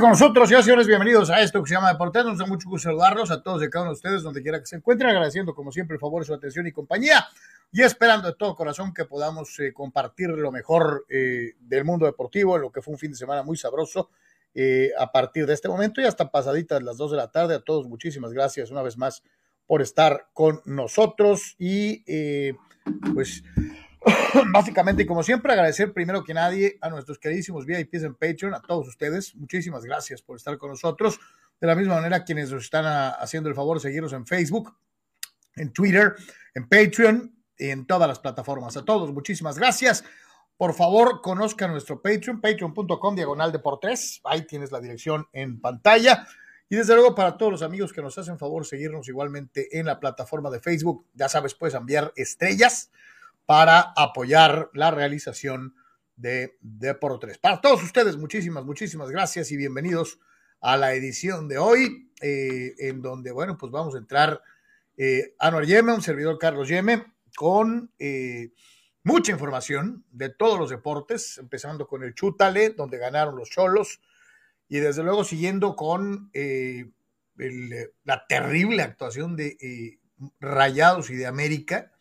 con nosotros, señoras y señores, bienvenidos a esto que se llama Deportes. Nos da mucho gusto saludarlos a todos y cada uno de ustedes, donde quiera que se encuentren, agradeciendo como siempre el favor su atención y compañía y esperando de todo corazón que podamos eh, compartir lo mejor eh, del mundo deportivo, lo que fue un fin de semana muy sabroso eh, a partir de este momento y hasta pasaditas las dos de la tarde. A todos muchísimas gracias una vez más por estar con nosotros y pues básicamente, como siempre, agradecer primero que nadie a nuestros queridísimos VIPs en Patreon, a todos ustedes. Muchísimas gracias por estar con nosotros. De la misma manera, quienes nos están haciendo el favor de seguirnos en Facebook, en Twitter, en Patreon y en todas las plataformas. A todos, muchísimas gracias. Por favor, conozcan nuestro Patreon, patreon.com diagonal de por tres. Ahí tienes la dirección en pantalla. Y desde luego para todos los amigos que nos hacen favor seguirnos igualmente en la plataforma de Facebook, ya sabes, puedes enviar estrellas para apoyar la realización de Deportes. Para todos ustedes, muchísimas, muchísimas gracias y bienvenidos a la edición de hoy, eh, en donde, bueno, pues vamos a entrar eh, Anuar Yeme, un servidor Carlos Yeme, con eh, mucha información de todos los deportes, empezando con el Chútale, donde ganaron los Cholos, y desde luego siguiendo con la terrible actuación de Rayados y de América,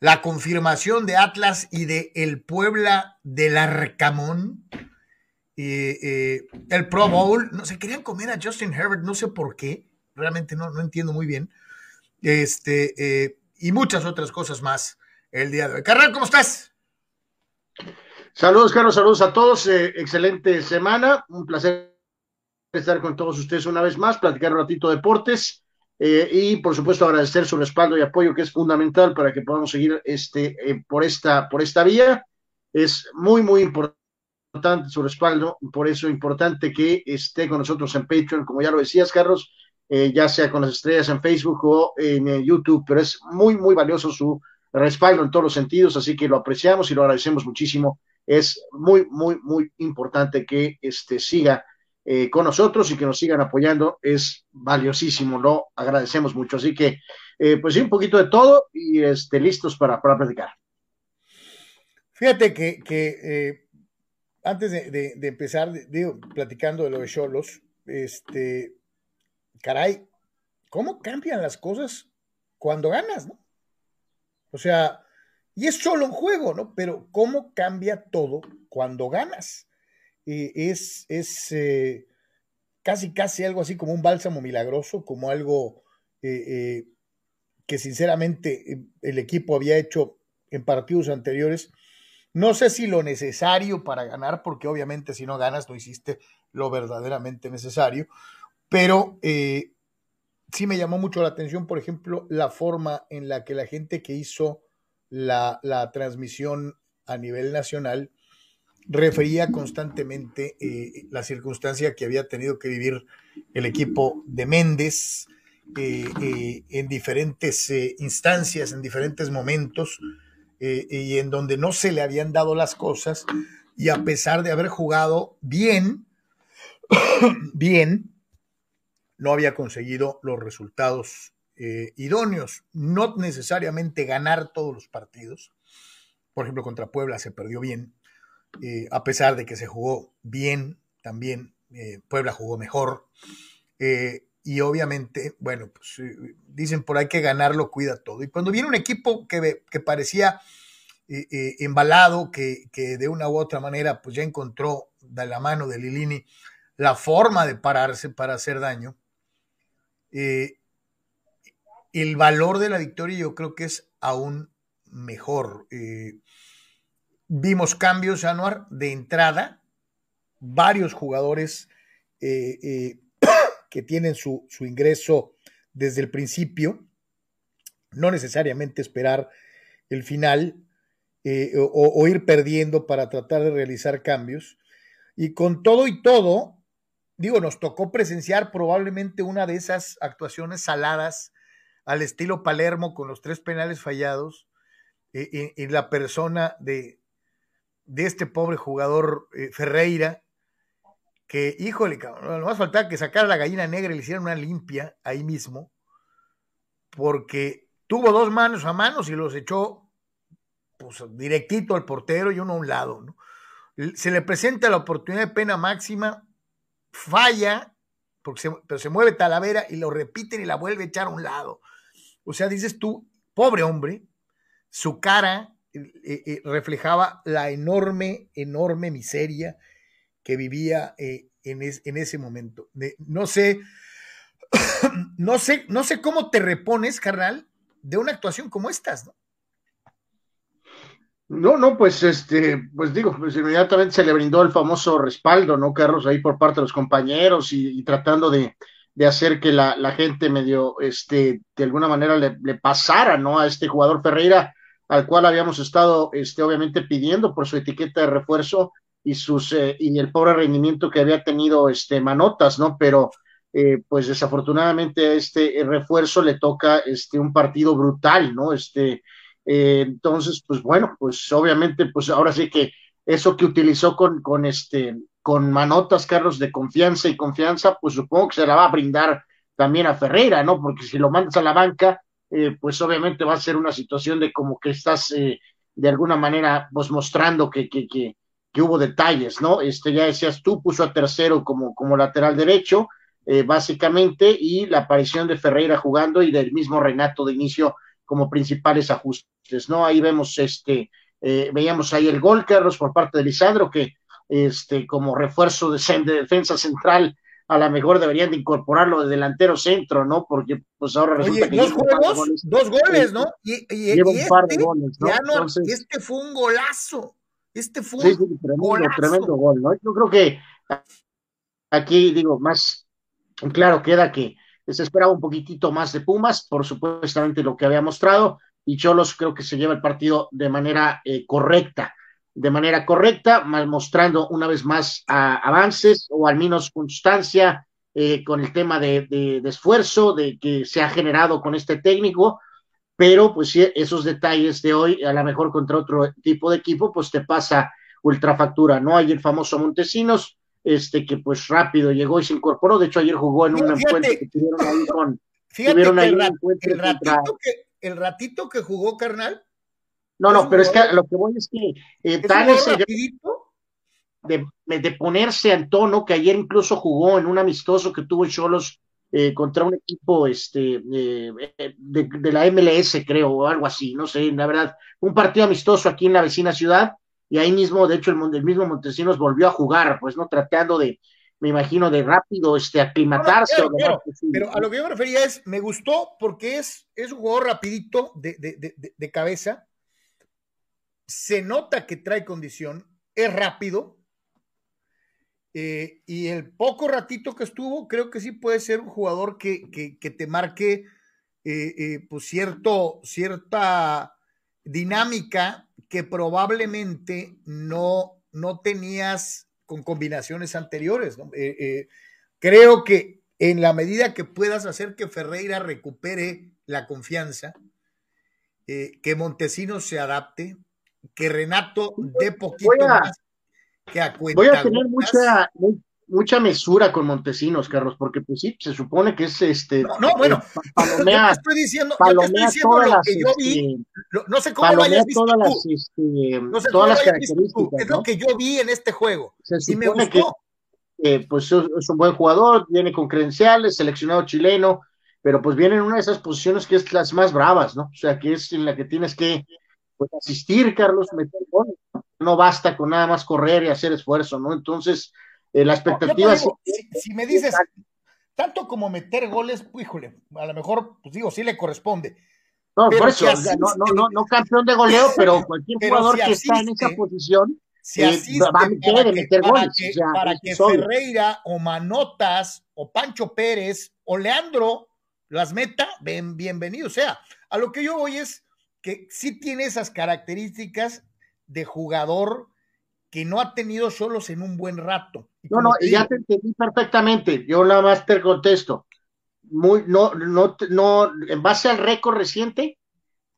la confirmación de Atlas y de el Puebla del Arcamón, eh, el Pro Bowl, no se querían comer a Justin Herbert, no sé por qué, realmente no, no entiendo muy bien, este, eh, y muchas otras cosas más el día de hoy. Carnal, ¿cómo estás? Saludos, Carlos, saludos a todos, eh, excelente semana, un placer estar con todos ustedes una vez más, platicar un ratito de deportes. Eh, y por supuesto agradecer su respaldo y apoyo que es fundamental para que podamos seguir este, eh, por, esta, por esta vía. Es muy, muy importante su respaldo, por eso es importante que esté con nosotros en Patreon, como ya lo decías, Carlos, eh, ya sea con las estrellas en Facebook o en YouTube, pero es muy, muy valioso su respaldo en todos los sentidos, así que lo apreciamos y lo agradecemos muchísimo. Es muy, muy, muy importante que este, siga eh, con nosotros y que nos sigan apoyando es valiosísimo, lo agradecemos mucho. Así que, eh, pues sí, un poquito de todo y este, listos para, para platicar. Fíjate que, eh, antes de, empezar, digo, platicando de lo de Cholos, este, caray, ¿cómo cambian las cosas cuando ganas, no? O sea, y es solo un juego, ¿no? Pero ¿cómo cambia todo cuando ganas? Eh, es, es eh, casi, casi algo así como un bálsamo milagroso, como algo eh, que sinceramente el equipo había hecho en partidos anteriores. No sé si lo necesario para ganar, porque obviamente si no ganas no hiciste lo verdaderamente necesario, pero sí me llamó mucho la atención, por ejemplo, la forma en la que la gente que hizo la, la transmisión a nivel nacional refería constantemente eh, la circunstancia que había tenido que vivir el equipo de Méndez eh, eh, en diferentes instancias, en diferentes momentos, y en donde no se le habían dado las cosas, y a pesar de haber jugado bien, bien, no había conseguido los resultados idóneos, no necesariamente ganar todos los partidos. Por ejemplo, contra Puebla se perdió bien, eh, a pesar de que se jugó bien también, eh, Puebla jugó mejor. Eh, y obviamente, bueno, pues dicen por ahí que ganarlo cuida todo. Y cuando viene un equipo que, que parecía embalado, que, que, de una u otra manera pues ya encontró de la mano de Lilini la forma de pararse para hacer daño, el valor de la victoria yo creo que es aún mejor. Vimos cambios, Anuar, de entrada, varios jugadores eh, eh, que tienen su, ingreso desde el principio, no necesariamente esperar el final eh, o, ir perdiendo para tratar de realizar cambios. Y con todo y todo, digo, nos tocó presenciar probablemente una de esas actuaciones saladas al estilo Palermo con los tres penales fallados en la persona de, de este pobre jugador eh, Ferreira, que, híjole, no más faltaba que sacara la gallina negra y le hicieran una limpia ahí mismo, porque tuvo dos manos a manos y los echó pues, directito al portero y uno a un lado. Se le presenta la oportunidad de pena máxima, falla, pero se mueve Talavera y lo repiten y la vuelve a echar a un lado. O sea, dices tú, pobre hombre, su cara eh, eh, reflejaba la enorme, enorme miseria que vivía eh, en, ese momento. no sé, no sé, no sé cómo te repones, carnal, de una actuación como estas, ¿no? No, no, pues este, pues digo, pues inmediatamente se le brindó el famoso respaldo, ¿no, Carlos? Ahí por parte de los compañeros y, tratando de, hacer que la, la, gente medio, este, de alguna manera le, le, pasara, ¿no? A este jugador Ferreira, al cual habíamos estado, este, obviamente pidiendo por su etiqueta de refuerzo y sus, eh, y el pobre rendimiento que había tenido, este, Manotas, ¿no? Pero, eh, pues desafortunadamente a este refuerzo le toca, este, un partido brutal, ¿no? Este, eh, entonces, pues bueno, pues obviamente, pues ahora sí que eso que utilizó con, con este, con Manotas, Carlos, de confianza y confianza, pues supongo que se la va a brindar también a Ferreira, ¿no? Porque si lo mandas a la banca, eh, pues obviamente va a ser una situación de como que estás eh, de alguna manera pues mostrando que, que, que, que, hubo detalles, ¿no? Este, ya decías tú, puso a tercero como, como lateral derecho, eh, básicamente, y la aparición de Ferreira jugando y del mismo Renato de inicio como principales ajustes, ¿no? Ahí vemos este, veíamos ahí el gol, Carlos, por parte de Lisandro, que este, como refuerzo de, de defensa central a lo mejor deberían de incorporarlo de delantero centro, ¿no? Porque pues ahora resulta que dos juegos, dos goles, ¿no? Y, y, un este, par de goles, ¿no? este fue un golazo. Este fue un sí, tremendo, tremendo gol, ¿no? Yo creo que aquí digo más claro queda que se esperaba un poquitito más de Pumas, por supuestamente lo que había mostrado, y Cholos creo que se lleva el partido de manera eh, correcta de manera correcta, mostrando una vez más avances o al menos constancia eh, con el tema de, esfuerzo de que se ha generado con este técnico, pero pues sí, esos detalles de hoy, a lo mejor contra otro tipo de equipo, pues te pasa ultrafactura, ¿no? Hay el famoso Montesinos, este que pues rápido llegó y se incorporó, de hecho ayer jugó en un encuentro que tuvieron ahí con... Fíjate el, ratito que, el ratito que jugó, carnal, no, no, pero es que lo que voy es que eh, tal es el de, de, ponerse en tono, que ayer incluso jugó en un amistoso que tuvo Cholos eh, contra un equipo este, eh, de, la MLS, creo, o algo así, no sé, la verdad, un partido amistoso aquí en la vecina ciudad, y ahí mismo, de hecho, el, el mismo Montesinos volvió a jugar, pues, ¿no? Tratando de, me imagino, de rápido este, aclimatarse. pero a lo que yo me refería es, me gustó porque es, es un jugador rapidito de, de, de cabeza, se nota que trae condición, es rápido. Eh, y el poco ratito que estuvo, creo que sí puede ser un jugador que, que, te marque eh, eh, pues cierto, cierta dinámica que probablemente no, no tenías con combinaciones anteriores. creo que en la medida que puedas hacer que Ferreira recupere la confianza, que Montesinos se adapte, que Renato dé poquito más que a Voy a tener mucha, mucha mesura con Montesinos, Carlos, porque pues sí, se supone que es este. No, bueno, palomea, yo te estoy diciendo, yo te estoy diciendo lo que yo vi. Este, no sé cómo lo hayas visto todas tú. Las, este, no sé todas las características. Es lo que yo vi en este juego. Se y me gustó. Que, pues es un buen jugador, viene con credenciales, seleccionado chileno, pero pues viene en una de esas posiciones que es las más bravas, ¿no? O sea, que es en la que tienes que pues asistir, Carlos, meter goles. No basta con nada más correr y hacer esfuerzo, ¿no? Entonces, eh, la expectativa... si, si, me dices, tanto como meter goles, híjole, a lo mejor, pues digo, sí le corresponde. No, por eso, no, no, no, no, campeón de goleo, pero cualquier jugador que está en esa posición si eh, va a meter, meter goles. para que Ferreira o Manotas o Pancho Pérez o Leandro las meta, ven, bienvenido. O sea, a lo que yo voy es que sí tiene esas características de jugador que no ha tenido solos en un buen rato. no, no, ya te entendí perfectamente. Yo nada más te contesto. Muy, no, no, no, en base al récord reciente,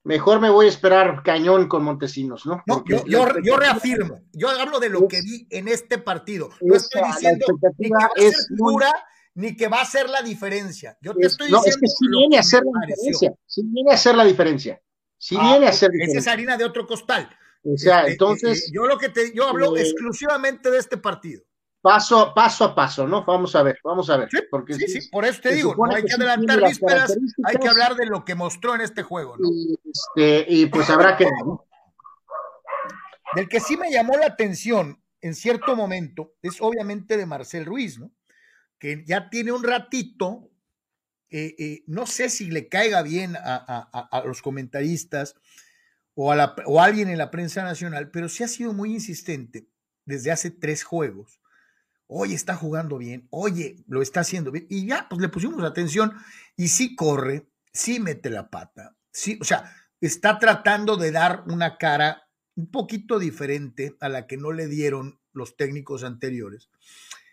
mejor me voy a esperar cañón con Montesinos, ¿no? No, yo, yo, reafirmo, yo hablo de lo que vi en este partido. No estoy diciendo ni que va a ser figura, ni que va a ser la diferencia. Yo te estoy diciendo. No, es que sí viene a hacer la diferencia. Sí viene a hacer la diferencia. Si ah, viene a ser Esa es harina de otro costal. O sea, este, entonces. yo lo que te, yo hablo eh, exclusivamente de este partido. paso, paso a paso, ¿no? Vamos a ver, vamos a ver. Sí, porque sí, sí, por eso te digo, no hay que, adelantar vísperas, hay que hablar de lo que mostró en este juego, ¿no? Y, este, y pues habrá que... Del que sí me llamó la atención en cierto momento es obviamente de Marcel Ruiz, ¿no? Que ya tiene un ratito, eh, eh, no sé si le caiga bien a, los comentaristas o a, o a alguien en la prensa nacional, pero sí ha sido muy insistente desde hace tres juegos. Oye, está jugando bien, oye, lo está haciendo bien. Y ya, pues le pusimos atención y sí corre, sí mete la pata, sí, o sea, está tratando de dar una cara un poquito diferente a la que no le dieron los técnicos anteriores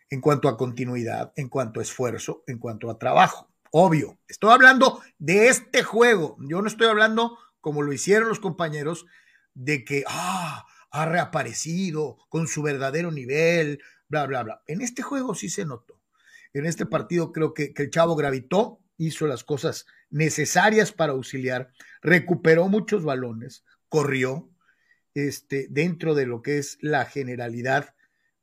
en cuanto a continuidad, en cuanto a esfuerzo, en cuanto a trabajo. Obvio, estoy hablando de este juego. Yo no estoy hablando, como lo hicieron los compañeros, de que ah, ha reaparecido con su verdadero nivel, bla, bla, bla. En este juego sí se notó. En este partido creo que, el chavo gravitó, hizo las cosas necesarias para auxiliar, recuperó muchos balones, corrió, este, dentro de lo que es la generalidad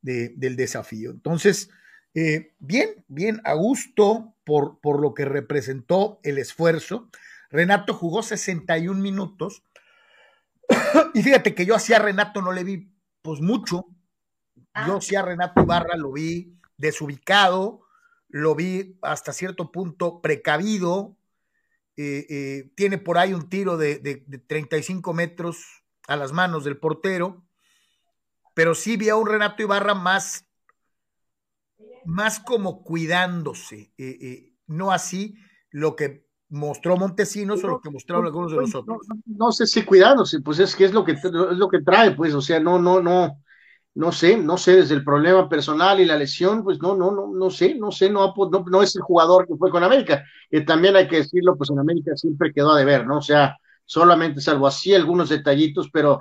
del desafío. Entonces, eh, bien, bien, a gusto por, por lo que representó el esfuerzo. Renato jugó 61 minutos. y fíjate que yo hacia Renato no le vi pues mucho. Yo sí a Renato Ibarra lo vi desubicado, lo vi hasta cierto punto precavido. Eh, eh, tiene por ahí un tiro de, de, de 35 metros a las manos del portero, pero sí vi a un Renato Ibarra más, más como cuidándose, eh, eh, no así lo que mostró Montesinos o lo que mostraron algunos de los otros. No, sé si cuidándose, pues es que es lo que es lo que trae, pues, o sea, no, no, no, no sé, no sé, desde el problema personal y la lesión, pues no, no, no, no sé, no sé, no, no, no es el jugador que fue con América, que también hay que decirlo, pues en América siempre quedó a deber, ¿no? O sea, solamente salvo así algunos detallitos, pero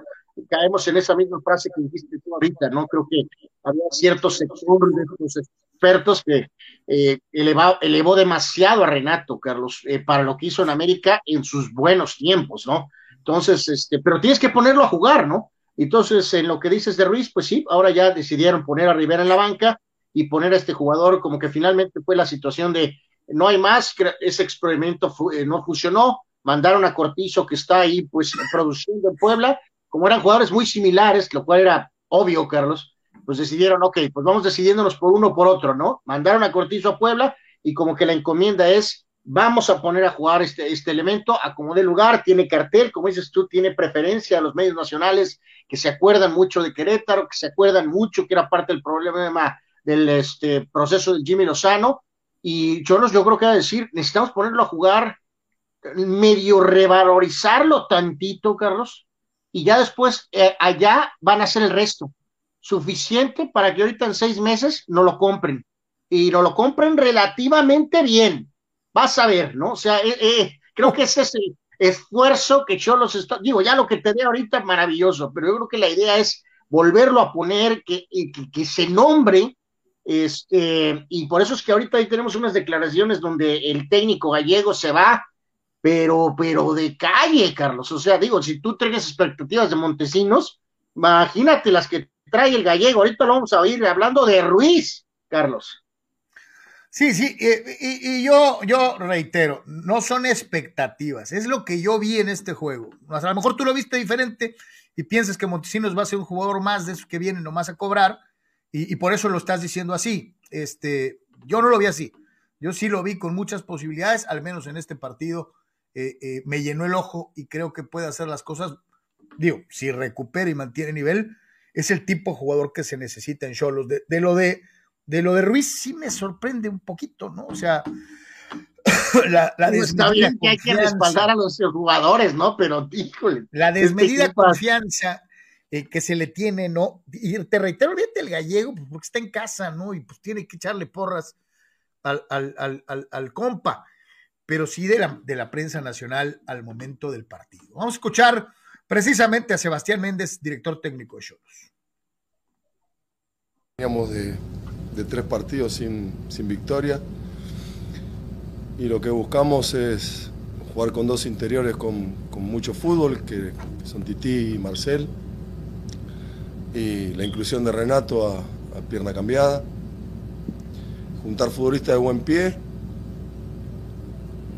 caemos en esa misma frase que dijiste tú ahorita, ¿no? Creo que había ciertos sectores de estos expertos que eh, elevó, demasiado a Renato, Carlos, eh, para lo que hizo en América en sus buenos tiempos, ¿no? Entonces, este, pero tienes que ponerlo a jugar, ¿no? Entonces, en lo que dices de Ruiz, pues sí, ahora ya decidieron poner a Rivera en la banca y poner a este jugador como que finalmente fue la situación de no hay más, ese experimento eh, no funcionó, mandaron a Cortizo que está ahí pues produciendo en Puebla, como eran jugadores muy similares, lo cual era obvio, Carlos, pues decidieron, ok, pues vamos decidiéndonos por uno por otro, ¿no? Mandaron a Cortizo a Puebla y como que la encomienda es, vamos a poner a jugar este, este elemento, acomode lugar, tiene cartel, como dices tú, tiene preferencia a los medios nacionales que se acuerdan mucho de Querétaro, que se acuerdan mucho que era parte del problema del este, proceso de Jimmy Lozano, y yo, yo creo que va a decir, necesitamos ponerlo a jugar medio revalorizarlo tantito, Carlos, y ya después eh, allá van a hacer el resto. Suficiente para que ahorita en seis meses no lo compren. Y no lo compren relativamente bien. Vas a ver, ¿no? O sea, eh, eh, creo que ese es el esfuerzo que yo los estoy. Digo, ya lo que te dé ahorita, maravilloso, pero yo creo que la idea es volverlo a poner, que, que, que se nombre, este, y por eso es que ahorita ahí tenemos unas declaraciones donde el técnico gallego se va pero, pero de calle, Carlos. O sea, digo, si tú tienes expectativas de Montesinos, imagínate las que trae el gallego. Ahorita lo vamos a oír hablando de Ruiz, Carlos. Sí, sí, y, yo, yo reitero, no son expectativas, es lo que yo vi en este juego. a lo mejor tú lo viste diferente y piensas que Montesinos va a ser un jugador más de esos que vienen nomás a cobrar, y, por eso lo estás diciendo así. Este, yo no lo vi así. Yo sí lo vi con muchas posibilidades, al menos en este partido eh, eh, me llenó el ojo y creo que puede hacer las cosas, digo, si recupera y mantiene nivel, es el tipo de jugador que se necesita en Cholos. De, lo de, de lo de Ruiz sí me sorprende un poquito, ¿no? O sea, la, la Está bien que hay que respaldar a los jugadores, ¿no? Pero, híjole. La este desmedida confianza eh, que se le tiene, ¿no? Y te reitero, el gallego, pues, porque está en casa, ¿no? Y pues tiene que echarle porras al, al, al, al compa pero sí de la, de la prensa nacional al momento del partido. Vamos a escuchar precisamente a Sebastián Méndez, director técnico de Cholos. Veníamos de, tres partidos sin, victoria y lo que buscamos es jugar con dos interiores con, mucho fútbol, que son Titi y Marcel, y la inclusión de Renato a, pierna cambiada. juntar futbolistas de buen pie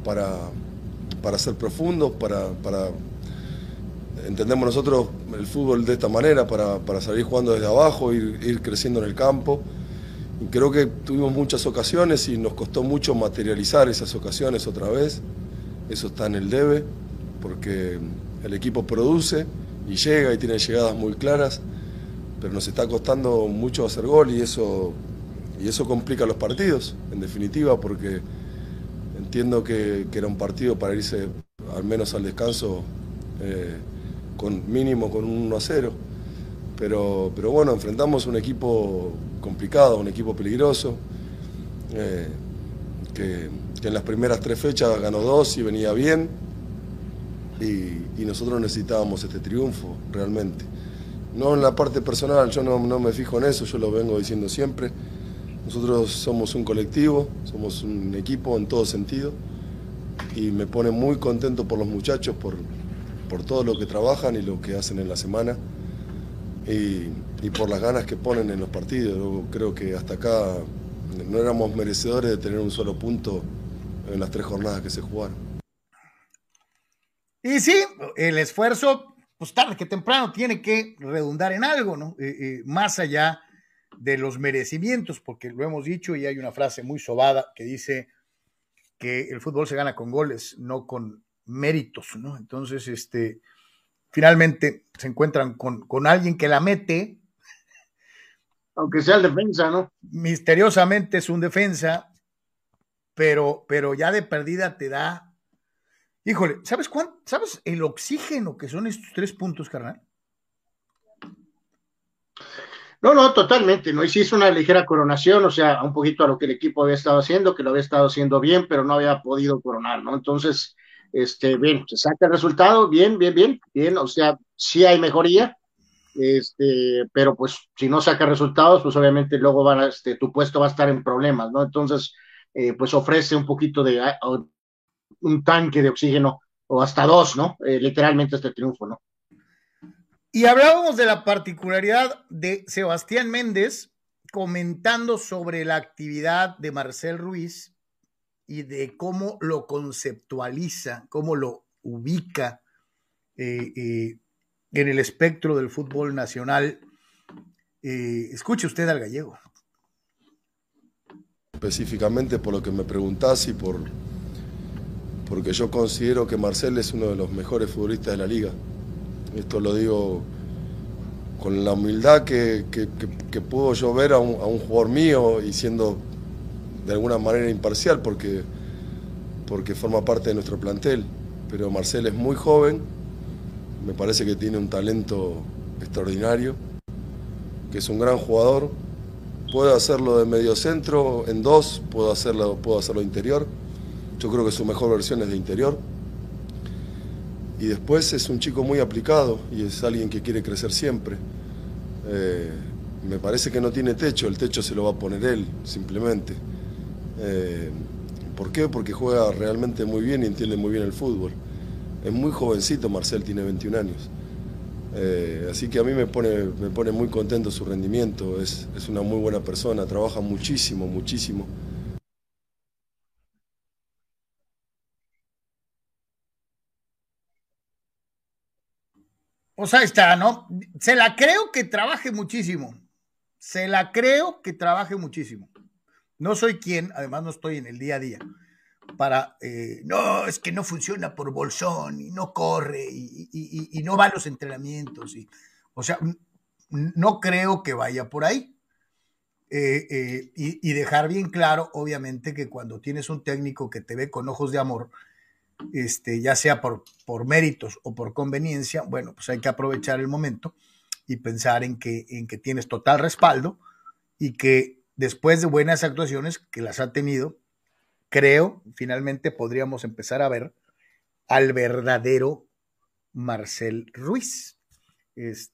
para, para ser profundos, para, para entendemos nosotros el fútbol de esta manera, para, para salir jugando desde abajo, ir, creciendo en el campo. Y creo que tuvimos muchas ocasiones y nos costó mucho materializar esas ocasiones otra vez. Eso está en el debe, porque el equipo produce y llega y tiene llegadas muy claras, pero nos está costando mucho hacer gol y eso, y eso complica los partidos, en definitiva, porque entiendo que, que era un partido para irse al menos al descanso. Eh, con mínimo con un 1 a 0. Pero, pero bueno, enfrentamos un equipo complicado, un equipo peligroso, eh, que, en las primeras tres fechas ganó dos y venía bien, y, nosotros necesitábamos este triunfo realmente. No en la parte personal, yo no, no me fijo en eso, yo lo vengo diciendo siempre. Nosotros somos un colectivo, somos un equipo en todo sentido y me pone muy contento por los muchachos, por, por todo lo que trabajan y lo que hacen en la semana y, por las ganas que ponen en los partidos. Creo que hasta acá no éramos merecedores de tener un solo punto en las tres jornadas que se jugaron. Y sí, el esfuerzo, pues tarde que temprano, tiene que redundar en algo, ¿no? Eh, eh, más allá de los merecimientos, porque lo hemos dicho y hay una frase muy sobada que dice que el fútbol se gana con goles, no con méritos, ¿no? Entonces, este, finalmente se encuentran con, con alguien que la mete. Aunque sea el defensa, ¿no? Misteriosamente es un defensa, pero, pero ya de perdida te da. Híjole, ¿sabes cuánto? ¿Sabes el oxígeno que son estos tres puntos, carnal? No, no, totalmente, ¿no? Y sí es una ligera coronación, o sea, un poquito a lo que el equipo había estado haciendo, que lo había estado haciendo bien, pero no había podido coronar, ¿no? Entonces, este, bien, se saca el resultado, bien, bien, bien, bien, o sea, sí hay mejoría, este, pero pues si no saca resultados, pues obviamente luego van a, este, tu puesto va a estar en problemas, ¿no? Entonces, eh, pues ofrece un poquito de, ah, un tanque de oxígeno, o hasta dos, ¿no? Eh, literalmente este triunfo, ¿no? Y hablábamos de la particularidad de Sebastián Méndez comentando sobre la actividad de Marcel Ruiz y de cómo lo conceptualiza, cómo lo ubica eh, eh, en el espectro del fútbol nacional. Eh, escuche usted al gallego. Específicamente por lo que me preguntás y por porque yo considero que Marcel es uno de los mejores futbolistas de la liga. Esto lo digo con la humildad que, puedo yo ver a un, a un jugador mío y siendo de alguna manera imparcial porque, porque forma parte de nuestro plantel. Pero Marcel es muy joven, me parece que tiene un talento extraordinario, que es un gran jugador. Puede hacerlo de medio centro, en dos, puedo hacerlo, puedo hacerlo interior. Yo creo que su mejor versión es de interior. Y después es un chico muy aplicado y es alguien que quiere crecer siempre. Eh, me parece que no tiene techo, el techo se lo va a poner él, simplemente. Eh, ¿Por qué? Porque juega realmente muy bien y entiende muy bien el fútbol. Es muy jovencito, Marcel tiene 21 años. Eh, así que a mí me pone, muy contento su rendimiento, es, es una muy buena persona, trabaja muchísimo, muchísimo. O sea, está, ¿no? Se la creo que trabaje muchísimo. Se la creo que trabaje muchísimo. No soy quien, además no estoy en el día a día, para, eh, no, es que no funciona por bolsón y no corre y, no va a los entrenamientos. Y, o sea, no creo que vaya por ahí. Eh, eh, y, dejar bien claro, obviamente, que cuando tienes un técnico que te ve con ojos de amor, este, ya sea por, por méritos o por conveniencia, bueno, pues hay que aprovechar el momento y pensar en que, en que tienes total respaldo y que después de buenas actuaciones que las ha tenido, creo, finalmente podríamos empezar a ver al verdadero Marcel Ruiz.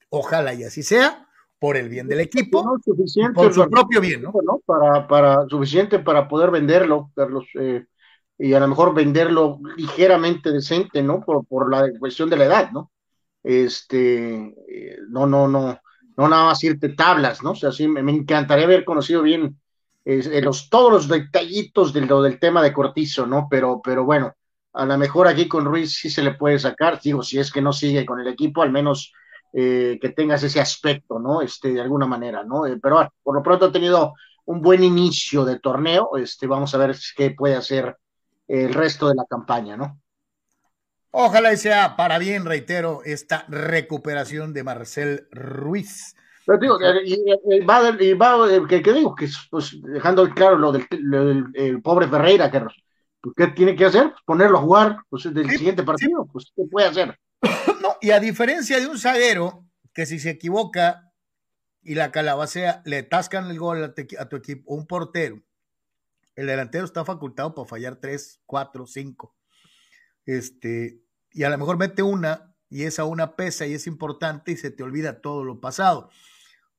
ojalá y así sea, por el bien del equipo, por su propio bien, ¿no? Para, para, suficiente para poder venderlo, Carlos, eh, y a lo mejor venderlo ligeramente decente, ¿no? Por, por la cuestión de la edad, ¿no? Este, eh, no, no, no, no nada más irte tablas, ¿no? O sea, sí, me, encantaría haber conocido bien los, todos los detallitos del, tema de Cortizo, ¿no? Pero, pero bueno, a lo mejor aquí con Ruiz sí se le puede sacar, digo, si es que no sigue con el equipo, al menos eh, que tengas ese aspecto, ¿no? Este, de alguna manera, ¿no? Eh, pero por lo pronto ha tenido un buen inicio de torneo, este, vamos a ver qué puede hacer el resto de la campaña, ¿no? Ojalá y sea para bien, reitero, esta recuperación de Marcel Ruiz. Pero digo, y, va, y va que, digo, que pues, dejando claro lo del, el pobre Ferreira, que pues, ¿qué tiene que hacer? Ponerlo a jugar pues, del siguiente partido, pues ¿qué puede hacer? No, y a diferencia de un zaguero, que si se equivoca y la calabacea, le tascan el gol a, tu equipo, un portero, el delantero está facultado para fallar tres, cuatro, cinco. Este, y a lo mejor mete una y esa una pesa y es importante y se te olvida todo lo pasado.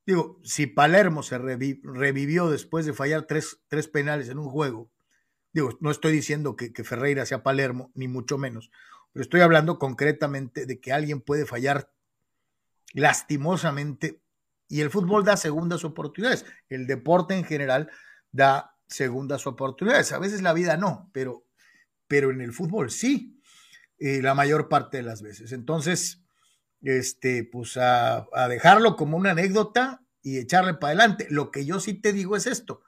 Digo, si Palermo se revivió después de fallar tres, tres, penales en un juego, digo, no estoy diciendo que, Ferreira sea Palermo, ni mucho menos, pero estoy hablando concretamente de que alguien puede fallar lastimosamente y el fútbol da segundas oportunidades. El deporte en general da segundas oportunidades. A veces la vida no, pero, pero en el fútbol sí, eh, la mayor parte de las veces. Entonces, este, pues a, dejarlo como una anécdota y echarle para adelante. Lo que yo sí te digo es esto.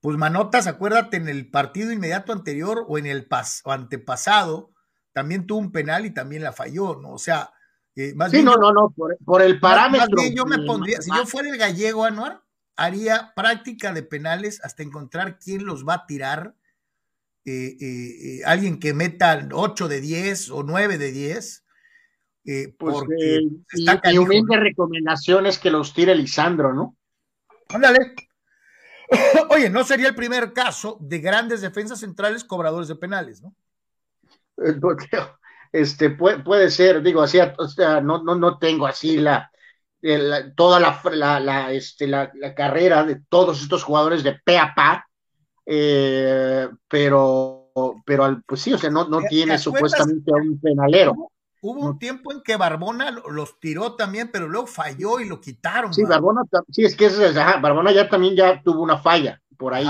Pues Manotas, acuérdate, en el partido inmediato anterior o en el pas o antepasado, también tuvo un penal y también la falló, ¿no? O sea, eh, más sí, no, no, no, por, el parámetro. Más bien yo me pondría, si yo fuera el gallego, Anuar, haría práctica de penales hasta encontrar quién los va a tirar. Eh, eh, alguien que meta 8 de 10 o 9 de 10. Pues, porque y, y humilde recomendación es que los tire Lisandro, ¿no? Ándale. Oye, no sería el primer caso de grandes defensas centrales cobradores de penales, ¿no? este, puede, puede ser, digo, así, o sea, no, no, no tengo así la, toda la, la, este, la, carrera de todos estos jugadores de pe a pa, eh, pero, pero pues sí, o sea, no, no tiene supuestamente un penalero. Hubo un tiempo en que Barbona los tiró también, pero luego falló y lo quitaron. Sí, Barbona, sí, es que es, Barbona ya también ya tuvo una falla por ahí.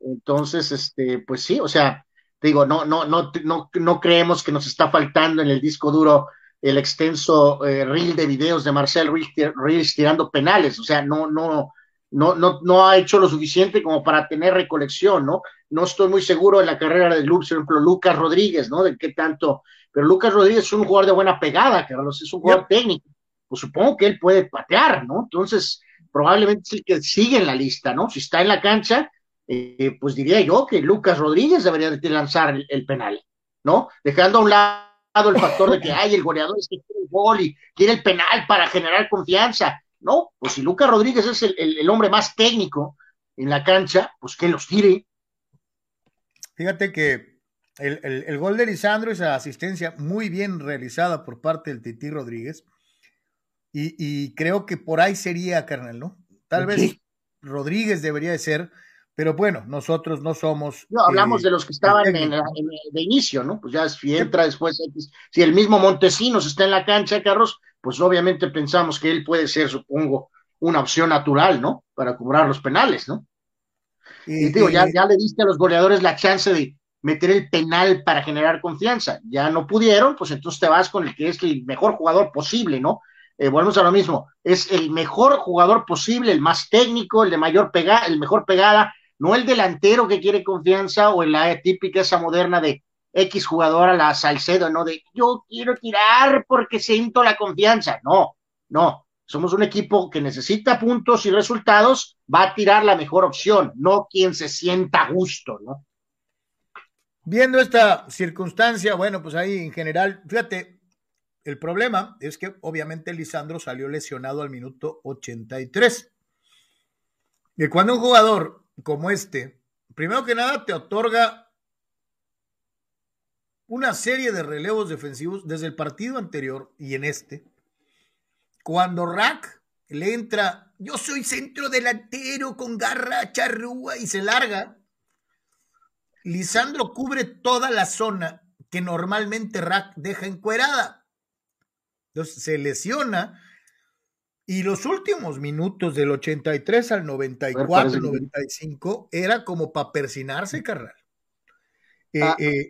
Entonces, este, pues sí, o sea, digo, no, no, no, no, no creemos que nos está faltando en el disco duro el extenso eh, reel de videos de Marcel Ruiz, tirando penales, o sea, no, no, no, no, no ha hecho lo suficiente como para tener recolección, ¿no? No estoy muy seguro en la carrera de Lux, por ejemplo, Lucas Rodríguez, ¿no? De qué tanto, pero Lucas Rodríguez es un jugador de buena pegada, Carlos, es un jugador técnico, pues supongo que él puede patear, ¿no? Entonces, probablemente sí que sigue en la lista, ¿no? Si está en la cancha, eh, pues diría yo que Lucas Rodríguez debería de lanzar el, penal, ¿no? Dejando a un lado el factor de que hay el goleador es que quiere el gol y quiere el penal para generar confianza. No, pues si Lucas Rodríguez es el, hombre más técnico en la cancha, pues que los tire. Fíjate que el, gol de Lisandro es la asistencia muy bien realizada por parte del Titi Rodríguez. Y, creo que por ahí sería, carnal, ¿no? Tal vez Rodríguez debería de ser pero bueno, nosotros no somos. No, hablamos eh, de los que estaban en, de inicio, ¿no? Pues ya si entra después, si el mismo Montesinos está en la cancha, Carlos, pues obviamente pensamos que él puede ser, supongo, una opción natural, ¿no? Para cobrar los penales, ¿no? Y, digo, ya, ya le diste a los goleadores la chance de meter el penal para generar confianza. Ya no pudieron, pues entonces te vas con el que es el mejor jugador posible, ¿no? Eh, volvemos a lo mismo, es el mejor jugador posible, el más técnico, el de mayor pegada, el mejor pegada, no el delantero que quiere confianza o la típica esa moderna de X jugador a la Salcedo, ¿no? De yo quiero tirar porque siento la confianza. No, no. Somos un equipo que necesita puntos y resultados, va a tirar la mejor opción, no quien se sienta a gusto, ¿no? Viendo esta circunstancia, bueno, pues ahí en general, fíjate, el problema es que obviamente Lisandro salió lesionado al minuto 83. Y cuando un jugador como este, primero que nada te otorga una serie de relevos defensivos desde el partido anterior y en este. Cuando Rack le entra, yo soy centro delantero con garra charrúa y se larga, Lisandro cubre toda la zona que normalmente Rack deja encuerada. Entonces se lesiona Y los últimos minutos del 83 al 94, 95, era como para persinarse, carnal. Eh, ah, eh,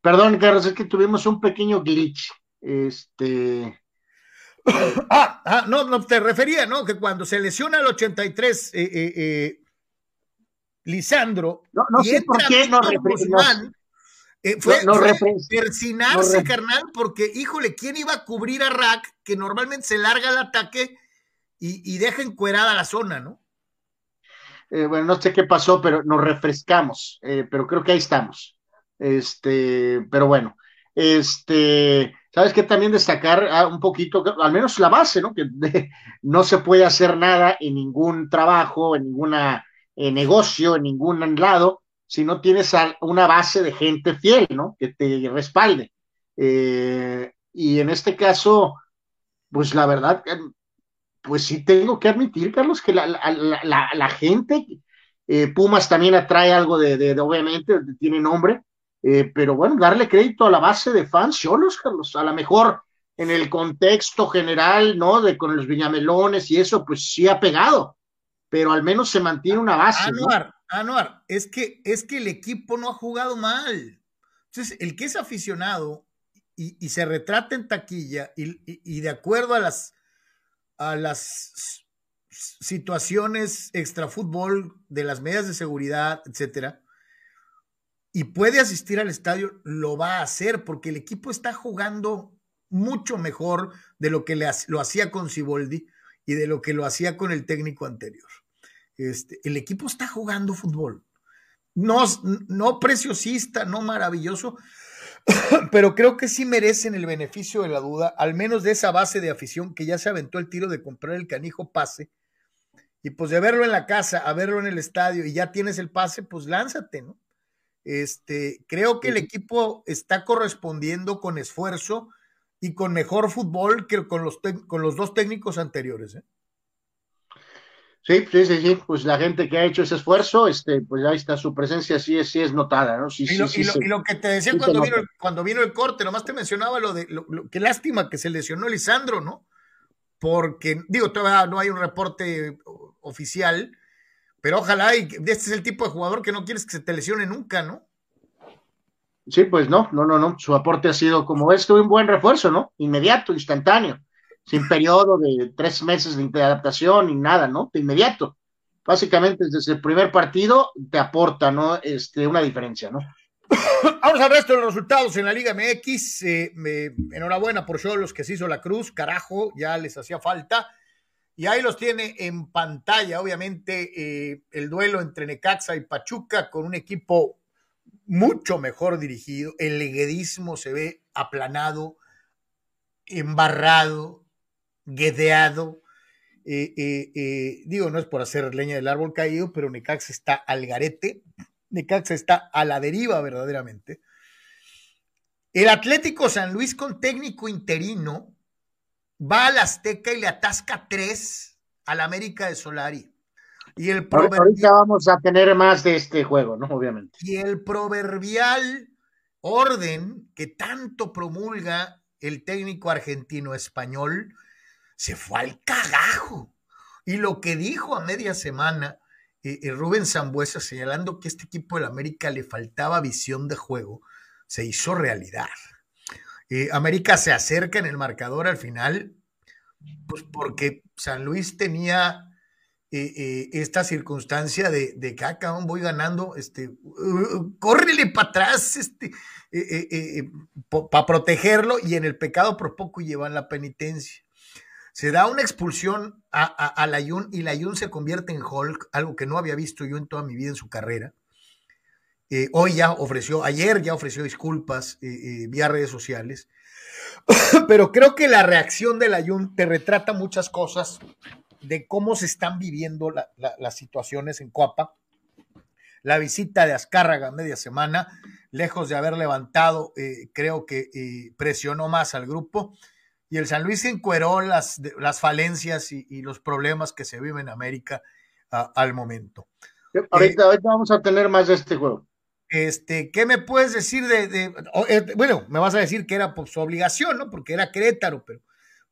perdón, Carlos, es que tuvimos un pequeño glitch. Este. ah, ah, no, no, te refería, ¿no? Que cuando se lesiona el 83, eh, eh, Lisandro. No, no sé por qué no, Guzmán, fue, no, persinarse, carnal, porque, híjole, ¿quién iba a cubrir a Rack, que normalmente se larga el ataque y, y deja encuerada la zona, ¿no? bueno, no sé qué pasó, pero nos refrescamos, pero creo que ahí estamos. Este, pero bueno, este, ¿sabes qué? También destacar ah, un poquito, al menos la base, ¿no? Que no se puede hacer nada en ningún trabajo, en ningún eh, negocio, en ningún lado, si no tienes una base de gente fiel, ¿no? Que te respalde. Eh, y en este caso, pues la verdad, eh, pues sí tengo que admitir, Carlos, que la, la, gente, Pumas también atrae algo de, obviamente, tiene nombre, eh, pero bueno, darle crédito a la base de fans cholos, Carlos, a lo mejor en el contexto general, ¿no? De con los viñamelones y eso, pues sí ha pegado, pero al menos se mantiene una base. Anuar, Anuar, es que, es que el equipo no ha jugado mal. Entonces, el que es aficionado y, se retrata en taquilla y, de acuerdo a las, a las situaciones extrafútbol de las medidas de seguridad, etcétera, y puede asistir al estadio, lo va a hacer porque el equipo está jugando mucho mejor de lo que lo hacía con Siboldi y de lo que lo hacía con el técnico anterior. Este, el equipo está jugando fútbol. No, no preciosista, no maravilloso, pero creo que sí merecen el beneficio de la duda, al menos de esa base de afición que ya se aventó el tiro de comprar el canijo pase. Y pues de verlo en la casa, a verlo en el estadio y ya tienes el pase, pues lánzate, ¿no? Este, creo que el equipo está correspondiendo con esfuerzo y con mejor fútbol que con los, con los dos técnicos anteriores. ¿eh? Sí, sí, sí, sí, pues la gente que ha hecho ese esfuerzo, este, pues ahí está, su presencia sí es, sí es notada, ¿no? Sí, y, lo, y, lo, que te decía cuando vino, el, cuando vino el corte, nomás te mencionaba lo de, lo, qué lástima que se lesionó Lisandro, ¿no? Porque, digo, todavía no hay un reporte oficial, pero ojalá, y este es el tipo de jugador que no quieres que se te lesione nunca, ¿no? Sí, pues no, no, no, no. Su aporte ha sido como esto, un buen refuerzo, ¿no? Inmediato, instantáneo, sin periodo de tres meses de adaptación ni nada, ¿no? De inmediato. Básicamente desde el primer partido te aporta, ¿no? Este, una diferencia, ¿no? Vamos al resto de los resultados en la Liga MX. Eh, enhorabuena por los que se hizo la cruz, carajo, ya les hacía falta. Y ahí los tiene en pantalla, obviamente, eh, el duelo entre Necaxa y Pachuca con un equipo mucho mejor dirigido. El leguedismo se ve aplanado, embarrado, guedeado. Eh, eh, digo, no es por hacer leña del árbol caído, pero Necaxa está al garete. Necaxa está a la deriva verdaderamente. El Atlético San Luis con técnico interino va al Azteca y le atasca tres al América de Solari. Y el proverbial, Ahorita vamos a tener más de este juego, ¿no? Obviamente. Y el proverbial orden que tanto promulga el técnico argentino español se fue al cagajo. Y lo que dijo a media semana eh, eh, Rubén Zambuesa señalando que este equipo del América le faltaba visión de juego, se hizo realidad. Eh, América se acerca en el marcador al final, pues porque San Luis tenía eh, esta circunstancia de, de que acá ah, voy ganando, este, uh, córrele para atrás, este, para protegerlo, y en el pecado por poco llevan la penitencia. Se da una expulsión a, a, Layun y Layun se convierte en Hulk, algo que no había visto yo en toda mi vida en su carrera. Eh, hoy ya ofreció, ayer ya ofreció disculpas eh, eh, vía redes sociales, pero creo que la reacción de la Jun te retrata muchas cosas de cómo se están viviendo las situaciones en Coapa. La visita de Azcárraga media semana, lejos de haber levantado, creo que presionó más al grupo. Y el San Luis encueró las, las falencias y, los problemas que se viven en América al momento. Ahorita, ahorita vamos a tener más de este juego. Este, ¿qué me puedes decir de, eh, bueno, me vas a decir que era por su obligación, ¿no? Porque era Querétaro, pero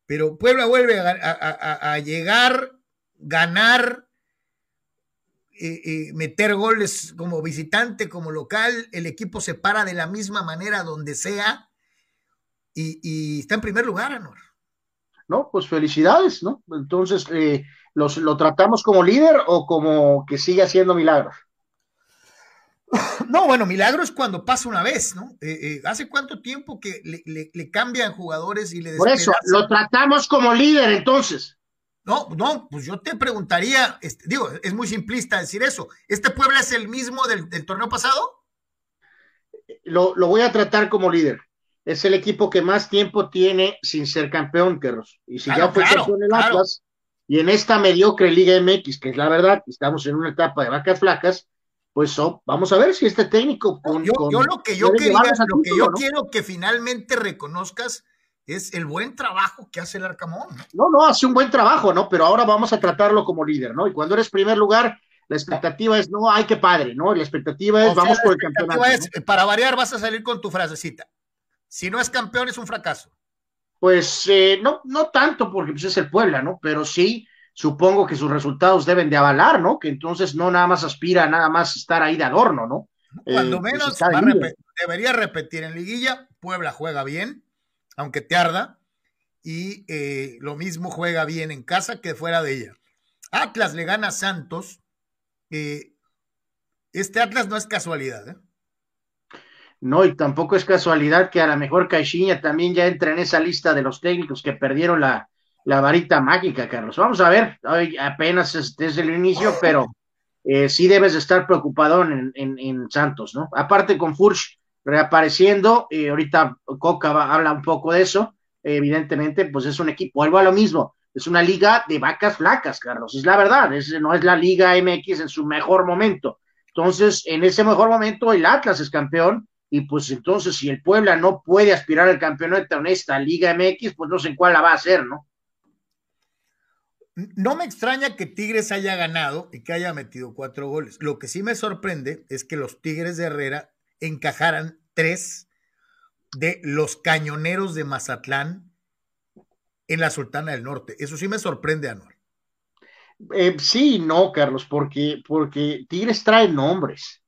pero Puebla vuelve a, llegar, ganar, eh, eh, meter goles como visitante, como local, el equipo se para de la misma manera donde sea y, está en primer lugar, Anor. No, pues felicidades, ¿no? Entonces, eh, ¿lo tratamos como líder o como que sigue haciendo milagros? No, bueno, milagro es cuando pasa una vez, ¿no? Eh, eh, ¿Hace cuánto tiempo que le, cambian jugadores y le Por eso, lo tratamos como líder entonces. No, no, pues yo te preguntaría, este, digo, es muy simplista decir eso. ¿Este Puebla es el mismo del, torneo pasado? Lo, voy a tratar como líder. Es el equipo que más tiempo tiene sin ser campeón, Carlos. Y si ya fue campeón el Atlas, y en esta mediocre Liga MX, que es la verdad, estamos en una etapa de vacas flacas, pues vamos a ver si este técnico yo, lo que yo quería, lo que yo quiero que finalmente reconozcas es el buen trabajo que hace el Arcamón. No, no, hace un buen trabajo, ¿no? Pero ahora vamos a tratarlo como líder, ¿no? Y cuando eres primer lugar, la expectativa es, no, ay, qué padre, ¿no? La expectativa es, vamos por el campeonato. Para variar, vas a salir con tu frasecita. Si no es campeón, es un fracaso. Pues eh, no, no tanto, porque pues, es el Puebla, ¿no? Pero sí, supongo que sus resultados deben de avalar, ¿no? Que entonces no nada más aspira a nada más estar ahí de adorno, ¿no? Cuando eh, pues menos debería repetir en liguilla, Puebla juega bien, aunque te arda, y eh, lo mismo juega bien en casa que fuera de ella. Atlas le gana a Santos. Eh, este Atlas no es casualidad, ¿eh? No, y tampoco es casualidad que a lo mejor Caixinha también ya entra en esa lista de los técnicos que perdieron la, la varita mágica, Carlos. Vamos a ver, hoy apenas es desde el inicio, pero eh, sí debes de estar preocupado en, en, Santos, ¿no? Aparte con Furch reapareciendo, eh, ahorita Coca habla un poco de eso, evidentemente, pues es un equipo, vuelvo a lo mismo, es una liga de vacas flacas, Carlos, es la verdad, no es la liga MX en su mejor momento. Entonces, en ese mejor momento, el Atlas es campeón, y pues entonces, si el Puebla no puede aspirar al campeonato en esta Liga MX, pues no sé en cuál la va a hacer, ¿no? No me extraña que Tigres haya ganado y que haya metido cuatro goles. Lo que sí me sorprende es que los Tigres de Herrera encajaran tres de los cañoneros de Mazatlán en la Sultana del Norte. Eso sí me sorprende, Anual. Eh, sí, no, Carlos, porque, porque Tigres trae nombres,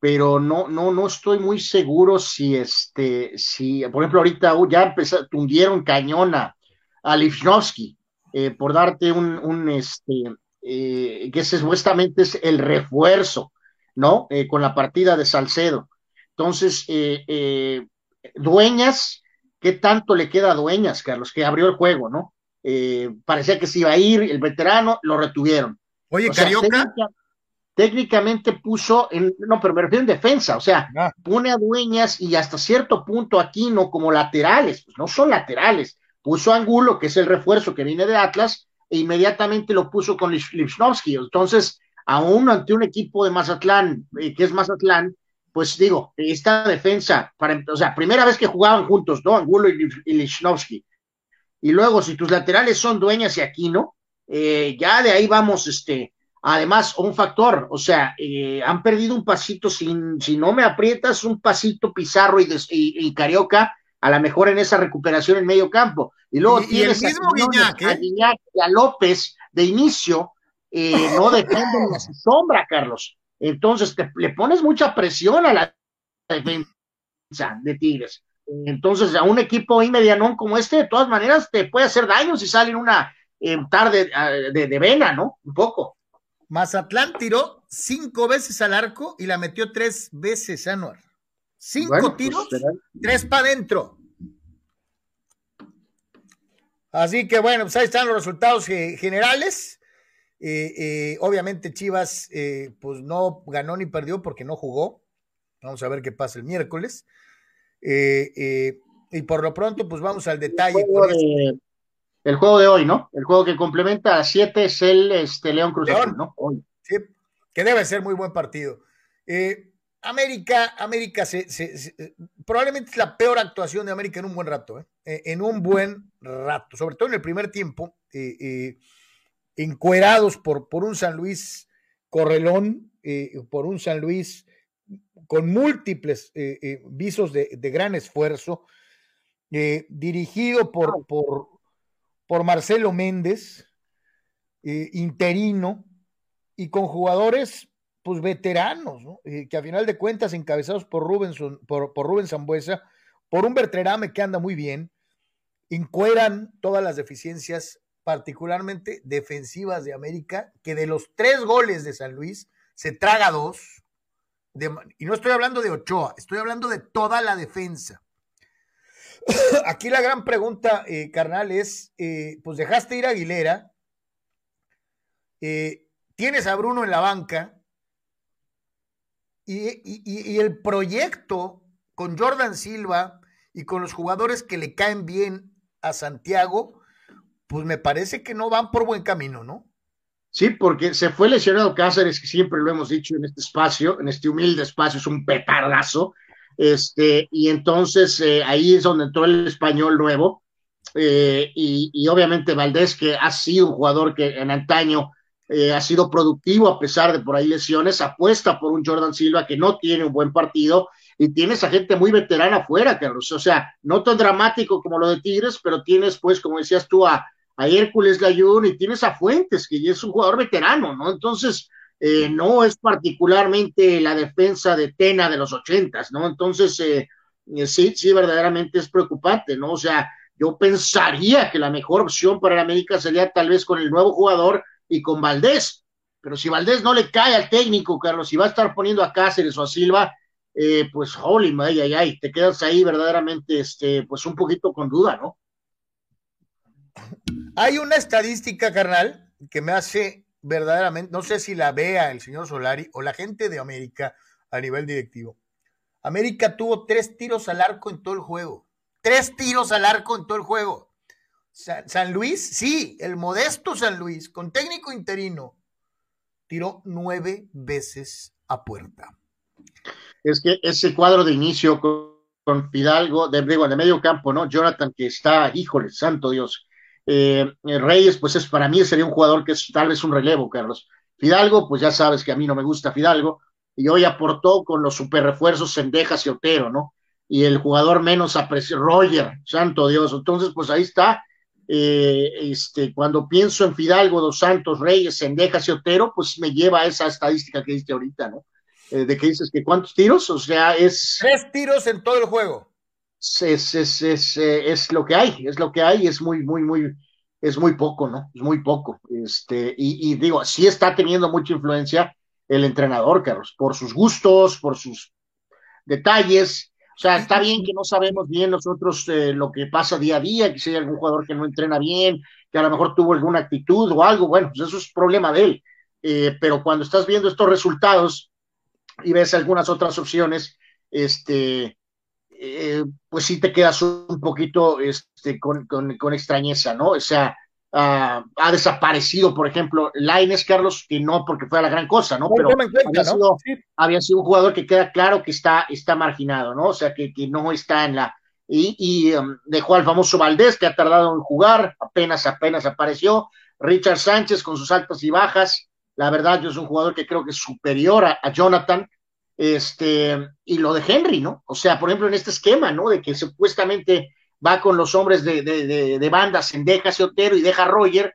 pero no, no, no estoy muy seguro si este, si, por ejemplo, ahorita ya empezaron, tundieron cañón a, a eh, por darte un, este, eh, que supuestamente es el refuerzo, ¿no? Eh, con la partida de Salcedo. Entonces, Dueñas, ¿qué tanto le queda a Dueñas, Carlos? Que abrió el juego, ¿no? parecía que se iba a ir, el veterano, lo retuvieron. Oye, Carioca. Técnicamente puso, en, no, pero me refiero en defensa, o sea, ah. pone a Dueñas y hasta cierto punto aquí no como laterales, pues no son laterales, puso Angulo, que es el refuerzo que viene de Atlas, e inmediatamente lo puso con Lipsnovsky. Entonces, aún ante un equipo de Mazatlán, eh, que es Mazatlán, pues digo, esta defensa, para, o sea, primera vez que jugaban juntos, ¿no? Angulo y, y Y luego, si tus laterales son Dueñas y Aquino, eh, ya de ahí vamos, este, además, un factor, o sea, eh, han perdido un pasito, sin, si no me aprietas, un pasito Pizarro y, y Carioca, a lo mejor en esa recuperación en medio campo. Y luego tienes a, ¿eh? y a López de inicio, eh, no defienden a su sombra, Carlos. Entonces te, le pones mucha presión a la defensa de Tigres. Entonces, a un equipo inmedianón como este, de todas maneras, te puede hacer daño si sale en una eh, tarde ah, de, vena, ¿no? Un poco. Mazatlán tiró cinco veces al arco y la metió tres veces, Anuar. Cinco pues, tiros, tres para adentro. Así que bueno, pues ahí están los resultados eh, generales. Eh, eh, obviamente Chivas pues no ganó ni perdió porque no jugó. Vamos a ver qué pasa el miércoles. y por lo pronto, pues vamos al detalle. El juego, de, hoy, ¿no? El juego que complementa a siete es el este, León Cruz ¿no? Sí, que debe ser muy buen partido. Eh, América, América se, probablemente es la peor actuación de América en un buen rato, ¿eh? Eh, en un buen rato, sobre todo en el primer tiempo, eh, encuerados por, por un San Luis correlón, por un San Luis con múltiples visos de, gran esfuerzo, dirigido por, por, por Marcelo Méndez, eh, interino, y con jugadores pues veteranos, ¿no? Eh, que a final de cuentas encabezados por Rubén, por, por por un Bertrame que anda muy bien, encueran todas las deficiencias, particularmente defensivas de América, que de los tres goles de San Luis se traga dos. y no estoy hablando de Ochoa, estoy hablando de toda la defensa. Aquí la gran pregunta, eh, carnal, es, eh, pues dejaste ir a Aguilera, eh, tienes a Bruno en la banca, y, el proyecto con Jordan Silva y con los jugadores que le caen bien a Santiago, pues me parece que no van por buen camino, ¿no? Sí, porque se fue lesionado Cáceres, que siempre lo hemos dicho en este espacio, en este humilde espacio, es un petardazo. Este, y entonces eh, ahí es donde entró el español nuevo. Eh, y, obviamente Valdés, que ha sido un jugador que en antaño eh, ha sido productivo a pesar de por ahí lesiones, apuesta por un Jordan Silva que no tiene un buen partido y tienes a gente muy veterana afuera, Carlos. O sea, no tan dramático como lo de Tigres, pero tienes, pues, como decías tú, a, Hércules Layún y tienes a Fuentes, que ya es un jugador veterano, ¿no? Entonces, eh, no es particularmente la defensa de Tena de los ochentas, ¿no? Entonces, eh, sí, sí, verdaderamente es preocupante, ¿no? O sea, yo pensaría que la mejor opción para el América sería tal vez con el nuevo jugador y con Valdés. Pero si Valdés no le cae al técnico, Carlos, y va a estar poniendo a Cáceres o a Silva, eh, pues, holy, ay, ay, ay, te quedas ahí verdaderamente, este, pues un poquito con duda, ¿no? Hay una estadística, carnal, que me hace verdaderamente, no sé si la vea el señor Solari o la gente de América a nivel directivo. América tuvo tres tiros al arco en todo el juego. Tres tiros al arco en todo el juego. San, Luis, sí, el modesto San Luis, con técnico interino, tiró nueve veces a puerta. Es que ese cuadro de inicio con, Fidalgo, de, de medio campo, ¿no? Jonathan, que está, híjole, santo Dios. Eh, Reyes, pues es para mí sería un jugador que es tal vez un relevo, Carlos. Fidalgo, pues ya sabes que a mí no me gusta Fidalgo, y hoy aportó con los super refuerzos Sendejas y Otero, ¿no? Y el jugador menos aprecio, Roger, santo Dios. Entonces, pues ahí está, eh, este, cuando pienso en Fidalgo, Dos Santos, Reyes, Sendejas y Otero, pues me lleva a esa estadística que diste ahorita, ¿no? Eh, de que dices que cuántos tiros, o sea, es... Tres tiros en todo el juego. Es, es, es, es, lo que hay, es lo que hay, es muy, muy, muy, es muy poco, ¿no? Es muy poco. Este, y, y digo, sí está teniendo mucha influencia el entrenador, Carlos, por sus gustos, por sus detalles, o sea, está bien que no sabemos bien nosotros eh, lo que pasa día a día, que si hay algún jugador que no entrena bien, que a lo mejor tuvo alguna actitud o algo, bueno, pues eso es problema de él. Eh, pero cuando estás viendo estos resultados y ves algunas otras opciones, este, eh, pues sí te quedas un poquito este, con, con, con extrañeza, ¿no? O sea, Ah, ha desaparecido, por ejemplo, Laines, Carlos, que no porque fue a la gran cosa, ¿no? Pero había, Sido, un jugador que queda claro que está, está marginado, ¿no? O sea, que, que no está en la. Y, um, dejó al famoso Valdés, que ha tardado en jugar, apenas, apenas apareció. Richard Sánchez con sus altas y bajas. La verdad, yo es un jugador que creo que es superior a, a Jonathan. Este, y lo de Henry, ¿no? O sea, por ejemplo, en este esquema, ¿no? De que supuestamente va con los hombres de, de, de, de bandas en deja Otero y deja Roger,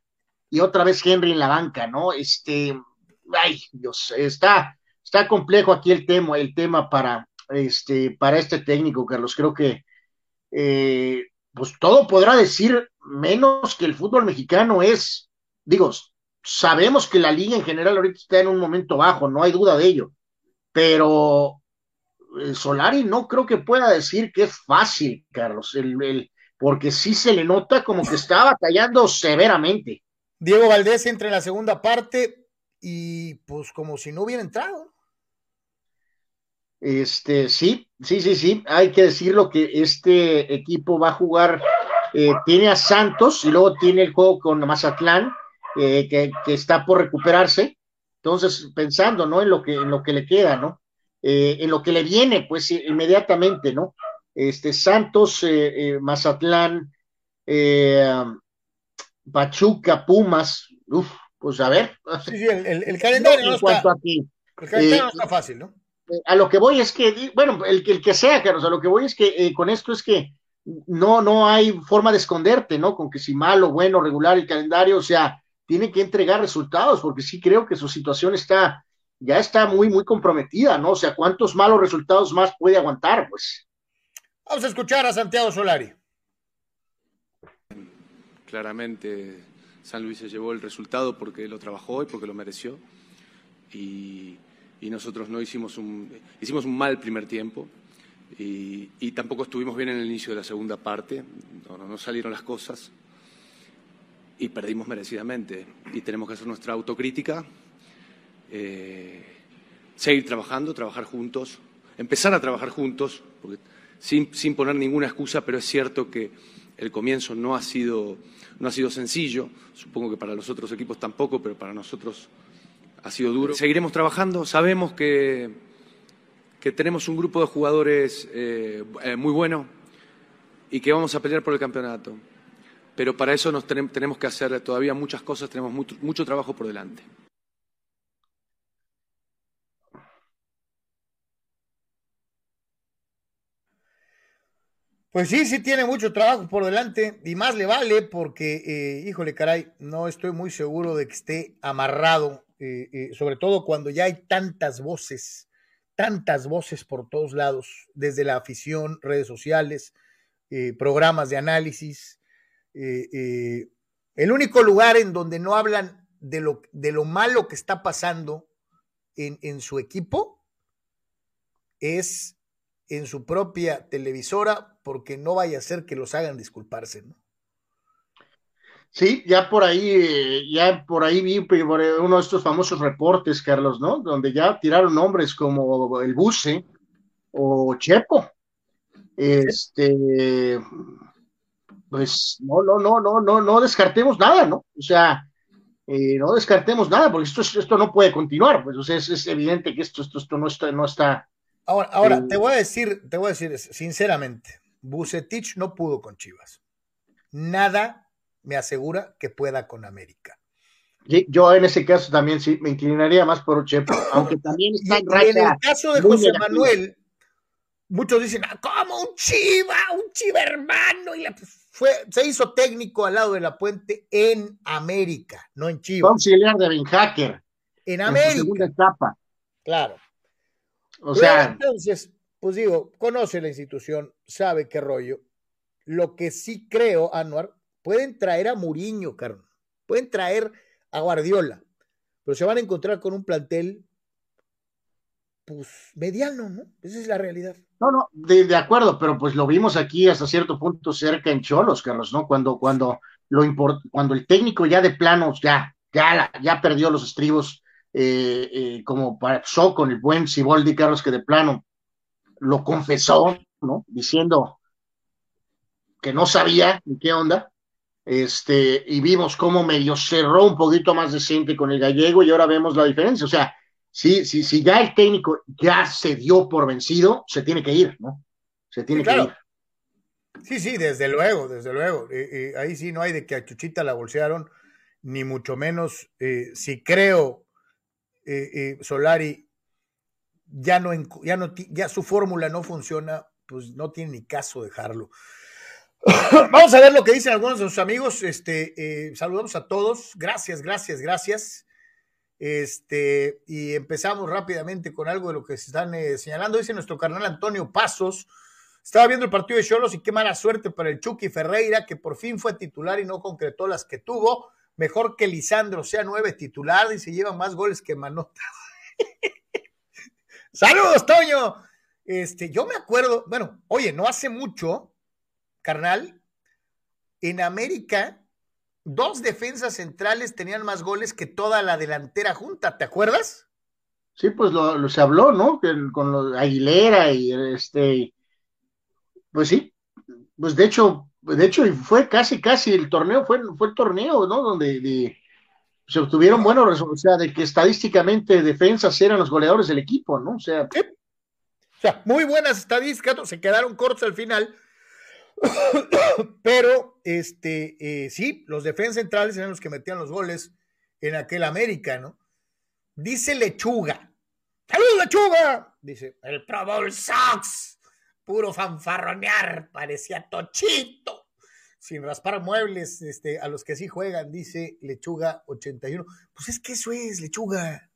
y otra vez Henry en la banca, ¿no? Este, ay, Dios, está, está complejo aquí el tema, el tema para, este, para este técnico, Carlos. Creo que, eh, pues todo podrá decir menos que el fútbol mexicano es, digo, sabemos que la liga en general ahorita está en un momento bajo, no hay duda de ello, pero Solari no creo que pueda decir que es fácil, Carlos, el, porque sí se le nota como que está batallando severamente. Diego Valdés entra en la segunda parte y pues como si no hubiera entrado. Este, sí, sí, sí, sí, hay que decirlo que este equipo va a jugar, eh, tiene a Santos y luego tiene el juego con Mazatlán, eh, que, que, está por recuperarse. Entonces, pensando, ¿no? En lo que, en lo que le queda, ¿no? Eh, en lo que le viene, pues inmediatamente, ¿no? Este Santos, eh, eh, Mazatlán, Pachuca, Pumas, uff, pues a ver. Sí, sí, el, calendario no, está, el calendario no está fácil, ¿no? A lo que voy es que, bueno, el, el que sea, Carlos, a lo que voy es que con esto es que no, no hay forma de esconderte, ¿no? Con que si malo, bueno, regular el calendario, o sea, tiene que entregar resultados, porque sí creo que su situación está, ya está muy, muy comprometida, ¿no? O sea, ¿cuántos malos resultados más puede aguantar? Pues. Vamos a escuchar a Santiago Solari. Claramente San Luis se llevó el resultado porque lo trabajó y porque lo mereció. Y, nosotros no hicimos un, hicimos un mal primer tiempo. Y, tampoco estuvimos bien en el inicio de la segunda parte, no, no, salieron las cosas y perdimos merecidamente. Y tenemos que hacer nuestra autocrítica, eh, seguir trabajando, trabajar juntos, empezar a trabajar juntos, sin, sin, poner ninguna excusa, pero es cierto que el comienzo no ha, sido, no ha sido sencillo, supongo que para los otros equipos tampoco, pero para nosotros ha sido duro. Seguiremos trabajando, sabemos que que tenemos un grupo de jugadores eh, eh, muy bueno y que vamos a pelear por el campeonato. Pero para eso nos tenemos que hacer todavía muchas cosas, tenemos mucho, trabajo por delante. Pues sí, sí tiene mucho trabajo por delante y más le vale porque, eh, híjole, caray, no estoy muy seguro de que esté amarrado, sobre todo cuando ya hay tantas voces tantas voces por todos lados, desde la afición, redes sociales, eh, programas de análisis. Eh, eh, el único lugar en donde no hablan de lo, de lo malo que está pasando en, en su equipo es en su propia televisora, porque no vaya a ser que los hagan disculparse, ¿no? Sí, ya por ahí, eh, ya por ahí vi uno de estos famosos reportes, Carlos, ¿no? Donde ya tiraron nombres como el Buce o Chepo. Este, pues no, no, no, no, no, no descartemos nada, ¿no? O sea, eh, no descartemos nada, porque esto, esto no puede continuar, pues, o sea, es, evidente que esto, esto, esto no está, no está. Ahora, ahora, eh, te voy a decir, te voy a decir sinceramente, Bucetich no pudo con Chivas. Nada me asegura que pueda con América. Yo en ese caso también sí me inclinaría más por Chepo, aunque también está en, en el caso de José Manuel, muchos dicen, ah, ¿cómo un chiva, un chiva hermano? Y fue, se hizo técnico al lado de la puente en América, no en Chivas. Auxiliar de Ben Hacker. En América. En segunda etapa. Claro. O sea. entonces, pues digo, conoce la institución, sabe qué rollo. Lo que sí creo, Anuar, Pueden traer a Muriño, Carlos. Pueden traer a Guardiola. Pero se van a encontrar con un plantel, pues, mediano, ¿no? Esa es la realidad. No, no, de, acuerdo, pero pues lo vimos aquí hasta cierto punto cerca en Cholos, Carlos, ¿no? Cuando, cuando, lo cuando el técnico ya de planos ya, ya, ya perdió los estribos, eh, eh, como pasó con el buen Siboldi, Carlos, que de plano lo confesó, ¿no? Diciendo que no sabía en qué onda este, y vimos cómo medio cerró un poquito más decente con el gallego y ahora vemos la diferencia. O sea, si, si, si ya el técnico ya se dio por vencido, se tiene que ir, ¿no? Se tiene que ir. Sí, sí, desde luego, desde luego. Eh, eh, ahí sí no hay de que a Chuchita la bolsearon, ni mucho menos. Eh, si creo, Solari, ya no, ya no, ya su fórmula no funciona, pues no tiene ni caso dejarlo. Vamos a ver lo que dicen algunos de sus amigos. Este, eh, saludamos a todos. Gracias, gracias, gracias. Este, y empezamos rápidamente con algo de lo que se están eh, señalando. Dice nuestro carnal Antonio Pasos. Estaba viendo el partido de Cholos y qué mala suerte para el Chucky Ferreira, que por fin fue titular y no concretó las que tuvo. Mejor que Lisandro sea nueve titular y se lleva más goles que Manota. Saludos, Toño. Este, yo me acuerdo, bueno, oye, no hace mucho, carnal, en América, dos defensas centrales tenían más goles que toda la delantera junta, ¿te acuerdas? Sí, pues lo, se habló, ¿no? con los Aguilera y este, pues sí, pues de hecho, de hecho fue casi, casi el torneo, fue, fue el torneo, ¿no? Donde se obtuvieron buenos resultados, o sea, de que estadísticamente defensas eran los goleadores del equipo, ¿no? O sea, o sea muy buenas estadísticas, se quedaron cortos al final, Pero, este, eh, sí, los defensas centrales eran los que metían los goles en aquel América, ¿no? Dice Lechuga. ¡Salud, Lechuga! Dice, el Pro Bowl sucks. puro fanfarronear, parecía tochito, sin raspar muebles, este, a los que sí juegan, dice Lechuga 81. Pues es que eso es, Lechuga.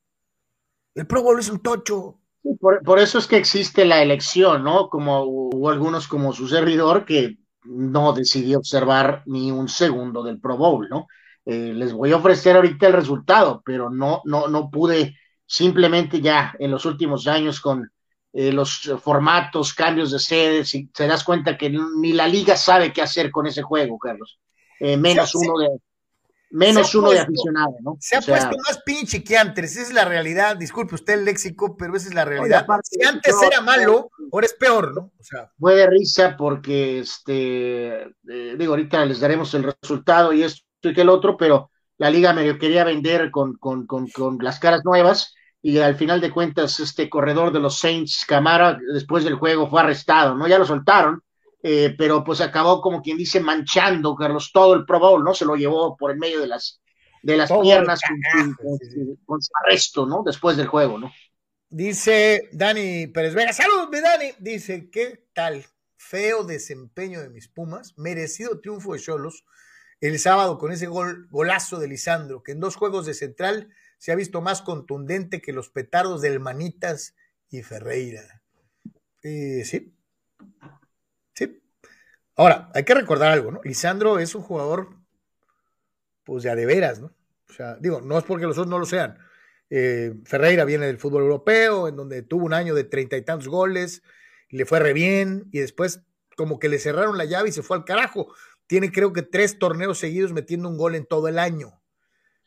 El Pro Bowl es un tocho. Por, por, eso es que existe la elección, ¿no? Como hubo algunos como su servidor que no decidió observar ni un segundo del Pro Bowl, ¿no? Eh, les voy a ofrecer ahorita el resultado, pero no, no, no pude simplemente ya en los últimos años con eh, los formatos, cambios de sedes, y te das cuenta que ni la liga sabe qué hacer con ese juego, Carlos. Eh, menos uno de menos uno de aficionado, ¿no? Se ha puesto más pinche que antes, esa es la realidad. Disculpe usted el léxico, pero esa es la realidad. si antes era malo, ahora es peor, ¿no? O sea. Fue de risa porque, este, eh, digo, ahorita les daremos el resultado y esto y que el otro, pero la liga me quería vender con, con, con, con las caras nuevas y al final de cuentas este corredor de los Saints, Camara, después del juego fue arrestado, ¿no? Ya lo soltaron, eh, pero pues acabó como quien dice manchando, Carlos, todo el Pro Bowl, ¿no? Se lo llevó por el medio de las, de las piernas con, su arresto, ¿no? Después del juego, ¿no? Dice Dani Pérez Vega, saludos, mi Dani. Dice, ¿qué tal? Feo desempeño de mis Pumas, merecido triunfo de Cholos el sábado con ese gol, golazo de Lisandro, que en dos juegos de central se ha visto más contundente que los petardos del Manitas y Ferreira. sí. Sí. Ahora, hay que recordar algo, ¿no? Lisandro es un jugador, pues de a de veras, ¿no? O sea, digo, no es porque los otros no lo sean. Eh, Ferreira viene del fútbol europeo, en donde tuvo un año de treinta y tantos goles, le fue re bien, y después como que le cerraron la llave y se fue al carajo. Tiene creo que tres torneos seguidos metiendo un gol en todo el año.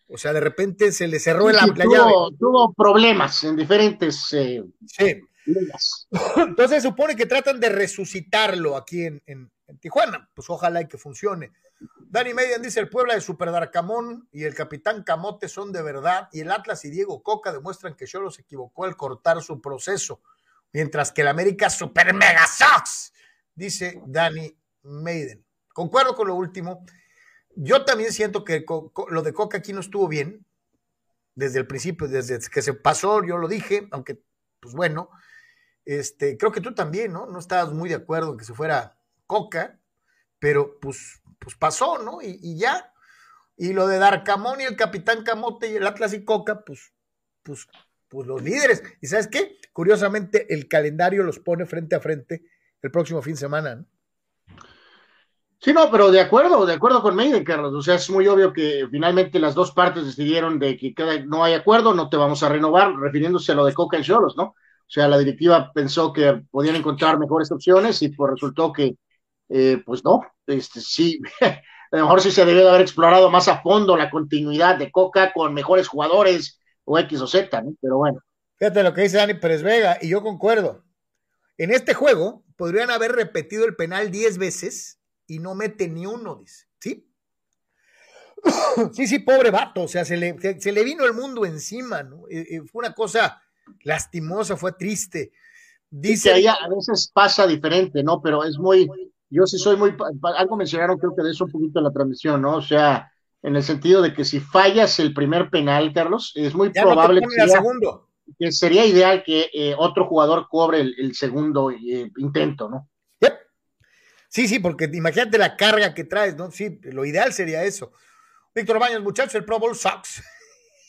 O sea, de repente se le cerró la, tuvo, Tuvo problemas en diferentes. Eh, sí. Entonces supone que tratan de resucitarlo aquí en, Tijuana. Pues ojalá y que funcione. Dani Median dice: el Puebla de Super Darcamón y el Capitán Camote son de verdad. Y el Atlas y Diego Coca demuestran que Cholo se equivocó al cortar su proceso. Mientras que el América Super Mega Sox, dice Dani Maiden. Concuerdo con lo último. Yo también siento que lo de Coca aquí no estuvo bien desde el principio, desde que se pasó, yo lo dije, aunque, pues bueno, este, creo que tú también, ¿no? No estabas muy de acuerdo en que se fuera Coca, pero pues, pues pasó, ¿no? Y, ya. Y lo de Darcamón y el Capitán Camote y el Atlas y Coca, pues, pues, pues los líderes. ¿Y sabes qué? Curiosamente, el calendario los pone frente a frente el próximo fin de semana, ¿no? Sí, no, pero de acuerdo, de acuerdo con Maiden, Carlos. O sea, es muy obvio que finalmente las dos partes decidieron de que no hay acuerdo, no te vamos a renovar, refiriéndose a lo de Coca y Cholos, ¿no? O sea, la directiva pensó que podían encontrar mejores opciones y pues resultó que, eh, pues no, este, sí, a lo mejor sí se debió de haber explorado más a fondo la continuidad de Coca con mejores jugadores o X o Z, ¿no? Pero bueno. Fíjate lo que dice Dani Pérez Vega, y yo concuerdo. En este juego podrían haber repetido el penal 10 veces y no mete ni uno, dice. ¿Sí? sí, sí, pobre vato, o sea, se le, se, le vino el mundo encima, ¿no? Eh, eh, fue una cosa lastimosa, fue triste. Dice ahí a veces pasa diferente, ¿no? Pero es muy, yo sí soy muy, algo mencionaron creo que de eso un poquito en la transmisión, ¿no? O sea, en el sentido de que si fallas el primer penal, Carlos, es muy probable que, sería, segundo. que, sería, ideal que eh, otro jugador cobre el, segundo intento, ¿no? Sí, sí, porque imagínate la carga que traes, ¿no? Sí, lo ideal sería eso. Víctor Baños, muchachos, el Pro Bowl sucks.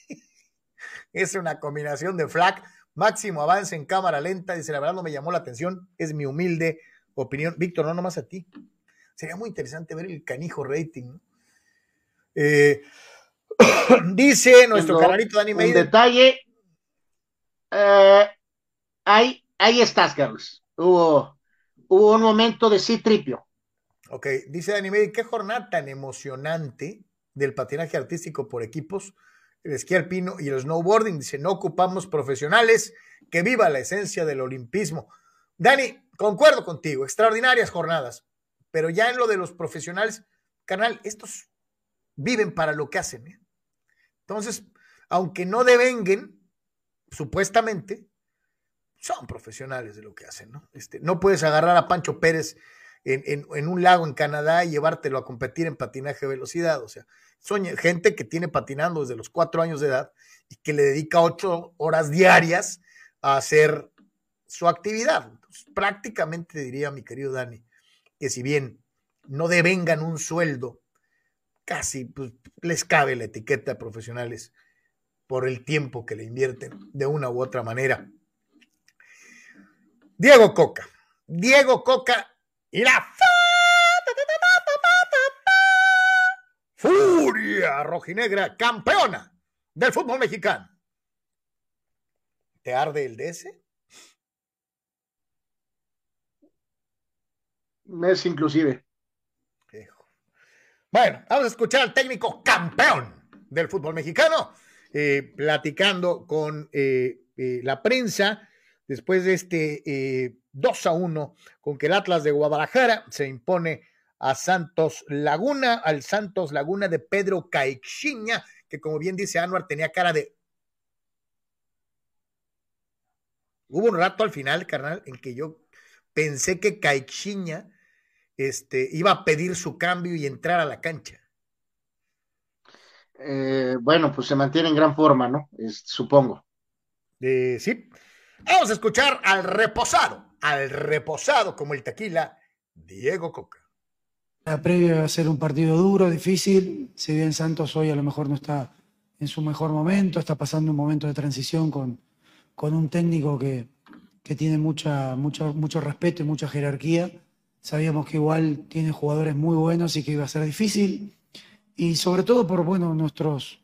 es una combinación de flag, máximo avance en cámara lenta. Dice, la verdad no me llamó la atención, es mi humilde opinión. Víctor, no nomás a ti. Sería muy interesante ver el canijo rating. Eh, dice nuestro canalito Dani Un detalle. Eh, ahí, ahí estás, Carlos. Hubo hubo un momento de sí tripio. Ok, dice Dani qué jornada tan emocionante del patinaje artístico por equipos, el esquí alpino y el snowboarding. Dice, no ocupamos profesionales, que viva la esencia del olimpismo. Dani, concuerdo contigo, extraordinarias jornadas, pero ya en lo de los profesionales, canal, estos viven para lo que hacen. ¿eh? Entonces, aunque no devenguen, supuestamente, son profesionales de lo que hacen, ¿no? Este, no puedes agarrar a Pancho Pérez en, un lago en Canadá y llevártelo a competir en patinaje de velocidad. O sea, son gente que tiene patinando desde los cuatro años de edad y que le dedica ocho horas diarias a hacer su actividad. Prácticamente diría mi querido Dani, que si bien no devengan un sueldo, casi pues, les cabe la etiqueta de profesionales por el tiempo que le invierten de una u otra manera. Diego Coca. Diego Coca y la furia rojinegra campeona del fútbol mexicano. ¿Te arde el DS? Es inclusive. Bueno, vamos a escuchar al técnico campeón del fútbol mexicano, eh, platicando con eh, eh, la prensa después de este 2 a 1 con que el Atlas de Guadalajara se impone a Santos Laguna, al Santos Laguna de Pedro Caixinha, que como bien dice Anuar tenía cara de... Hubo un rato al final, carnal, en que yo pensé que Caixinha este, iba a pedir su cambio y entrar a la cancha. Eh, bueno, pues se mantiene en gran forma, ¿no? supongo. Eh, sí. Vamos a escuchar al reposado, al reposado como el tequila, Diego Coca. La previa va a ser un partido duro, difícil. Si bien Santos hoy a lo mejor no está en su mejor momento, está pasando un momento de transición con, con un técnico que, que tiene mucha, mucho, mucho respeto y mucha jerarquía. Sabíamos que igual tiene jugadores muy buenos y que iba a ser difícil. Y sobre todo por bueno, nuestros,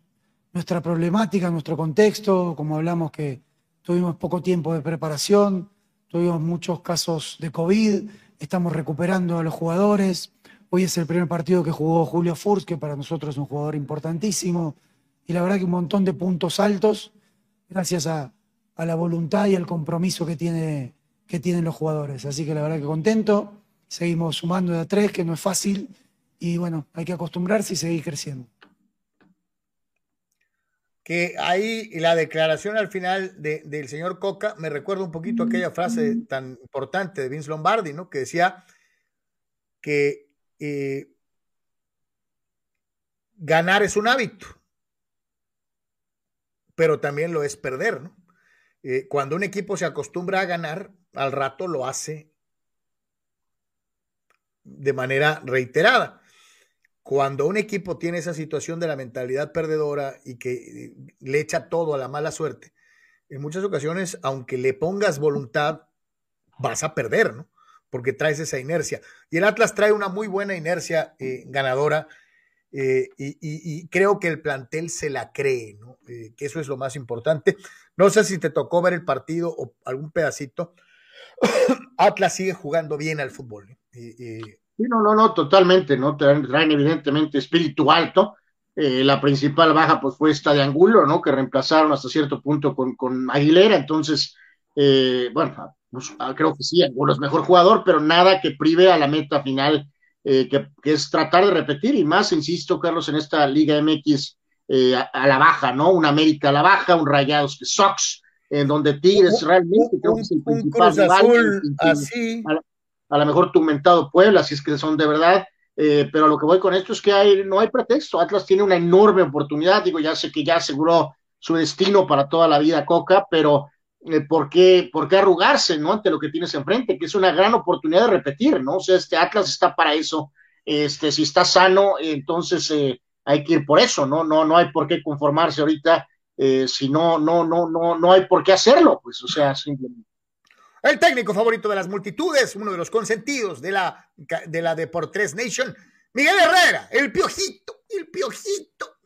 nuestra problemática, nuestro contexto, como hablamos que tuvimos poco tiempo de preparación, tuvimos muchos casos de COVID, estamos recuperando a los jugadores. Hoy es el primer partido que jugó Julio Furs, que para nosotros es un jugador importantísimo. Y la verdad que un montón de puntos altos, gracias a, a la voluntad y al compromiso que, tiene, que tienen los jugadores. Así que la verdad que contento seguimos sumando de a tres, que no es fácil, y bueno, hay que acostumbrarse y seguir creciendo. Que ahí la declaración al final del señor Coca me recuerda un poquito aquella frase tan importante de Vince Lombardi, ¿no? Que decía que eh, ganar es un hábito, pero también lo es perder, ¿no? Eh, cuando un equipo se acostumbra a ganar, al rato lo hace de manera reiterada. Cuando un equipo tiene esa situación de la mentalidad perdedora y que eh, le echa todo a la mala suerte, en muchas ocasiones, aunque le pongas voluntad, vas a perder, ¿no? Porque traes esa inercia. Y el Atlas trae una muy buena inercia eh, ganadora eh, y, creo que el plantel se la cree, ¿no? que eso es lo más importante. No sé si te tocó ver el partido o algún pedacito. Atlas sigue jugando bien al fútbol. Sí, no, no, no, totalmente, ¿no? Traen, evidentemente espíritu alto. Eh, la principal baja pues fue esta de Angulo, ¿no? Que reemplazaron hasta cierto punto con, con Aguilera, entonces, eh, bueno, pues, ah, creo que sí, Angulo es mejor jugador, pero nada que prive a la meta final, eh, que, es tratar de repetir, y más, insisto, Carlos, en esta Liga MX a, la baja, ¿no? Un América a la baja, un Rayados que Sox, en donde Tigres realmente creo que es el principal azul, así a lo mejor tu mentado Puebla, si es que son de verdad, eh, pero lo que voy con esto es que hay, no hay pretexto. Atlas tiene una enorme oportunidad, digo, ya sé que ya aseguró su destino para toda la vida Coca, pero eh, ¿por, qué, ¿por qué arrugarse, no? Ante lo que tienes enfrente, que es una gran oportunidad de repetir, ¿no? O sea, este Atlas está para eso. Este, si está sano, entonces eh, hay que ir por eso, ¿no? No, no hay por qué conformarse ahorita, si no, no, no, no, no hay por qué hacerlo, pues, o sea, simplemente. El técnico favorito de las multitudes, uno de los consentidos de la, de la Deportes Nation, Miguel Herrera, el piojito, el piojito,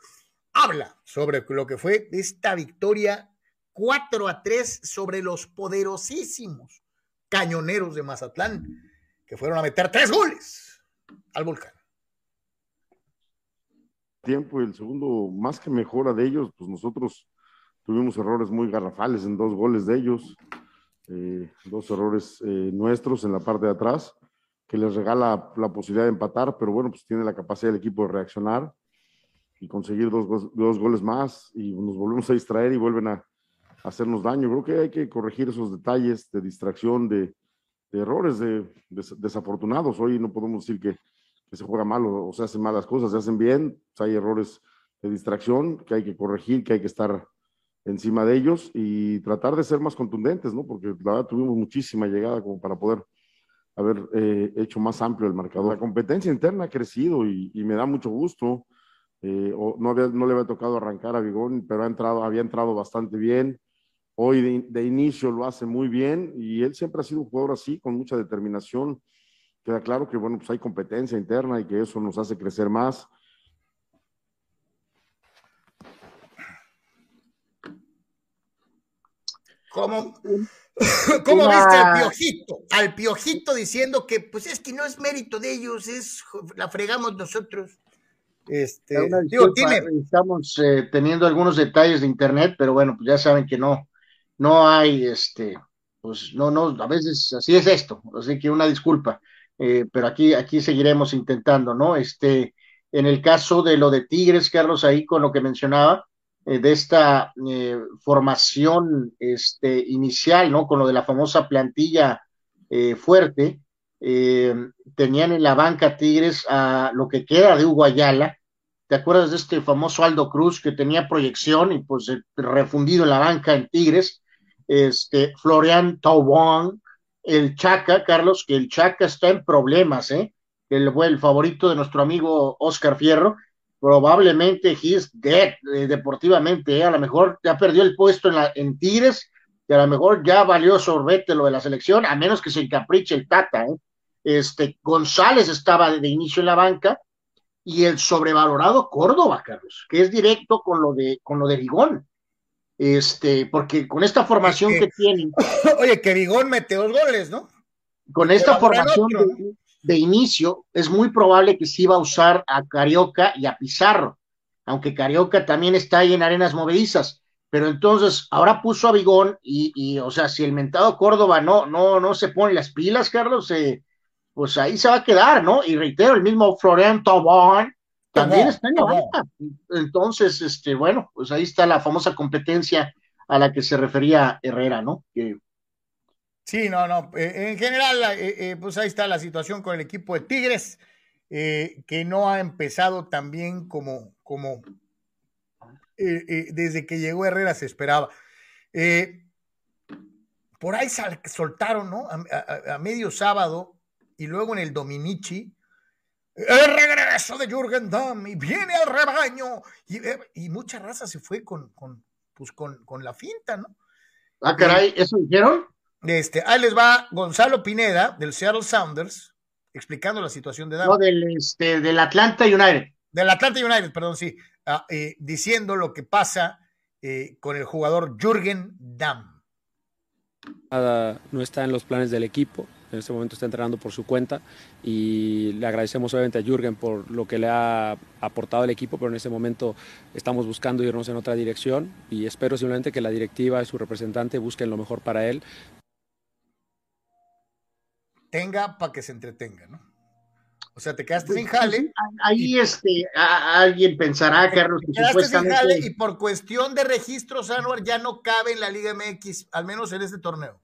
habla sobre lo que fue esta victoria 4 a 3 sobre los poderosísimos cañoneros de Mazatlán, que fueron a meter tres goles al volcán. Tiempo y el segundo, más que mejora de ellos, pues nosotros tuvimos errores muy garrafales en dos goles de ellos. Eh, dos errores eh, nuestros en la parte de atrás, que les regala la posibilidad de empatar, pero bueno, pues tiene la capacidad del equipo de reaccionar y conseguir dos, dos goles más y nos volvemos a distraer y vuelven a, hacernos daño. Creo que hay que corregir esos detalles de distracción, de, errores de, desafortunados. Hoy no podemos decir que, se juega mal o, se hacen malas cosas, se hacen bien, pues hay errores de distracción que hay que corregir, que hay que estar encima de ellos y tratar de ser más contundentes, ¿no? Porque la verdad tuvimos muchísima llegada como para poder haber eh, hecho más amplio el marcador. La competencia interna ha crecido y, me da mucho gusto. Eh, no, le había tocado arrancar a Vigón, pero ha entrado, había entrado bastante bien. Hoy de, de, inicio lo hace muy bien y él siempre ha sido un jugador así, con mucha determinación. Queda claro que, bueno, pues hay competencia interna y que eso nos hace crecer más. ¿Cómo, ¿Cómo viste al piojito? Al piojito diciendo que pues es que no es mérito de ellos, es la fregamos nosotros. Este, Estamos eh, teniendo algunos detalles de internet, pero bueno, pues ya saben que no, no hay este, pues no, no, a veces así es esto, así que una disculpa, eh, pero aquí, aquí seguiremos intentando, ¿no? Este, en el caso de lo de Tigres, Carlos, ahí con lo que mencionaba, eh, de esta eh, formación este, inicial, ¿no? Con lo de la famosa plantilla eh, fuerte, tenían en la banca Tigres a lo que queda de Hugo Ayala. ¿Te acuerdas de este famoso Aldo Cruz que tenía proyección y pues refundido en la banca en Tigres? Este, Florian Taubon, el Chaca, Carlos, que el Chaca está en problemas, ¿eh? El, el favorito de nuestro amigo Oscar Fierro, probablemente he's dead eh, deportivamente, eh, a lo mejor ya perdió el puesto en, la, en Tigres, y a lo mejor ya valió sorbete lo de la selección, a menos que se encapriche el Tata. Eh. Este, González estaba de, inicio en la banca, y el sobrevalorado Córdoba, Carlos, que es directo con lo de, con lo de Vigón. Este, porque con esta formación que, tienen. Oye, que Vigón mete dos goles, ¿no? Con esta formación de inicio, es muy probable que sí va a usar a Carioca y a Pizarro, aunque Carioca también está ahí en arenas movedizas. Pero entonces, ahora puso a Bigón y, o sea, si el mentado Córdoba no, no, no se pone las pilas, Carlos, eh, pues ahí se va a quedar, ¿no? Y reitero, el mismo Florian Tobón también está en. Entonces, este, bueno, pues ahí está la famosa competencia a la que se refería Herrera, ¿no? Que Sí, no, no. Eh, en general, eh, eh, pues ahí está la situación con el equipo de Tigres, que no ha empezado tan bien como, como desde que llegó Herrera se esperaba. por ahí soltaron, ¿no? A, medio sábado y luego en el Dominici, el regreso de Jürgen Damm y viene al rebaño. Y, mucha raza se fue con, con, pues con, con la finta, ¿no? Ah, caray, ¿eso dijeron? Este, ahí les va Gonzalo Pineda, del Seattle Sounders, explicando la situación de Dam. No, del, este, del Atlanta United. Del Atlanta United, perdón, sí. Ah, eh, diciendo lo que pasa eh, con el jugador Jürgen Damm. no está en los planes del equipo. En este momento está entrenando por su cuenta y le agradecemos obviamente a Jürgen por lo que le ha aportado al equipo, pero en este momento estamos buscando irnos en otra dirección y espero simplemente que la directiva y su representante busquen lo mejor para él tenga para que se entretenga, ¿no? O sea, te quedaste sin jale. Ahí este, alguien pensará, Carlos, que supuestamente... Sin jale y por cuestión de registros, Anwar, ya no cabe en la Liga MX, al menos en este torneo.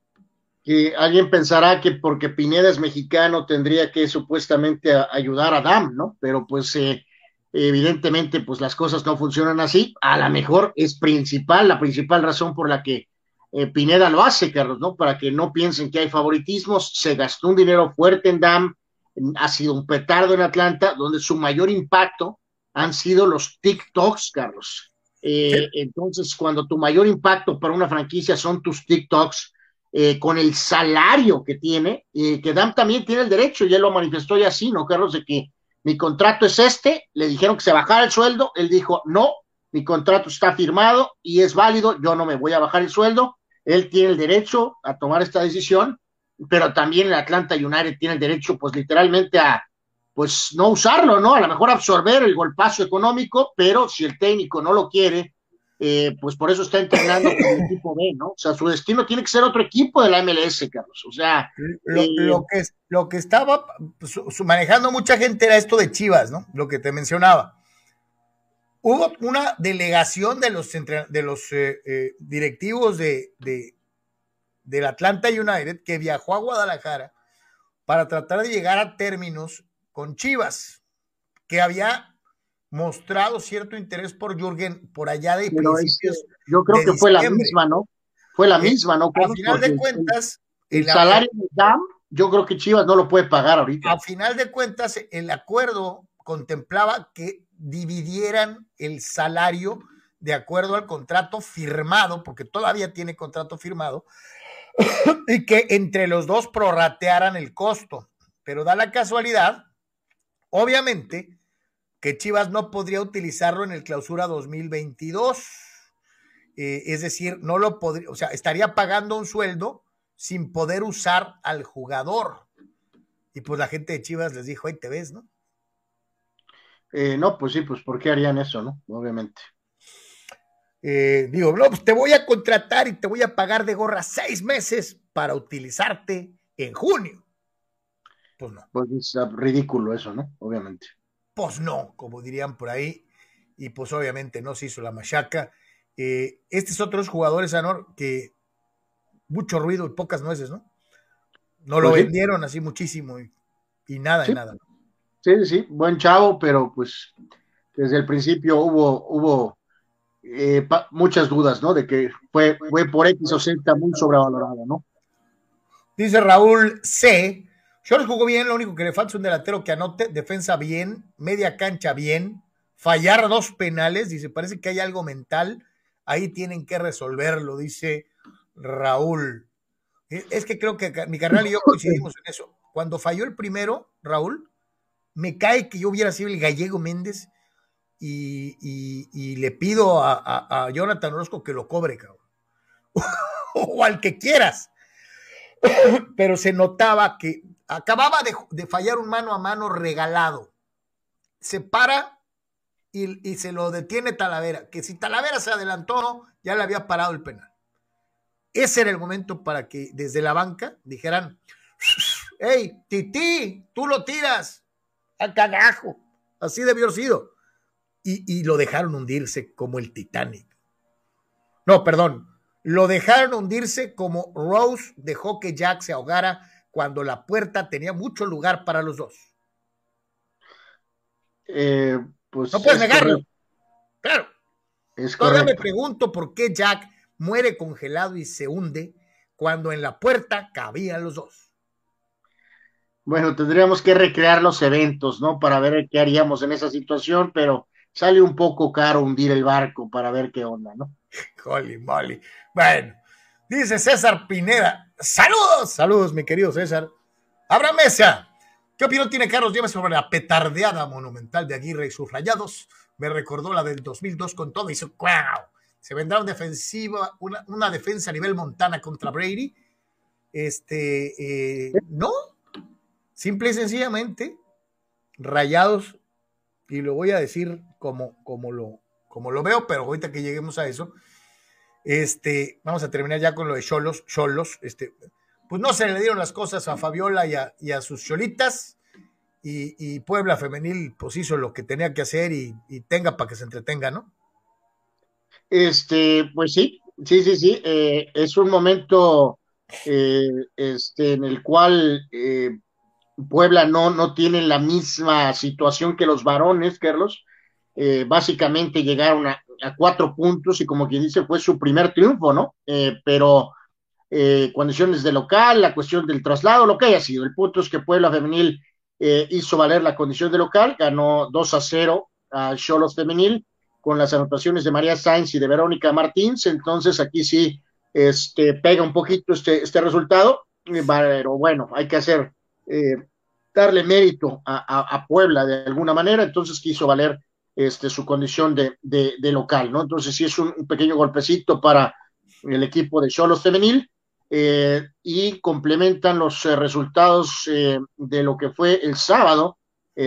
Que alguien pensará que porque Pineda es mexicano tendría que supuestamente ayudar a Dam, ¿no? Pero pues eh, evidentemente pues las cosas no funcionan así. A lo mejor es principal, la principal razón por la que eh, Pineda lo hace, Carlos, ¿no? Para que no piensen que hay favoritismos. Se gastó un dinero fuerte en DAM, ha sido un petardo en Atlanta, donde su mayor impacto han sido los TikToks, Carlos. Eh, entonces, cuando tu mayor impacto para una franquicia son tus TikToks, eh, con el salario que tiene, que DAM también tiene el derecho, y él lo manifestó ya así, ¿no, Carlos? De que mi contrato es este, le dijeron que se bajara el sueldo, él dijo, no, mi contrato está firmado y es válido, yo no me voy a bajar el sueldo, él tiene el derecho a tomar esta decisión, pero también el Atlanta United tiene el derecho, pues literalmente a, pues no usarlo, ¿no? A lo mejor absorber el golpazo económico, pero si el técnico no lo quiere, eh, pues por eso está entrenando con el equipo B, ¿no? O sea, su destino tiene que ser otro equipo de la MLS, Carlos. O sea, lo, eh, que, lo que estaba pues, manejando mucha gente era esto de Chivas, ¿no? Lo que te mencionaba hubo una delegación de los, de los eh, eh, directivos de, del Atlanta United que viajó a Guadalajara para tratar de llegar a términos con Chivas, que había mostrado cierto interés por Jürgen por allá de Pero es que yo creo de que fue la misma, ¿no? Fue la misma, ¿no? A Carlos? final de cuentas, el, el- salario de DAM, yo creo que Chivas no lo puede pagar ahorita. a final de cuentas, el acuerdo contemplaba que dividieran el salario de acuerdo al contrato firmado, porque todavía tiene contrato firmado, y que entre los dos prorratearan el costo. Pero da la casualidad, obviamente, que Chivas no podría utilizarlo en el clausura 2022. Eh, es decir, no lo podría, o sea, estaría pagando un sueldo sin poder usar al jugador. Y pues la gente de Chivas les dijo, ahí te ves, ¿no? Eh, no, pues sí, pues ¿por qué harían eso, no? Obviamente. Eh, digo, no, pues te voy a contratar y te voy a pagar de gorra seis meses para utilizarte en junio. Pues no, Pues es ah, ridículo eso, ¿no? Obviamente. pues no, como dirían por ahí. Y pues obviamente no se hizo la machaca. Eh, estos otros jugadores, Anor, que mucho ruido y pocas nueces, ¿no? No lo Pues sí. vendieron así muchísimo y, y nada, Sí. y nada. Sí, sí, sí, buen chavo, pero pues desde el principio hubo, hubo eh, muchas dudas, ¿no? De que fue, fue por X o Z muy sobrevalorado, ¿no? Dice Raúl C. Chores jugó bien, lo único que le falta es un delantero que anote, defensa bien, media cancha bien, fallar dos penales, dice, parece que hay algo mental, ahí tienen que resolverlo, dice Raúl. Es que creo que mi carnal y yo coincidimos en eso. Cuando falló el primero, Raúl, me cae que yo hubiera sido el gallego Méndez y, le pido a, Jonathan Orozco que lo cobre, cabrón. o al que quieras pero se notaba que acababa de, fallar un mano a mano regalado. Se para y, y se lo detiene Talavera, que si Talavera se adelantó, ya le había parado el penal. Ese era el momento para que desde la banca dijeran, hey, Titi, tú lo tiras, a cagajo. Así debió haber sido. Y, y lo dejaron hundirse como el Titanic. No, perdón, lo dejaron hundirse como Rose dejó que Jack se ahogara cuando la puerta tenía mucho lugar para los dos. Eh, pues No puedes es negarlo. correcto, Claro. es Todavía me correcto. pregunto por qué Jack muere congelado y se hunde cuando en la puerta cabían los dos. Bueno, tendríamos que recrear los eventos, ¿no? Para ver qué haríamos en esa situación, pero sale un poco caro hundir el barco para ver qué onda, ¿no? Holy moly. Bueno, dice César Pineda. Saludos, saludos, mi querido César. Abra mesa. ¿Qué opinión tiene Carlos Díaz sobre la petardeada monumental de Aguirre y sus rayados? Me recordó la del 2002 con todo y hizo ¡Wow! Se vendrá una defensiva, una, una defensa a nivel Montana contra Brady. Este, eh, no. Simple y sencillamente, rayados, y lo voy a decir como, como, lo, como lo veo, pero ahorita que lleguemos a eso, este, vamos a terminar ya con lo de Cholos, Cholos, este, pues no se le dieron las cosas a Fabiola y a, sus cholitas, y, y Puebla Femenil pues hizo lo que tenía que hacer y, y tenga para que se entretenga, ¿no? Este, pues sí, sí, sí, sí. eh, es un momento eh, este, en el cual eh, Puebla no, no tiene la misma situación que los varones, Carlos. Eh, básicamente llegaron a, cuatro puntos y como quien dice fue su primer triunfo, ¿no? Eh, pero eh, condiciones de local, la cuestión del traslado, lo que haya sido. El punto es que Puebla Femenil eh, hizo valer la condición de local, ganó 2 a 0 a Cholos Femenil con las anotaciones de María Sainz y de Verónica Martins, entonces aquí sí este, pega un poquito este, este resultado, pero bueno, hay que hacer, eh, darle mérito a, Puebla de alguna manera, entonces quiso valer este, su condición de, de, de local, ¿no? Entonces sí es un, pequeño golpecito para el equipo de Cholos Femenil, eh, y complementan los eh, resultados eh, de lo que fue el sábado.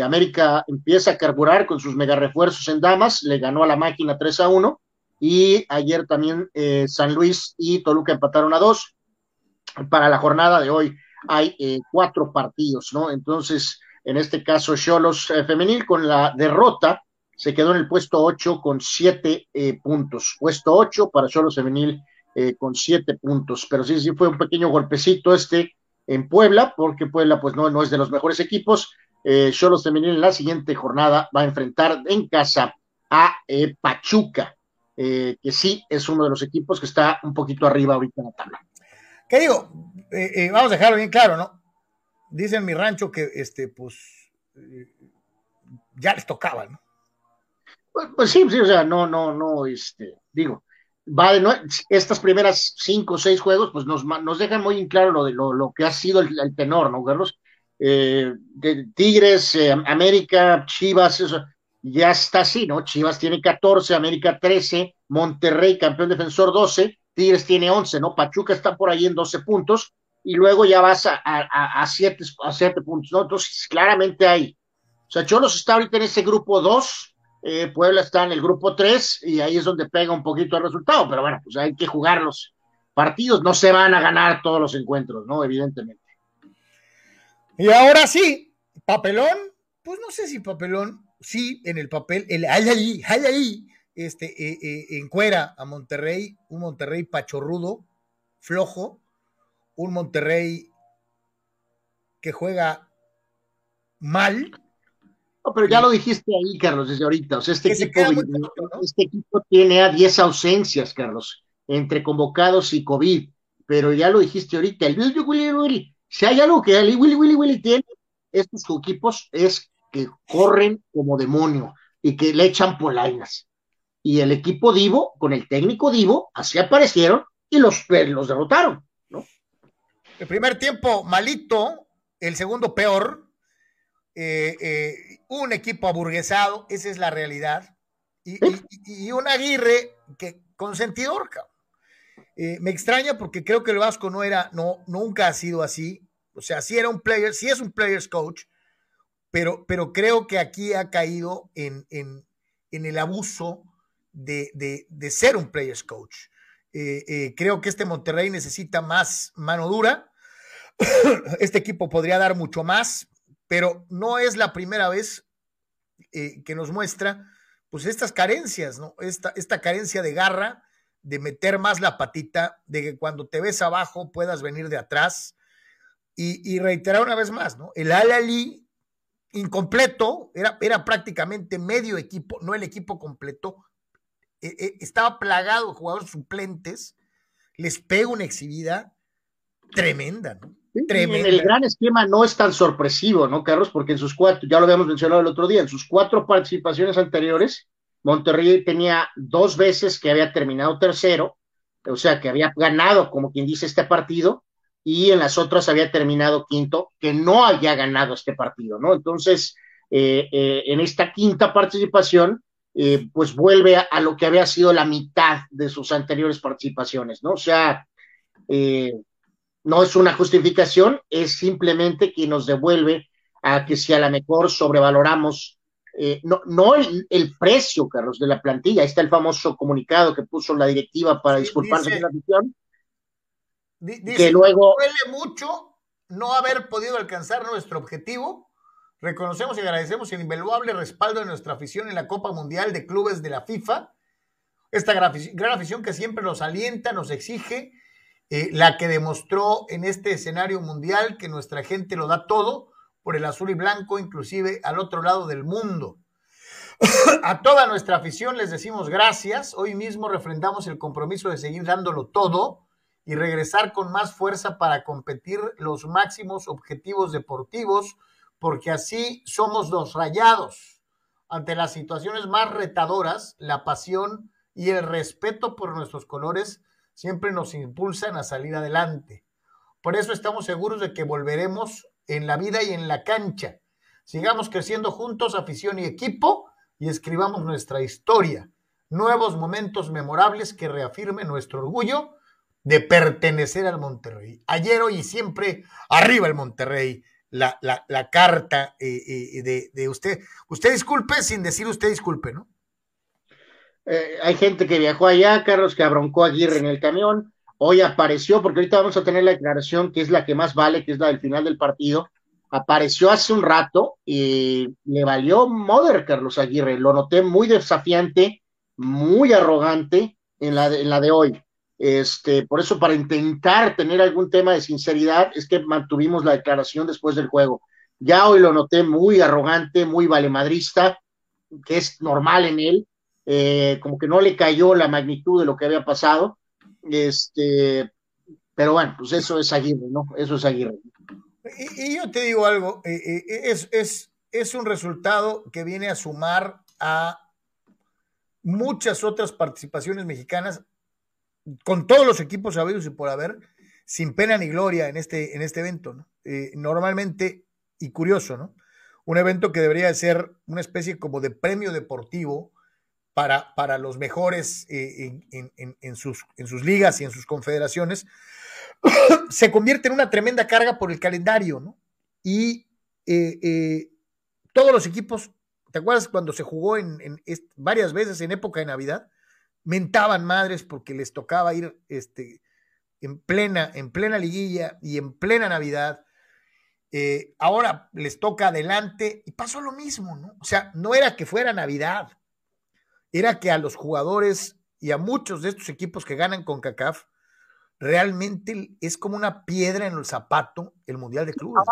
América empieza a carburar con sus mega refuerzos en damas, le ganó a la máquina 3 a 1 y ayer también eh, San Luis y Toluca empataron a 2. Para la jornada de hoy hay eh, cuatro partidos, ¿no? Entonces, en este caso, Cholos eh, Femenil con la derrota se quedó en el puesto 8 con 7 puntos. Puesto 8 para Cholos Femenil eh, con siete puntos. Pero sí, sí fue un pequeño golpecito este en Puebla, porque Puebla pues no, no es de los mejores equipos, eh, Cholos Femenil en la siguiente jornada va a enfrentar en casa a eh, Pachuca, eh, que sí es uno de los equipos que está un poquito arriba ahorita en la tabla. ¿Qué digo? vamos a dejarlo bien claro, ¿no? Dicen mi rancho que, este, pues, ya les tocaba, ¿no? Pues, pues, sí, sí, o sea, no, no, no, este, digo, va de no, estas primeras cinco o seis juegos, pues nos, nos dejan muy en claro lo de lo, lo que ha sido el, tenor, ¿no, Carlos? Eh, de Tigres, eh, América, Chivas, eso, ya está así, ¿no? Chivas tiene 14, América 13, Monterrey, campeón defensor 12, Tigres tiene 11, ¿no? Pachuca está por ahí en 12 puntos y luego ya vas a, a, siete, a siete puntos, ¿no? Entonces, claramente hay. O sea, Cholos está ahorita en ese grupo 2, eh, Puebla está en el grupo 3 y ahí es donde pega un poquito el resultado, pero bueno, pues hay que jugar los partidos, no se van a ganar todos los encuentros, ¿no? Evidentemente. Y ahora sí, papelón, pues no sé si papelón, sí, en el papel, el hay ahí, hay ahí, este, eh, eh, encuera a Monterrey, un Monterrey pachorrudo, flojo, un Monterrey que juega mal. No, pero ya lo dijiste ahí, Carlos, desde ahorita. O sea, este, equipo, este equipo tiene a 10 ausencias, Carlos, entre convocados y COVID. Pero ya lo dijiste ahorita, el si hay algo que Willy Willy Willy tiene, estos equipos es que corren como demonio y que le echan polainas. Y el equipo Divo, con el técnico Divo, así aparecieron y los, los derrotaron, ¿no? El primer tiempo malito, el segundo peor, eh, eh, un equipo aburguesado, esa es la realidad, y, y, un Aguirre que consentidor, cabrón. Eh, me extraña porque creo que el Vasco no era, no, nunca ha sido así. O sea, sí era un player, sí es un players coach, pero, pero creo que aquí ha caído en, en, en el abuso de, de, de, ser un players coach. Eh, eh, creo que este Monterrey necesita más mano dura. Este equipo podría dar mucho más, pero no es la primera vez eh, que nos muestra pues estas carencias, ¿no? Esta, esta carencia de garra, de meter más la patita, de que cuando te ves abajo puedas venir de atrás. Y, reiterar una vez más, ¿no? El Al-Ali incompleto, era, era prácticamente medio equipo, no el equipo completo, e, e, estaba plagado de jugadores suplentes, les pega una exhibida tremenda, ¿no? Tremenda. el gran esquema no es tan sorpresivo, ¿no, Carlos? Porque en sus cuatro, ya lo habíamos mencionado el otro día, en sus cuatro participaciones anteriores, Monterrey tenía dos veces que había terminado tercero, o sea, que había ganado, como quien dice, este partido, y en las otras había terminado quinto, que no había ganado este partido, ¿no? Entonces, eh, eh, en esta quinta participación, eh, pues vuelve a, lo que había sido la mitad de sus anteriores participaciones, ¿no? O sea, no es una justificación, es simplemente que nos devuelve a que si a lo mejor sobrevaloramos eh, no, no el, el, precio, Carlos, de la plantilla. Ahí está el famoso comunicado que puso la directiva para disculparse de la afición. Dice, que luego. Duele mucho no haber podido alcanzar nuestro objetivo. Reconocemos y agradecemos el invaluable respaldo de nuestra afición en la Copa Mundial de Clubes de la FIFA. Esta gran afición que siempre nos alienta, nos exige, eh, la que demostró en este escenario mundial que nuestra gente lo da todo por el azul y blanco, inclusive al otro lado del mundo. A toda nuestra afición les decimos gracias. Hoy mismo refrendamos el compromiso de seguir dándolo todo y regresar con más fuerza para competir los máximos objetivos deportivos, porque así somos los rayados. Ante las situaciones más retadoras, la pasión y el respeto por nuestros colores siempre nos impulsan a salir adelante. Por eso estamos seguros de que volveremos en la vida y en la cancha. Sigamos creciendo juntos, afición y equipo, y escribamos nuestra historia. Nuevos momentos memorables que reafirmen nuestro orgullo de pertenecer al Monterrey. Ayer, hoy y siempre, arriba el Monterrey. La, la, la carta eh, eh, de, de, usted. Usted disculpe sin decir usted disculpe, ¿no? Eh, hay gente que viajó allá, Carlos, que abroncó a Aguirre en el camión hoy apareció, porque ahorita vamos a tener la declaración que es la que más vale, que es la del final del partido, apareció hace un rato y le valió Mother Carlos Aguirre, lo noté muy desafiante, muy arrogante en la de, en la de hoy. Este, por eso, para intentar tener algún tema de sinceridad, es que mantuvimos la declaración después del juego. Ya hoy lo noté muy arrogante, muy valemadrista, que es normal en él, eh, como que no le cayó la magnitud de lo que había pasado. Este, pero bueno, pues eso es Aguirre, ¿no? Eso es Aguirre. Y, yo te digo algo, eh, eh, es, es, es un resultado que viene a sumar a muchas otras participaciones mexicanas con todos los equipos sabidos y por haber, sin pena ni gloria en este, en este evento. ¿no? Eh, normalmente, y curioso, ¿no? Un evento que debería ser una especie como de premio deportivo para, para los mejores en, en, en, sus, en sus ligas y en sus confederaciones, se convierte en una tremenda carga por el calendario, ¿no? Y eh, eh, todos los equipos, ¿te acuerdas cuando se jugó en, varias veces en época de Navidad? Mentaban madres porque les tocaba ir este, en, plena, en plena liguilla y en plena Navidad. Eh, ahora les toca adelante y pasó lo mismo, ¿no? O sea, no era que fuera Navidad, era que a los jugadores y a muchos de estos equipos que ganan con CACAF realmente es como una piedra en el zapato el Mundial de Clubes.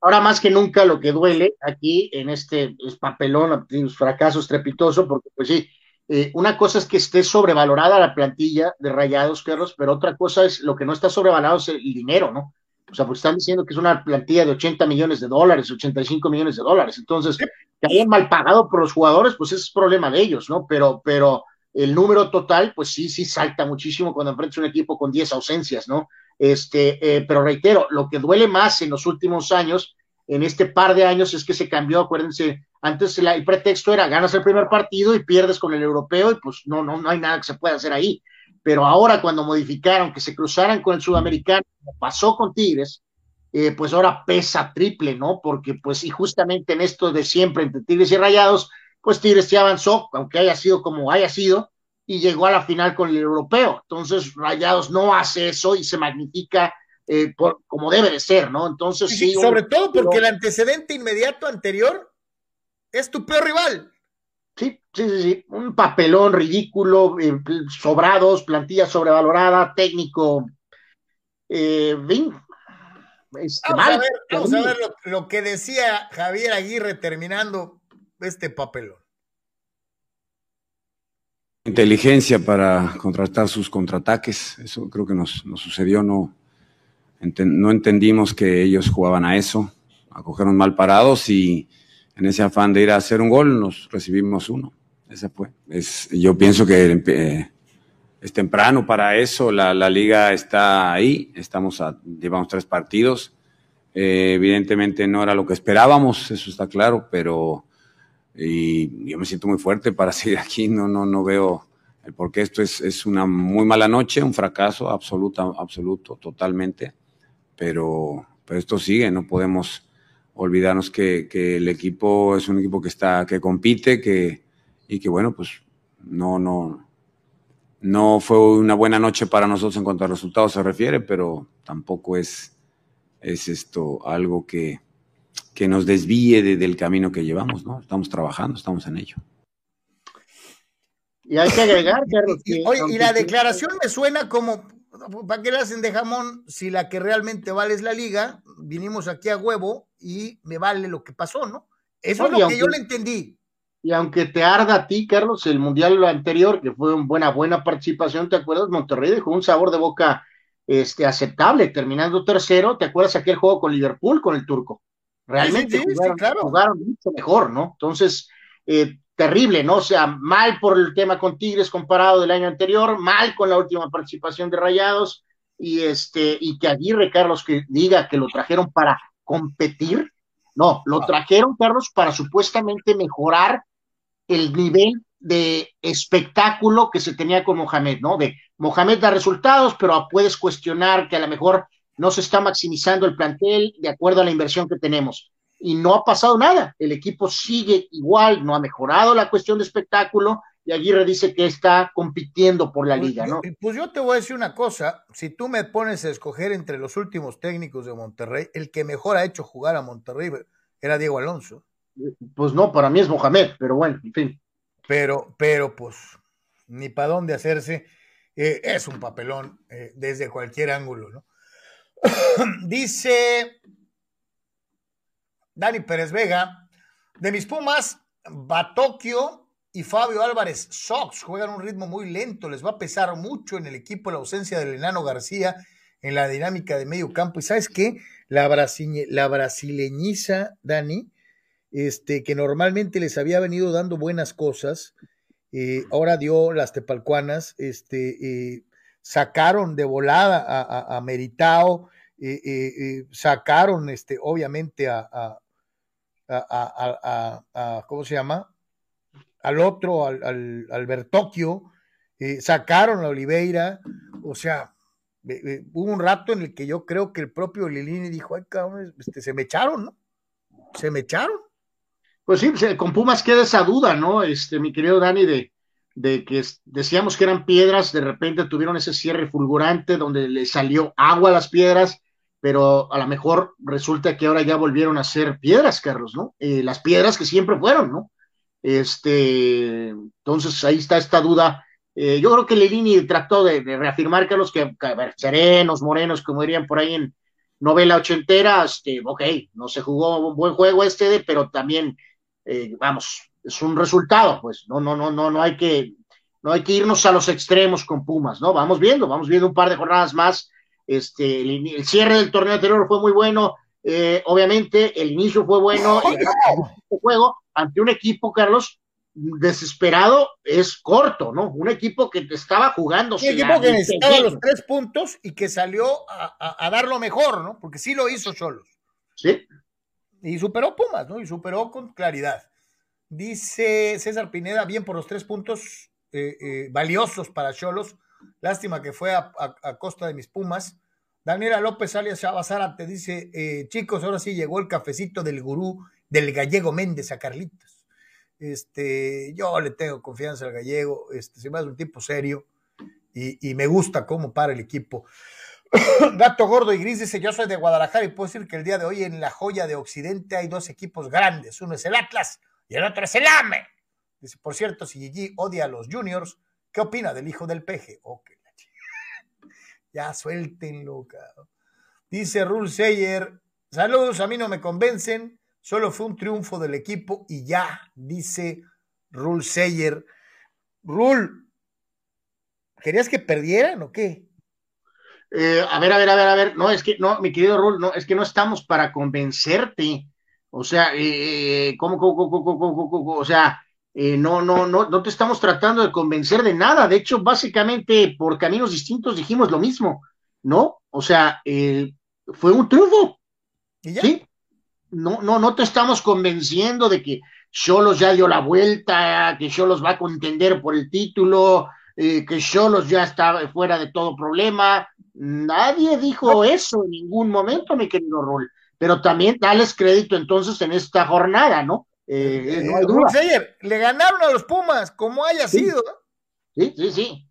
Ahora, más que nunca lo que duele aquí en este papelón, fracaso estrepitoso, porque pues sí, eh, una cosa es que esté sobrevalorada la plantilla de Rayados, Carlos, pero otra cosa es lo que no está sobrevalorado es el dinero, ¿no? O sea, pues están diciendo que es una plantilla de 80 millones de dólares, 85 millones de dólares. Entonces, que hayan mal pagado por los jugadores, pues ese es problema de ellos, ¿no? Pero, pero el número total, pues sí, sí salta muchísimo cuando enfrentas un equipo con 10 ausencias, ¿no? Este, eh, pero reitero, lo que duele más en los últimos años, en este par de años, es que se cambió, acuérdense, antes el pretexto era ganas el primer partido y pierdes con el europeo y pues no, no, no hay nada que se pueda hacer ahí. Pero ahora cuando modificaron que se cruzaran con el sudamericano, como pasó con Tigres, eh, pues ahora pesa triple, ¿no? Porque pues y justamente en esto de siempre entre Tigres y Rayados, pues Tigres ya avanzó, aunque haya sido como haya sido, y llegó a la final con el europeo. Entonces, Rayados no hace eso y se magnifica eh, por, como debe de ser, ¿no? Entonces, sí. sobre todo porque el antecedente inmediato anterior es tu peor rival. Sí, sí, sí, sí. Un papelón ridículo, eh, sobrados, plantilla sobrevalorada, técnico. Eh, este, vamos, a ver, vamos a ver lo que decía Javier Aguirre terminando este papelón. Inteligencia para contratar sus contraataques, eso creo que nos, sucedió, no, no entendimos que ellos jugaban a eso, a cogernos mal parados y en ese afán de ir a hacer un gol nos recibimos uno. Ese fue. Yo pienso que eh, es temprano para eso, la, liga está ahí, estamos llevamos tres partidos. Eh, evidentemente no era lo que esperábamos, eso está claro, pero y yo me siento muy fuerte para seguir aquí, no, no, no veo el por qué esto es, es una muy mala noche, un fracaso absoluto, absoluto, totalmente, pero, pero esto sigue, no podemos olvidarnos que, que, el equipo es un equipo que está, que compite, que, y que bueno, pues no, no, no fue una buena noche para nosotros en cuanto a resultados se refiere, pero tampoco es, es esto algo que, que nos desvíe del camino que llevamos, ¿no? Estamos trabajando, estamos en ello. Y hay que agregar, Carlos. y la declaración me suena como, ¿para qué le hacen de jamón si la que realmente vale es la liga? Vinimos aquí a huevo y me vale lo que pasó, ¿no? Eso es lo que yo le entendí. Y aunque te arda a ti, Carlos, el mundial anterior, que fue una buena, buena participación, ¿te acuerdas? Monterrey dejó un sabor de boca este, aceptable, terminando tercero. ¿Te acuerdas aquel juego con Liverpool, con el turco? Realmente jugaron, mucho mejor, ¿no? Entonces, eh, terrible, ¿no? O sea, mal por el tema con Tigres comparado del año anterior, mal con la última participación de Rayados, y este, y que Aguirre, Carlos, que diga que lo trajeron para competir, no, lo trajeron, Carlos, para supuestamente mejorar el nivel de espectáculo que se tenía con Mohamed, ¿no? De Mohamed da resultados, pero puedes cuestionar que a lo mejor no se está maximizando el plantel de acuerdo a la inversión que tenemos. Y no ha pasado nada. El equipo sigue igual, no ha mejorado la cuestión de espectáculo y Aguirre dice que está compitiendo por la pues liga, ¿no? Pues yo te voy a decir una cosa, si tú me pones a escoger entre los últimos técnicos de Monterrey, el que mejor ha hecho jugar a Monterrey era Diego Alonso. Pues no, para mí es Mohamed, pero bueno, en fin. Pero, pero pues, ni para dónde hacerse, eh, es un papelón eh, desde cualquier ángulo, ¿no? Dice Dani Pérez Vega. De mis Pumas, Batokio y Fabio Álvarez Sox juegan un ritmo muy lento. Les va a pesar mucho en el equipo la ausencia del enano García en la dinámica de medio campo. ¿Y sabes qué? La, brasileñiza, Dani, este, que normalmente les había venido dando buenas cosas, eh, ahora dio las tepalcuanas, este, eh, sacaron de volada a, a, Meritao, eh, sacaron, este, obviamente, a, a, ¿cómo se llama? Al otro, al, al, al Bertocchio, sacaron a Oliveira, o sea, hubo un rato en el que yo creo que el propio Lilini dijo, ay, cabrón, este, se me echaron, ¿no? Se me echaron. Pues sí, con Pumas queda esa duda, ¿no? Este, mi querido Dani, de, de que decíamos que eran piedras, de repente tuvieron ese cierre fulgurante donde le salió agua a las piedras, pero a lo mejor resulta que ahora ya volvieron a ser piedras, Carlos, ¿no? Eh, las piedras que siempre fueron, ¿no? Este, entonces ahí está esta duda. Eh, yo creo que Lelini trató de, reafirmar, Carlos, que, que ver, serenos, morenos, como dirían por ahí en novela ochentera, este, ok, no se jugó un buen juego este, pero también eh, vamos, es un resultado, pues no, no, no, no, no hay que, no hay que irnos a los extremos con Pumas, ¿no? Vamos viendo, vamos viendo un par de jornadas más. Este, el, cierre del torneo anterior fue muy bueno, eh, obviamente el inicio fue bueno, el juego ante un equipo, Carlos, desesperado es corto, ¿no? Un equipo que estaba jugando. Un equipo que necesitaba los tres puntos y que salió a, a, dar lo mejor, ¿no? Porque sí lo hizo solos. Sí. Y superó Pumas, ¿no? Y superó con claridad. Dice César Pineda, bien por los tres puntos eh, eh, valiosos para Cholos. Lástima que fue a, costa de mis Pumas. Daniela López alias Chavazara te dice, eh, chicos, ahora sí llegó el cafecito del gurú del gallego Méndez a Carlitos. Este, yo le tengo confianza al gallego, este, se me hace un tipo serio y, y me gusta cómo para el equipo. Gato Gordo y Gris dice, yo soy de Guadalajara y puedo decir que el día de hoy en la joya de Occidente hay dos equipos grandes, uno es el Atlas y el otro es el AME. Dice, por cierto, si Gigi odia a los juniors, ¿qué opina del hijo del peje? Oh, ya suéltenlo, cabrón. Dice Rule saludos, a mí no me convencen, solo fue un triunfo del equipo y ya, dice Rule Sayer. Rule, ¿querías que perdieran o qué? Eh, a ver, a ver, a ver, a ver, no, es que, no, mi querido Rul, no, es que no estamos para convencerte. O sea, eh, ¿cómo, cómo, cómo, o sea, eh, no, no, no, no te estamos tratando de convencer de nada. De hecho, básicamente, por caminos distintos dijimos lo mismo, ¿no? O sea, fue un triunfo. ¿Sí? No, no, no te estamos convenciendo de que Cholos ya dio la vuelta, que Cholos va a contender por el título, que Cholos ya está fuera de todo problema. Nadie dijo eso en ningún momento, mi querido Rol. Pero también dales crédito entonces en esta jornada, ¿no? Eh, eh, no hay duda. le ganaron a los Pumas, como haya sido. Sí, sí, sí.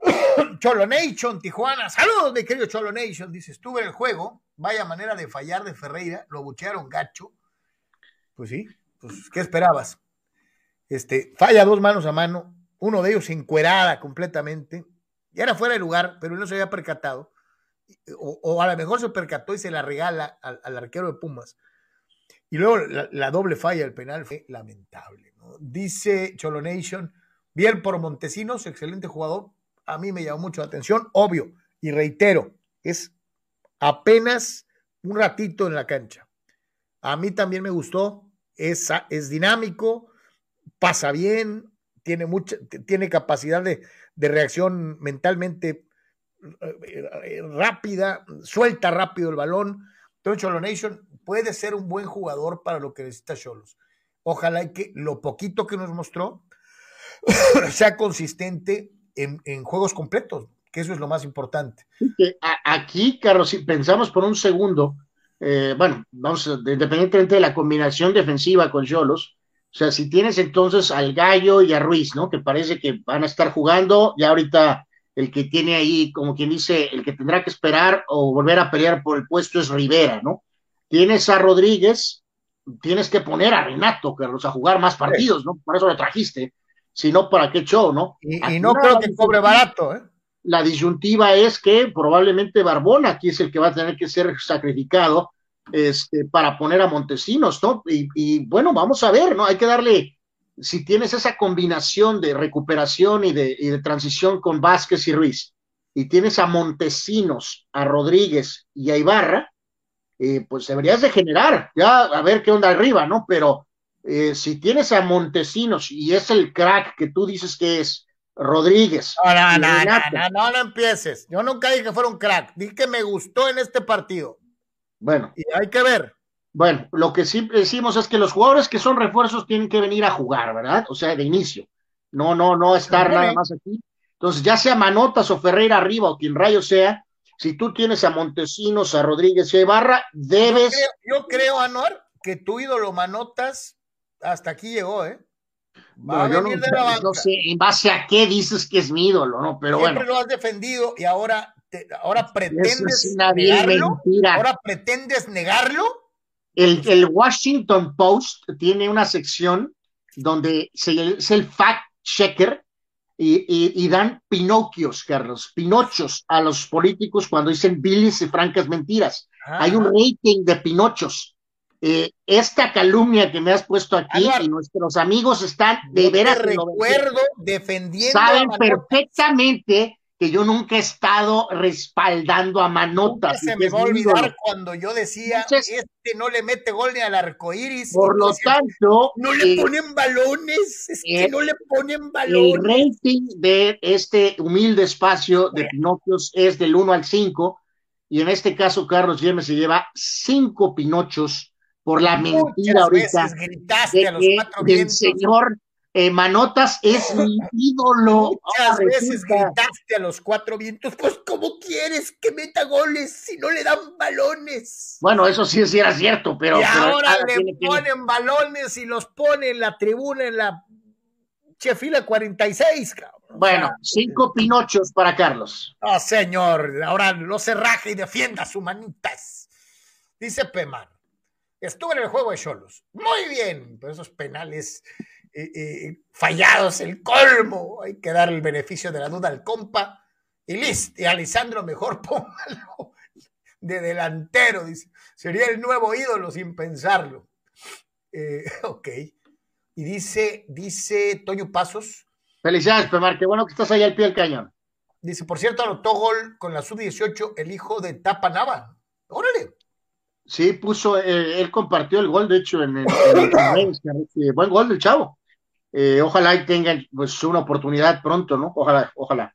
Cholo Nation, Tijuana. Saludos, mi querido Cholo Nation. Dice, estuve en el juego. Vaya manera de fallar de Ferreira. Lo buchearon gacho. Pues sí, pues, ¿qué esperabas? Este, falla dos manos a mano. Uno de ellos encuerada completamente. Ya era fuera de lugar, pero no se había percatado. O, a lo mejor se percató y se la regala al, arquero de Pumas. Y luego la, doble falla del penal fue lamentable. Dice Cholo Nation, bien por Montesinos, excelente jugador. A mí me llamó mucho la atención, obvio. Y reitero, es apenas un ratito en la cancha. A mí también me gustó. Es, es dinámico, pasa bien, tiene, mucha, tiene capacidad de, de reacción mentalmente eh, rápida, suelta rápido el balón. Entonces, Cholo Nation puede ser un buen jugador para lo que necesita Cholos. Ojalá que lo poquito que nos mostró sea consistente en, juegos completos, que eso es lo más importante. Aquí, Carlos, si pensamos por un segundo, eh, bueno, vamos, independientemente de la combinación defensiva con Cholos, o sea, si tienes entonces al Gallo y a Ruiz, ¿no? Que parece que van a estar jugando, ya ahorita el que tiene ahí, como quien dice, el que tendrá que esperar o volver a pelear por el puesto es Rivera, ¿no? Tienes a Rodríguez, tienes que poner a Renato, Carlos, a jugar más partidos, ¿no? Por eso lo trajiste, si no, ¿para qué show, no? Y, no creo que cobre barato, ¿eh? La disyuntiva es que probablemente Barbón aquí es el que va a tener que ser sacrificado este, para poner a Montesinos, ¿no? Y, bueno, vamos a ver, ¿no? Hay que darle, si tienes esa combinación de recuperación y de, y de transición con Vázquez y Ruiz, y tienes a Montesinos, a Rodríguez y a Ibarra, eh, pues deberías de generar, ya a ver qué onda arriba, ¿no? Pero eh, si tienes a Montesinos y es el crack que tú dices que es Rodríguez. No, no, no, no, no, no, empieces. Yo nunca dije que fuera un crack, dije que me gustó en este partido. Bueno. Y hay que ver. Bueno, lo que sí decimos es que los jugadores que son refuerzos tienen que venir a jugar, ¿verdad? O sea, de inicio. No, no, no estar nada más aquí. Entonces, ya sea Manotas o Ferreira arriba o quien rayo sea, si tú tienes a Montesinos, a Rodríguez y a Ibarra, debes. Yo creo, Anuar, que tu ídolo Manotas hasta aquí llegó, ¿eh? Va a venir no, de la banca. no, sé en base a qué dices que es mi ídolo, ¿no? Pero Siempre bueno. lo has defendido y ahora, te, ahora pretendes negarlo. Ahora pretendes negarlo. El, el, Washington Post tiene una sección donde se, es el fact checker y, dan pinocchios, Carlos, pinochos a los políticos cuando dicen bilis y francas mentiras. Hay un rating de pinochos. Eh, esta calumnia que me has puesto aquí y nuestros amigos están de veras. recuerdo defendiendo. Saben perfectamente que yo nunca he estado respaldando a Manotas. se me va a olvidar cuando yo decía, este no le mete gol ni al arco iris. Por lo tanto. No le eh, ponen balones, es que no le ponen balones. El rating de este humilde espacio de Pinocchios es del 1 al 5, y en este caso Carlos Yemes se lleva 5 Pinochos por la mentira ahorita gritaste a los cuatro del señor eh, Manotas es mi ídolo. Muchas veces gritaste a los cuatro vientos, pues ¿cómo quieres que meta goles si no le dan balones? Bueno, eso sí, sí era cierto, pero... Y ahora le ponen balones y los pone en la tribuna, en la chefila 46, cabrón. Bueno, cinco pinochos para Carlos. Oh, señor, ahora no se raje y defienda sus manitas. Dice Pemar, estuve en el juego de Cholos. Muy bien, pero esos penales fallados, el colmo. Hay que dar el beneficio de la duda al compa. Y listo, y Alisandro mejor póngalo de delantero, dice. Sería el nuevo ídolo sin pensarlo. Eh, ok. Y dice, dice Toño Pasos. Felicidades, Pemar, qué bueno que estás ahí al pie del cañón. Dice, por cierto, anotó gol con la sub-18 el hijo de Tapa Nava. Órale. Sí, puso, eh, él compartió el gol, de hecho, en el, buen gol del chavo. Eh, ojalá y tengan pues una oportunidad pronto, ¿no? Ojalá, ojalá.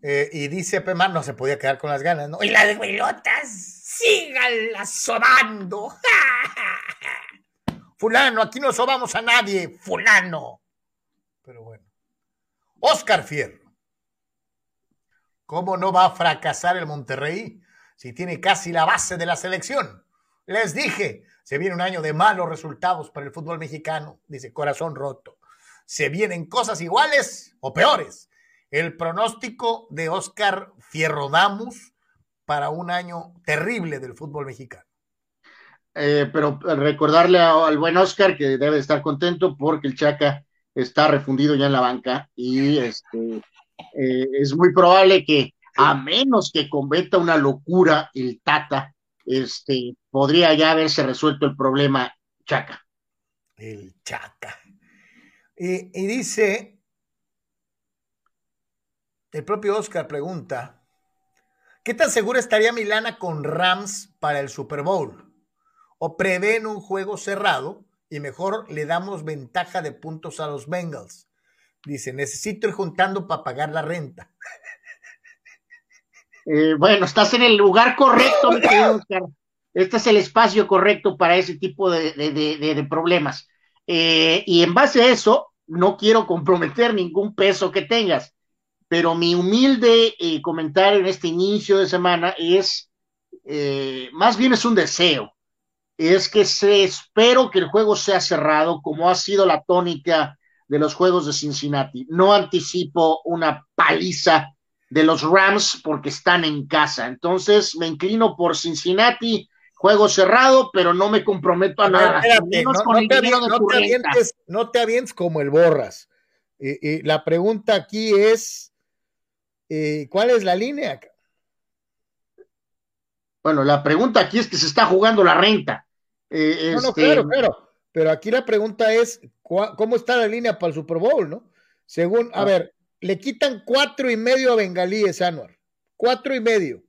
Eh, y dice Pemar, no se podía quedar con las ganas, ¿no? Y las pelotas, síganla sobando. fulano, aquí no sobamos a nadie, fulano. Pero bueno. Oscar Fierro. ¿Cómo no va a fracasar el Monterrey si tiene casi la base de la selección? Les dije, se viene un año de malos resultados para el fútbol mexicano, dice corazón roto. Se vienen cosas iguales o peores. El pronóstico de Oscar Fierrodamus para un año terrible del fútbol mexicano. Eh, pero recordarle al buen Oscar que debe estar contento porque el Chaca está refundido ya en la banca y este, eh, es muy probable que a menos que cometa una locura el Tata, este, podría ya haberse resuelto el problema Chaca. El Chaca. Y, dice, el propio Oscar pregunta, ¿qué tan segura estaría Milana con Rams para el Super Bowl? ¿O prevén un juego cerrado y mejor le damos ventaja de puntos a los Bengals? Dice, necesito ir juntando para pagar la renta. Eh, bueno, estás en el lugar correcto, mi querido Oscar. Este es el espacio correcto para ese tipo de, problemas. Eh, y en base a eso, no quiero comprometer ningún peso que tengas, pero mi humilde eh, comentario en este inicio de semana es, más bien es un deseo, es que se espero que el juego sea cerrado como ha sido la tónica de los juegos de Cincinnati. No anticipo una paliza de los Rams porque están en casa. Entonces me inclino por Cincinnati juego cerrado, pero no me comprometo a nada. no, te avientes, como el borras. y la pregunta aquí es, eh, ¿cuál es la línea? Bueno, la pregunta aquí es que se está jugando la renta. Eh, no, no, este, claro, claro. Pero aquí la pregunta es, ¿cómo está la línea para el Super Bowl, no? Según, a ah. ver, le quitan cuatro y medio a Bengalíes, Anuar. Cuatro y medio.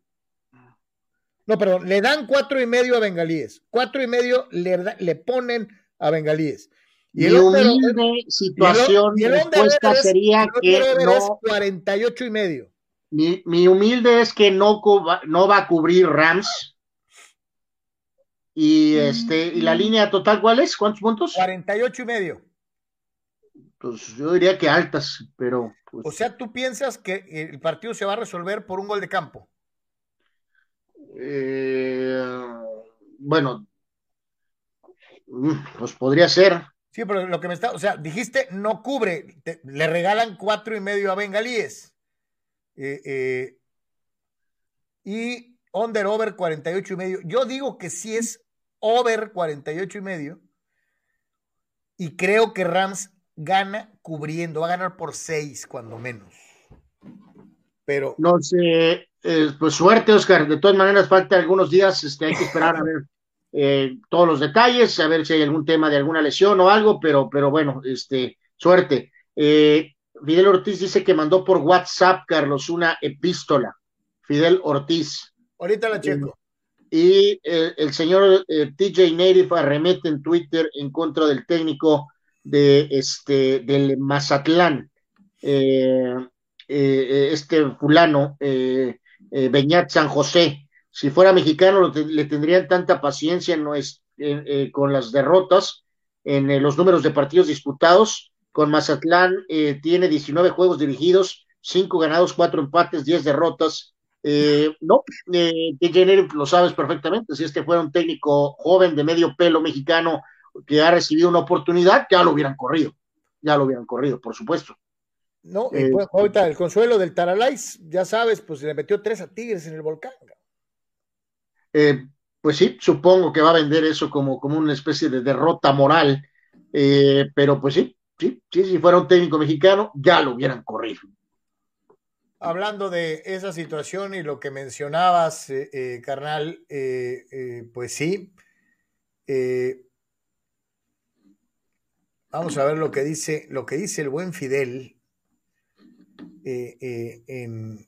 No, perdón, le dan cuatro y medio a Bengalíes. Cuatro y medio le, le ponen a Bengalíes. Y el humilde situación y respuesta sería que no. 48 y medio. Mi, mi, humilde es que no, no va a cubrir Rams. Y este, y la mm. línea total, ¿cuál es? ¿Cuántos puntos? 48 y medio. Pues yo diría que altas, pero. Pues o sea, ¿tú piensas que el partido se va a resolver por un gol de campo? Eh, bueno, mm, pues podría ser. Sí, pero lo que me está, o sea, dijiste no cubre, le regalan cuatro y medio a Bengalíes. Eh, eh, y under over 48 y medio. Yo digo que sí es over 48 y medio. Y creo que Rams gana cubriendo, va a ganar por 6 cuando menos. Pero. No sé, eh, pues suerte, Oscar. De todas maneras, falta algunos días, este, hay que esperar a ver eh, todos los detalles, a ver si hay algún tema de alguna lesión o algo, pero, pero bueno, este, suerte. Eh, Fidel Ortiz dice que mandó por WhatsApp, Carlos, una epístola. Fidel Ortiz. Ahorita la checo. y el señor TJ Native arremete en Twitter en contra del técnico de este del Mazatlán. este fulano, Beñat San José, si fuera mexicano le tendrían tanta paciencia no es, eh, con las derrotas en eh, los números de partidos disputados. Con Mazatlán eh, tiene 19 juegos dirigidos, 5 ganados, 4 empates, 10 derrotas. no, eh, lo sabes perfectamente, si este fuera un técnico joven de medio pelo mexicano que ha recibido una oportunidad, ya lo hubieran corrido, ya lo hubieran corrido, por supuesto. No, y pues, ahorita el consuelo del Taralais, ya sabes, pues le metió tres a Tigres en el volcán. Eh, pues sí, supongo que va a vender eso como, como una especie de derrota moral, eh, pero pues sí, sí, sí, si fuera un técnico mexicano, ya lo hubieran corrido. Hablando de esa situación y lo que mencionabas, eh, carnal, pues sí. Vamos a ver lo que dice, lo que dice el buen Fidel en,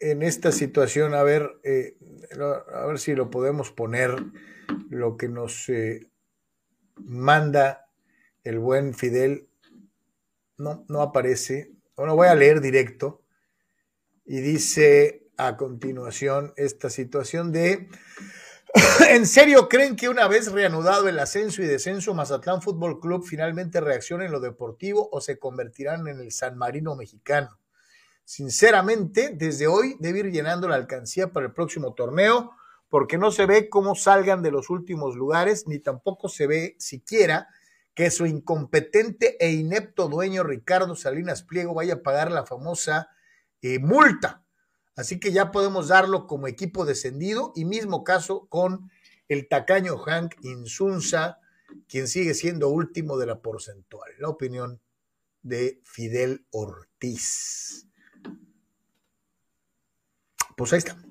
en esta situación, a ver, eh, a ver si lo podemos poner, lo que nos eh, manda el buen Fidel, no, no aparece, bueno, voy a leer directo, y dice a continuación esta situación de, ¿en serio creen que una vez reanudado el ascenso y descenso, Mazatlán Fútbol Club finalmente reacciona en lo deportivo o se convertirán en el San Marino mexicano? Sinceramente, desde hoy debe ir llenando la alcancía para el próximo torneo, porque no se ve cómo salgan de los últimos lugares, ni tampoco se ve siquiera que su incompetente e inepto dueño Ricardo Salinas Pliego vaya a pagar la famosa eh, multa. Así que ya podemos darlo como equipo descendido y mismo caso con el tacaño Hank Insunza, quien sigue siendo último de la porcentual. La opinión de Fidel Ortiz. Pues ahí está.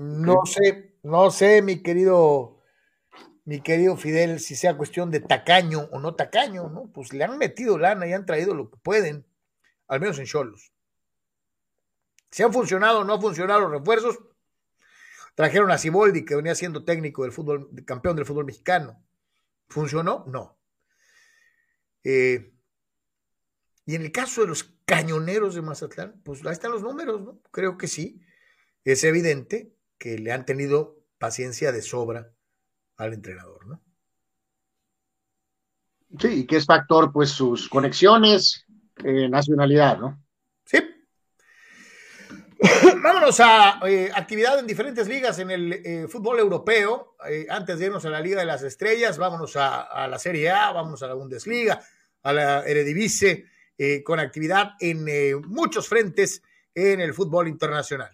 No sé, no sé, mi querido, mi querido Fidel, si sea cuestión de tacaño o no tacaño, ¿no? Pues le han metido lana y han traído lo que pueden, al menos en Cholos. Si han funcionado o no han funcionado los refuerzos, trajeron a Ciboldi, que venía siendo técnico del fútbol, campeón del fútbol mexicano. ¿Funcionó? No. Eh, y en el caso de los cañoneros de Mazatlán, pues ahí están los números, ¿no? Creo que sí es evidente que le han tenido paciencia de sobra al entrenador, ¿no? Sí, que es factor, pues, sus conexiones, eh, nacionalidad, ¿no? Vámonos a eh, actividad en diferentes ligas en el eh, fútbol europeo. antes de irnos a la Liga de las Estrellas, vámonos a, la Serie A, vámonos a la Bundesliga, a la Eredivisie, con actividad en muchos frentes en el fútbol internacional.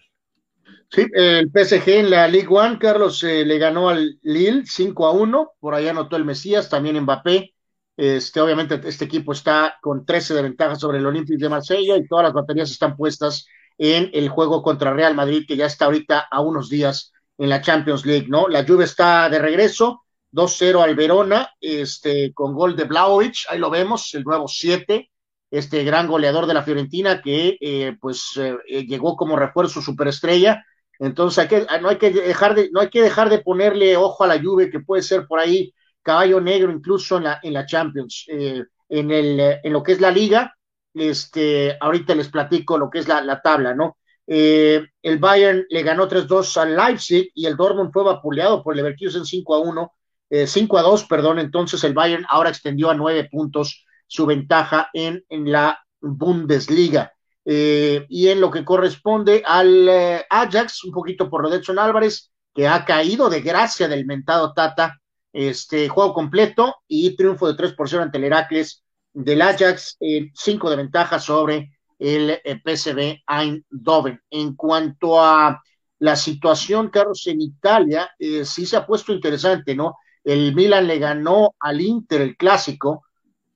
Sí, el PSG en la Ligue One, Carlos, eh, le ganó al Lille 5 a 1, por ahí anotó el Mesías, también Mbappé. Este, obviamente este equipo está con 13 de ventaja sobre el Olympique de Marsella y todas las baterías están puestas en el juego contra Real Madrid, que ya está ahorita a unos días en la Champions League, ¿no? La Juve está de regreso, 2-0 al Verona, este, con gol de Blaovic, ahí lo vemos, el nuevo 7, este gran goleador de la Fiorentina que eh, pues eh, llegó como refuerzo superestrella. Entonces hay que, no, hay que dejar de, no hay que dejar de ponerle ojo a la Juve, que puede ser por ahí caballo negro incluso en la, en la Champions. Eh, en, el, en lo que es la liga, este, ahorita les platico lo que es la, la tabla, ¿no? el Bayern le ganó 3-2 al Leipzig y el Dortmund fue vapuleado por el Leverkusen 5-1, 5-2, perdón, entonces el Bayern ahora extendió a nueve puntos su ventaja en, en la Bundesliga. Eh, y en lo que corresponde al eh, Ajax, un poquito por Rodetson Álvarez, que ha caído de gracia del mentado Tata, este juego completo y triunfo de 3 por 0 ante el Heracles del Ajax, 5 de ventaja sobre el eh, PSV Eindhoven. En cuanto a la situación, Carlos, en Italia, sí se ha puesto interesante, ¿no? El Milan le ganó al Inter el clásico,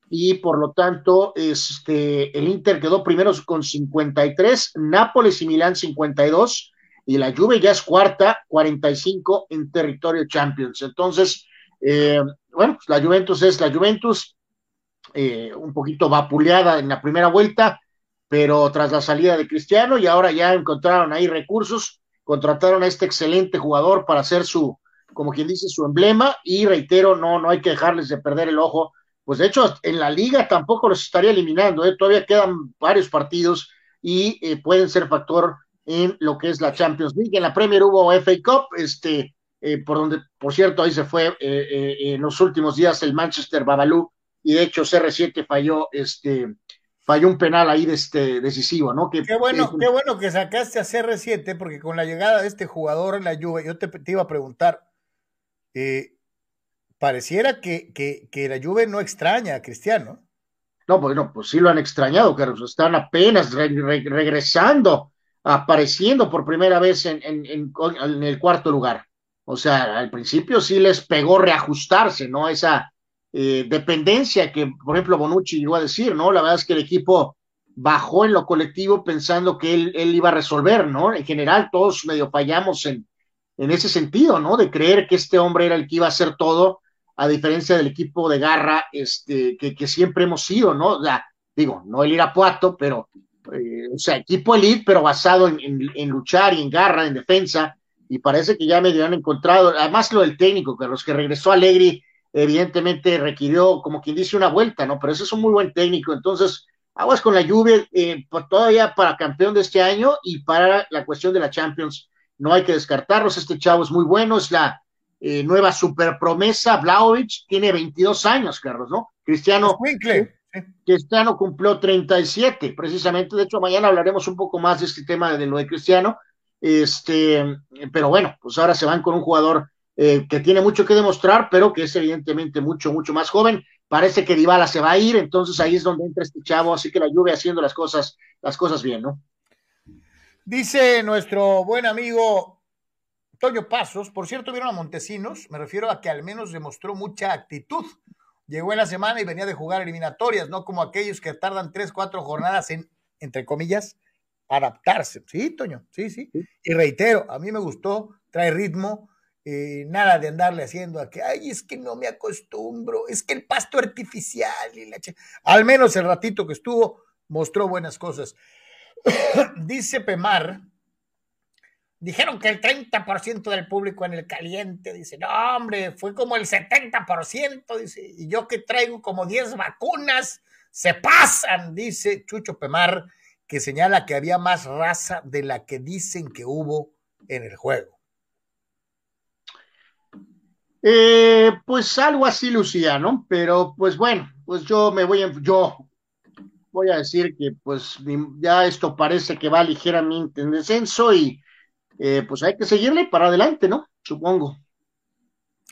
y por lo tanto este, el Inter quedó primero con 53, Nápoles y Milán 52 y la Juve ya es cuarta, 45 en territorio Champions. Entonces, eh, bueno, pues la Juventus es la Juventus, eh, un poquito vapuleada en la primera vuelta, pero tras la salida de Cristiano y ahora ya encontraron ahí recursos, contrataron a este excelente jugador para hacer su, como quien dice, su emblema y reitero, no, no hay que dejarles de perder el ojo pues de hecho en la liga tampoco los estaría eliminando, ¿eh? todavía quedan varios partidos y eh, pueden ser factor en lo que es la Champions League. En la Premier hubo FA Cup, este, eh, por donde, por cierto, ahí se fue en los últimos días el Manchester Babalu y de hecho CR7 falló, este, falló un penal ahí de este, decisivo, ¿no? Que, qué bueno, qué bueno que sacaste a CR7 porque con la llegada de este jugador en la Juve, yo te, te iba a preguntar, eh, pareciera que, que, la Juve no extraña a Cristiano. No, pues no, pues sí lo han extrañado, Carlos. Están apenas regresando, apareciendo por primera vez en, en, el cuarto lugar. O sea, al principio sí les pegó reajustarse, ¿no? Esa eh, dependencia que, por ejemplo, Bonucci llegó a decir, ¿no? La verdad es que el equipo bajó en lo colectivo pensando que él, él iba a resolver, ¿no? En general, todos medio fallamos en, en ese sentido, ¿no? De creer que este hombre era el que iba a hacer todo a diferencia del equipo de garra este, que, siempre hemos sido, ¿no? Digo, no el Irapuato, pero, eh, o sea, equipo elite, pero basado en, luchar y en garra, en defensa, y parece que ya medio han encontrado, además lo del técnico, que los que regresó Alegri, evidentemente requirió, como quien dice, una vuelta, ¿no? Pero ese es un muy buen técnico, entonces, aguas con la lluvia, eh, todavía para campeón de este año y para la cuestión de la Champions, no hay que descartarlos, este chavo es muy bueno, es la eh, nueva super promesa, Vlaovic, tiene 22 años, Carlos, ¿no? Cristiano, Cristiano cumplió 37, precisamente, de hecho, mañana hablaremos un poco más de este tema de lo de Cristiano, este, pero bueno, pues ahora se van con un jugador eh, que tiene mucho que demostrar, pero que es evidentemente mucho, mucho más joven. Parece que Dybala se va a ir, entonces ahí es donde entra este chavo, así que la lluvia haciendo las cosas, las cosas bien, ¿no? Dice nuestro buen amigo Toño Pasos, por cierto, vieron a Montesinos, me refiero a que al menos demostró mucha actitud. Llegó en la semana y venía de jugar eliminatorias, no como aquellos que tardan tres, cuatro jornadas en, entre comillas, adaptarse. Sí, Toño, sí, sí. Y reitero, a mí me gustó, trae ritmo, eh, nada de andarle haciendo a que, ay, es que no me acostumbro, es que el pasto artificial y la Al menos el ratito que estuvo mostró buenas cosas. Dice Pemar, Dijeron que el 30% del público en el caliente, dice, no, hombre, fue como el 70%, dice, y yo que traigo como 10 vacunas, se pasan, dice Chucho Pemar, que señala que había más raza de la que dicen que hubo en el juego. Eh, pues algo así, Lucía, ¿no? Pero pues bueno, pues yo me voy a, yo voy a decir que pues ya esto parece que va ligeramente en descenso y eh, pues hay que seguirle para adelante, ¿no? Supongo.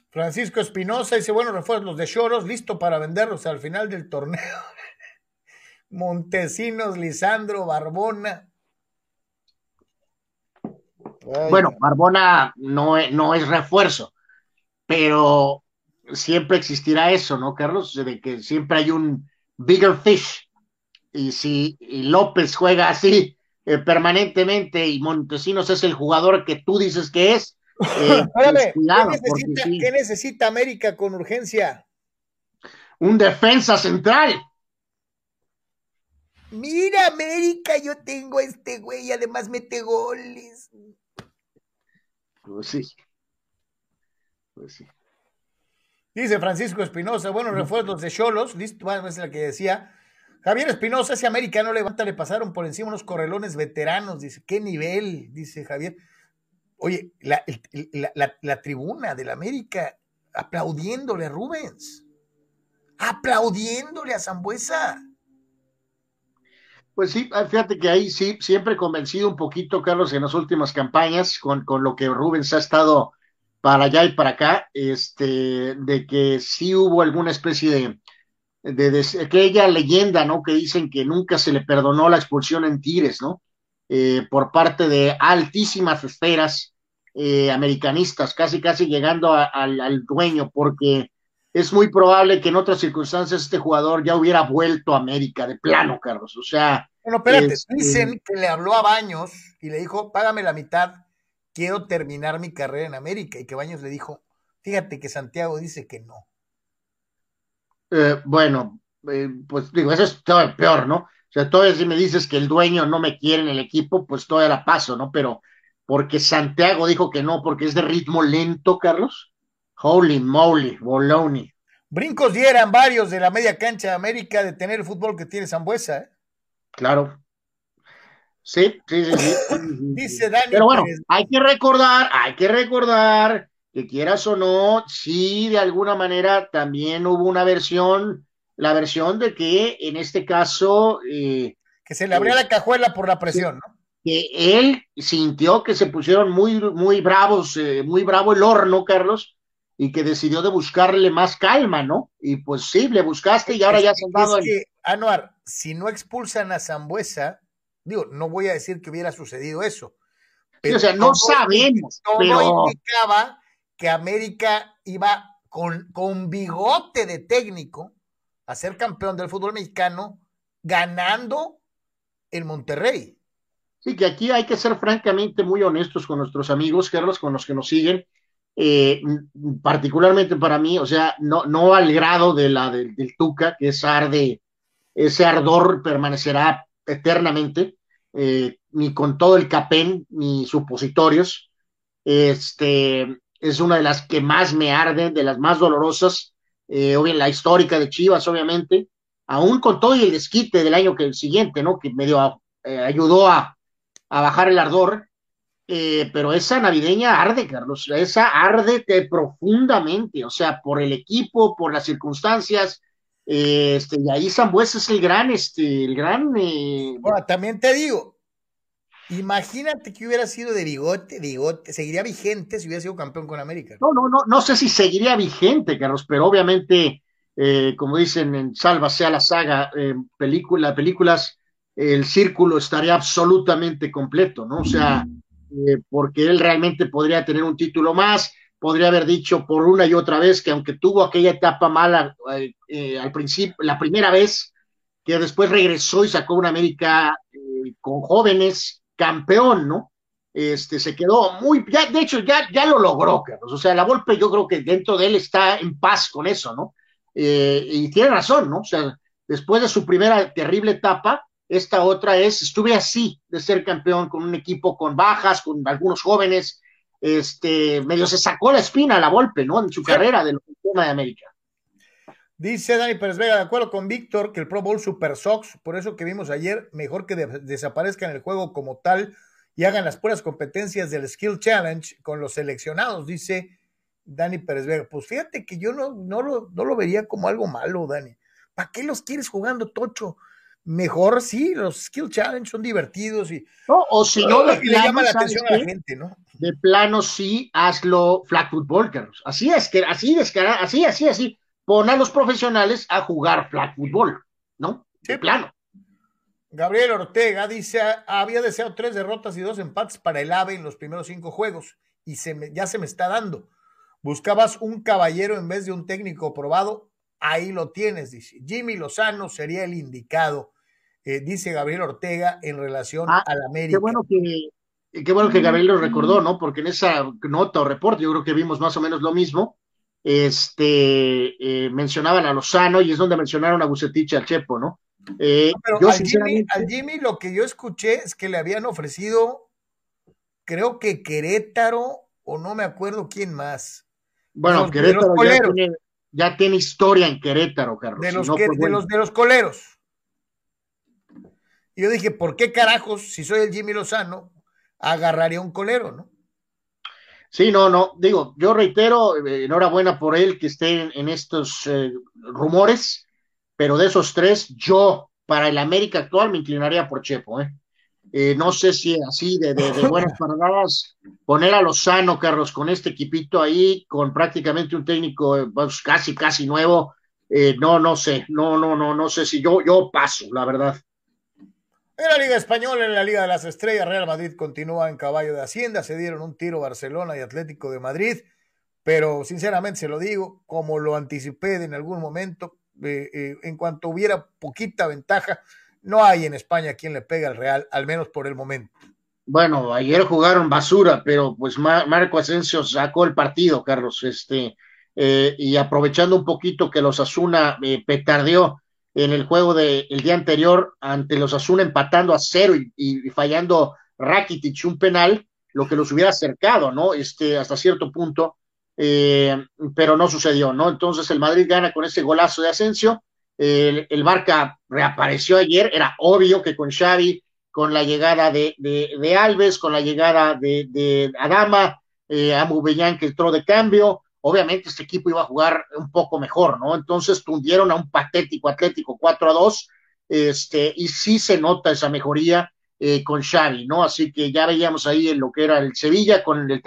Francisco Espinosa dice, bueno, refuerzos de Choros, listo para venderlos al final del torneo. Montesinos, Lisandro, Barbona. Bueno, Barbona no, no es refuerzo, pero siempre existirá eso, ¿no, Carlos? De que siempre hay un bigger fish. Y si López juega así, eh, permanentemente y Montesinos es el jugador que tú dices que es. Eh, Espérame, pues, ¿qué, necesita, sí. ¿qué necesita América con urgencia? Un defensa central. Mira, América, yo tengo a este güey, además mete goles. Pues sí. Pues sí. Dice Francisco Espinosa, buenos refuerzos de Cholos, listo, es la que decía. Javier Espinosa, ese americano levanta, le pasaron por encima unos correlones veteranos, dice, qué nivel, dice Javier. Oye, la, la, la, la tribuna del América aplaudiéndole a Rubens, aplaudiéndole a Zambuesa. Pues sí, fíjate que ahí sí, siempre convencido un poquito, Carlos, en las últimas campañas, con, con lo que Rubens ha estado para allá y para acá, este, de que sí hubo alguna especie de, de, de, aquella leyenda, ¿no? Que dicen que nunca se le perdonó la expulsión en Tigres, ¿no? Eh, por parte de altísimas esferas eh, americanistas, casi casi llegando a, al, al dueño, porque es muy probable que en otras circunstancias este jugador ya hubiera vuelto a América de plano, Carlos. O sea. Bueno, espérate, es, dicen que le habló a Baños y le dijo, págame la mitad quiero terminar mi carrera en América. Y que Baños le dijo, fíjate que Santiago dice que no. Eh, bueno, eh, pues digo, eso es todo peor, ¿no? O sea, todavía si me dices que el dueño no me quiere en el equipo, pues todavía la paso, ¿no? Pero porque Santiago dijo que no, porque es de ritmo lento, Carlos. Holy moly, Bologna. Brincos dieran varios de la media cancha de América de tener el fútbol que tiene Zambuesa, ¿eh? Claro. Sí, sí, sí, sí. Dice Dani. Pero bueno, hay que recordar, hay que recordar que quieras o no, sí, de alguna manera también hubo una versión, la versión de que en este caso. Eh, que se le abría eh, la cajuela por la presión, ¿no? Que él sintió que se pusieron muy, muy bravos, eh, muy bravo el horno, Carlos, y que decidió de buscarle más calma, ¿no? Y pues sí, le buscaste y ahora es, ya se han dado. Es que, Anuar, si no expulsan a Zambuesa digo, no voy a decir que hubiera sucedido eso. Pero o sea, no todo, sabemos. Todo pero... indicaba que América iba con, con bigote de técnico a ser campeón del fútbol mexicano, ganando en Monterrey. Sí, que aquí hay que ser francamente muy honestos con nuestros amigos, Carlos, con los que nos siguen. Eh, particularmente para mí, o sea, no, no al grado de la de, del Tuca, que es arde, ese ardor permanecerá eternamente, eh, ni con todo el capén, ni supositorios. Este es una de las que más me arde, de las más dolorosas, eh, la histórica de Chivas, obviamente, aún con todo y el desquite del año que el siguiente, ¿no? Que medio eh, ayudó a, a, bajar el ardor, eh, pero esa navideña arde, Carlos, esa arde profundamente, o sea, por el equipo, por las circunstancias, este, y ahí Zambuesa es el gran, este, el gran. Eh... Bueno, también te digo, imagínate que hubiera sido de bigote, bigote, seguiría vigente si hubiera sido campeón con América. No, no, no, no sé si seguiría vigente, Carlos, pero obviamente, eh, como dicen en Salva sea la saga, eh, película, películas, el círculo estaría absolutamente completo, ¿no? O sea, eh, porque él realmente podría tener un título más, podría haber dicho por una y otra vez que aunque tuvo aquella etapa mala eh, eh, al principio, la primera vez, que después regresó y sacó una América eh, con jóvenes, campeón, ¿no? Este, se quedó muy, ya, de hecho, ya, ya lo logró, Carlos. O sea, la Volpe yo creo que dentro de él está en paz con eso, ¿no? y tiene razón, ¿no? O sea, después de su primera terrible etapa, esta otra es, estuve así de ser campeón con un equipo con bajas, con algunos jóvenes, este, medio se sacó la espina a la golpe, ¿no? En su carrera del tema de América. Dice Dani Pérez Vega, de acuerdo con Víctor, que el Pro Bowl Super Sox, por eso que vimos ayer, mejor que de desaparezcan el juego como tal y hagan las puras competencias del Skill Challenge con los seleccionados, dice Dani Pérez Vega. Pues fíjate que yo no, no, lo, no lo vería como algo malo, Dani. ¿Para qué los quieres jugando tocho? mejor sí, los Skill Challenge son divertidos y no, o si no, le llama la atención a la gente, ¿no? De plano sí, hazlo flag football, Carlos. Así es que así descarado, así, así, así, pon a los profesionales a jugar flag football, ¿no? De sí. plano. Gabriel Ortega dice, había deseado tres derrotas y dos empates para el AVE en los primeros cinco juegos y se me, ya se me está dando. Buscabas un caballero en vez de un técnico probado, ahí lo tienes, dice. Jimmy Lozano sería el indicado eh, dice Gabriel Ortega en relación ah, al América. Qué bueno que, qué bueno que Gabriel lo recordó, ¿no? Porque en esa nota o reporte yo creo que vimos más o menos lo mismo. Este eh, mencionaban a Lozano y es donde mencionaron a Bucetich al Chepo, ¿no? Eh, pero al, Jimmy, al Jimmy lo que yo escuché es que le habían ofrecido, creo que Querétaro o no me acuerdo quién más. Bueno, Querétaro ya tiene, historia en Querétaro, Carlos. De los, de, los, de los coleros. Y yo dije, ¿por qué carajos, si soy el Jimmy Lozano, agarraría un colero, no? Sí, no, no, digo, yo reitero, eh, enhorabuena por él que esté en, estos eh, rumores, pero de esos tres, yo, para el América actual, me inclinaría por Chepo, ¿eh? eh no sé si así de, de, de buenas paradas, poner a Lozano, Carlos, con este equipito ahí, con prácticamente un técnico pues, casi, casi nuevo, no, no sé, no, no, no, no sé si yo, yo paso, la verdad. En la Liga Española, en la Liga de las Estrellas, Real Madrid continúa en caballo de Hacienda. Se dieron un tiro Barcelona y Atlético de Madrid, pero sinceramente se lo digo, como lo anticipé en algún momento, eh, eh, en cuanto hubiera poquita ventaja, no hay en España quien le pegue al Real, al menos por el momento. Bueno, ayer jugaron basura, pero pues Marco Asensio sacó el partido, Carlos, este, eh, y aprovechando un poquito que los Asuna petardeó en el juego del día anterior ante los Asuna empatando a cero y, fallando Rakitic un penal, lo que los hubiera acercado, ¿no? Este, hasta cierto punto, eh, pero no sucedió, ¿no? Entonces el Madrid gana con ese golazo de Asensio, el, Barca reapareció ayer, era obvio que con Xavi, con la llegada de, de, Alves, con la llegada de, de Adama, eh, Amubellán que entró de cambio, obviamente este equipo iba a jugar un poco mejor, ¿no? Entonces tundieron a un patético Atlético 4 a 2, este, y sí se nota esa mejoría eh, con Xavi, ¿no? Así que ya veíamos ahí en lo que era el Sevilla con el,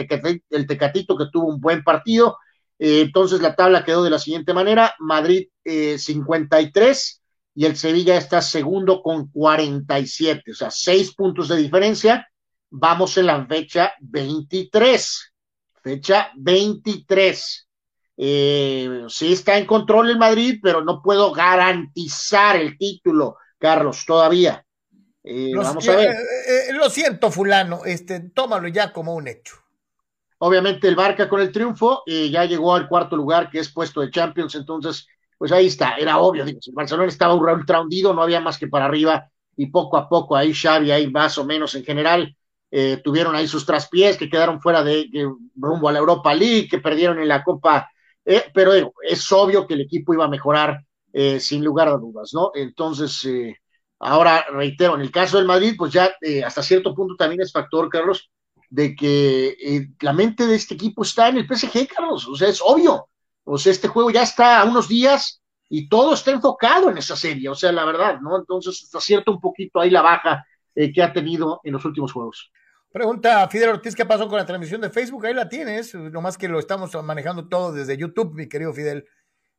el Tecatito que tuvo un buen partido. Eh, entonces la tabla quedó de la siguiente manera, Madrid eh, 53 y el Sevilla está segundo con 47, o sea, seis puntos de diferencia. Vamos en la fecha 23 fecha 23. Eh, sí está en control el Madrid, pero no puedo garantizar el título, Carlos, todavía. Eh, vamos a ver. Eh, lo siento, fulano, este, tómalo ya como un hecho. Obviamente el Barca con el triunfo ya llegó al cuarto lugar, que es puesto de Champions, entonces, pues ahí está, era obvio, digo, el Barcelona estaba ultra hundido, no había más que para arriba, y poco a poco ahí Xavi, ahí más o menos en general, eh, tuvieron ahí sus traspiés que quedaron fuera de, rumbo a la Europa League, que perdieron en la Copa, eh, pero es obvio que el equipo iba a mejorar eh, sin lugar a dudas, ¿no? Entonces, ahora reitero, en el caso del Madrid, pues ya hasta cierto punto también es factor, Carlos, de que la mente de este equipo está en el PSG, Carlos, o sea, es obvio, o sea, este juego ya está a unos días y todo está enfocado en esa serie, o sea, la verdad, ¿no? Entonces, hasta cierto un poquito ahí la baja que ha tenido en los últimos juegos. Pregunta Fidel Ortiz, ¿qué pasó con la transmisión de Facebook? Ahí la tienes, nomás que lo estamos manejando todo desde YouTube, mi querido Fidel.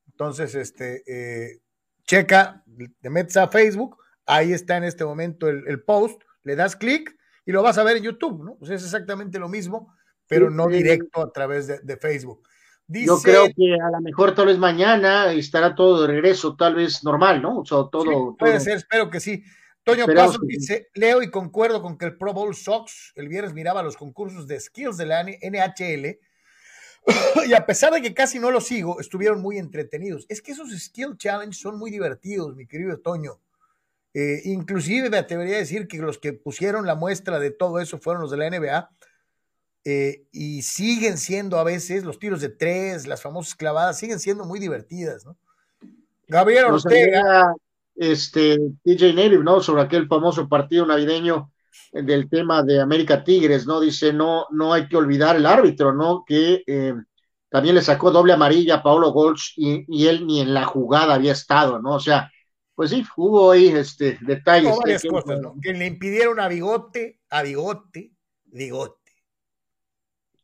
Entonces, este, eh, checa, te metes a Facebook, ahí está en este momento el, post, le das clic y lo vas a ver en YouTube, ¿no? Pues es exactamente lo mismo, pero no directo a través de, Facebook. Yo creo que a lo mejor tal vez mañana estará todo de regreso, tal vez normal, ¿no? O sea, todo. puede ser, espero que sí. Toño Paso dice, leo y concuerdo con que el Pro Bowl Sox el viernes miraba los concursos de skills de la NHL y a pesar de que casi no los sigo, estuvieron muy entretenidos. Es que esos skill challenge son muy divertidos, mi querido Toño. Eh, inclusive me atrevería a decir que los que pusieron la muestra de todo eso fueron los de la NBA eh, y siguen siendo a veces los tiros de tres, las famosas clavadas, siguen siendo muy divertidas, ¿no? Gabriel Ortega este, DJ Native, ¿no? Sobre aquel famoso partido navideño del tema de América Tigres, ¿no? Dice, no, no hay que olvidar el árbitro, ¿no? Que eh, también le sacó doble amarilla a Paulo Golds y, él ni en la jugada había estado, ¿no? O sea, pues sí, hubo ahí este, detalles. varias cosas, ¿no? Que le impidieron a Bigote, a Bigote, Bigote.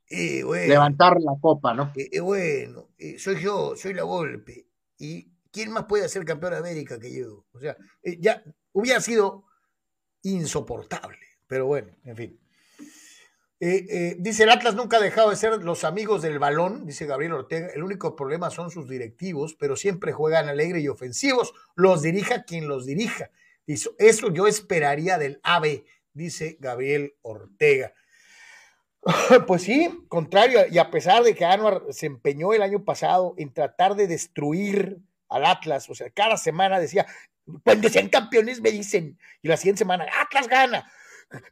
Y bueno, levantar la copa, ¿no? Y, bueno, soy yo, soy la golpe. Y ¿quién más puede ser campeón de América que yo? O sea, eh, ya hubiera sido insoportable, pero bueno, en fin. Eh, eh, dice el Atlas nunca ha dejado de ser los amigos del balón, dice Gabriel Ortega. El único problema son sus directivos, pero siempre juegan alegre y ofensivos. Los dirija quien los dirija. Eso, yo esperaría del AVE, dice Gabriel Ortega. Pues sí, contrario, y a pesar de que Anuar se empeñó el año pasado en tratar de destruir al Atlas, o sea, cada semana decía, cuando sean campeones me dicen, y la siguiente semana, Atlas gana,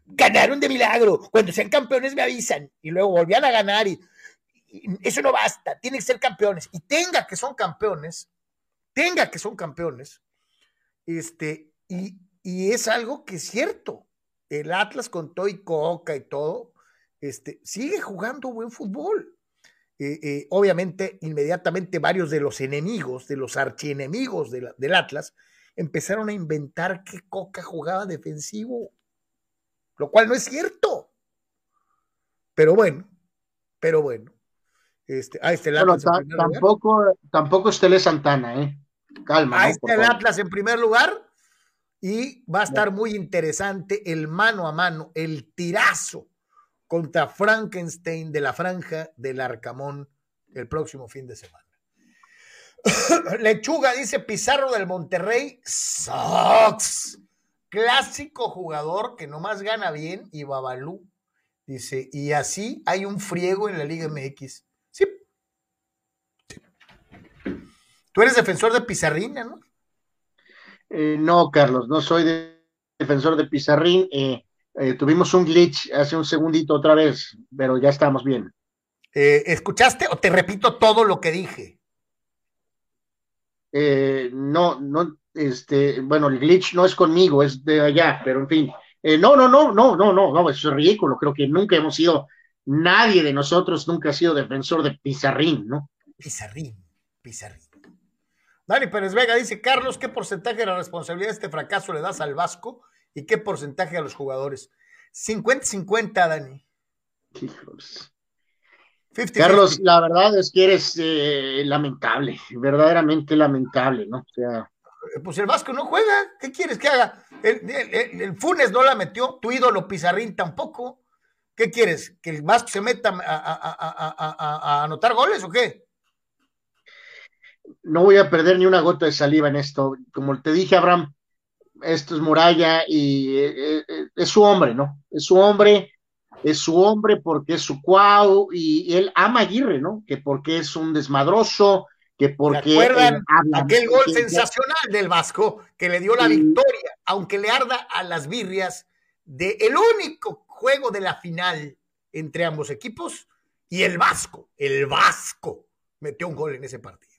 ganaron de milagro, cuando sean campeones me avisan, y luego volvían a ganar, y, eso no basta, tienen que ser campeones, y tenga que son campeones, tenga que son campeones, este, y, y es algo que es cierto, el Atlas con todo y coca y todo, este, sigue jugando buen fútbol. Eh, eh, obviamente, inmediatamente varios de los enemigos, de los archienemigos de la, del Atlas, empezaron a inventar que Coca jugaba defensivo, lo cual no es cierto. Pero bueno, pero bueno. Este, el Bueno, Atlas. lugar. tampoco, tampoco es Tele Santana, ¿eh? Calma, Ahí. Por está el. Atlas en primer lugar. Y va a estar muy interesante el mano a mano, el tirazo contra Frankenstein de la franja del Arcamón el próximo fin de semana. Lechuga dice Pizarro del Monterrey. Sucks. Clásico jugador que nomás gana bien y Babalú. Dice, y así hay un friego en la Liga MX. Sí. Tú eres defensor de Pizarrina, ¿no? Eh, no, Carlos, no soy de- defensor de Pizarrín. eh, eh, tuvimos un glitch hace un segundito otra vez, pero ya estamos bien. Eh, ¿Escuchaste o te repito todo lo que dije? Eh, no, no, este, bueno, el glitch no es conmigo, es de allá, pero en fin. Eh, no, no, no, no, no, no, no, eso es ridículo. Creo que nunca hemos sido, nadie de nosotros nunca ha sido defensor de Pizarrín, ¿no? Pizarrín, Pizarrín. Dani Pérez Vega dice, Carlos, ¿qué porcentaje de la responsabilidad de este fracaso le das al Vasco y qué porcentaje a los jugadores? 50-50, Dani. Híjoles. 50-50. Carlos, la verdad es que eres eh, lamentable, verdaderamente lamentable, ¿no? O sea, Eh, Pues el Vasco no juega. ¿Qué quieres que haga? El, el- el- el Funes no la metió, tu ídolo Pizarrín tampoco. ¿Qué quieres? ¿Que el Vasco se meta a- a anotar goles o qué? no voy a perder ni una gota de saliva en esto. Como te dije, Abraham, esto es Muralla y eh, eh, es su hombre, ¿no? Es su hombre, es su hombre porque es su cuau y, y él ama a Aguirre, ¿no? Que porque es un desmadroso, que porque... ¿Se acuerdan eh, aquel gol sensacional del Vasco que le dio la victoria, aunque le arda a las birrias de el único juego de la final entre ambos equipos y el Vasco, el Vasco metió un gol en ese partido.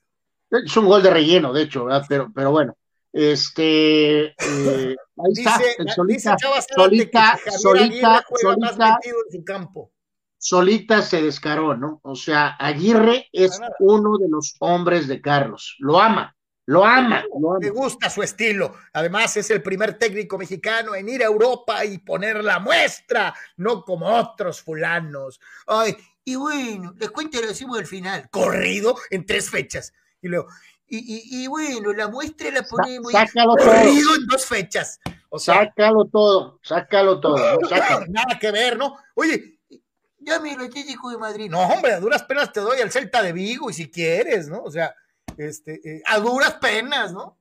Es un gol de relleno, de hecho, ¿verdad? Pero, pero bueno, este... eh, ahí está, Dice, el solita, solita, solita, solita, metido en su campo. solita se descaró, ¿no? O sea, Aguirre es uno de los hombres de Carlos. Lo ama, lo ama, lo Me ama. gusta su estilo. Además, es el primer técnico mexicano en ir a Europa y poner la muestra, no como otros fulanos. Ay, y bueno, les cuento y lo decimos al final. Corrido en tres fechas. Y luego, y, y- y bueno, la muestra la ponemos sácalo todo. en dos fechas. O sea, Sácalo todo, sácalo todo, ¿no? sácalo. nada que ver, ¿no? Oye, ya me el Atlético de Madrid. No, hombre, a duras penas te doy al Celta de Vigo y si quieres, ¿no? O sea, este, eh, a duras penas, ¿no?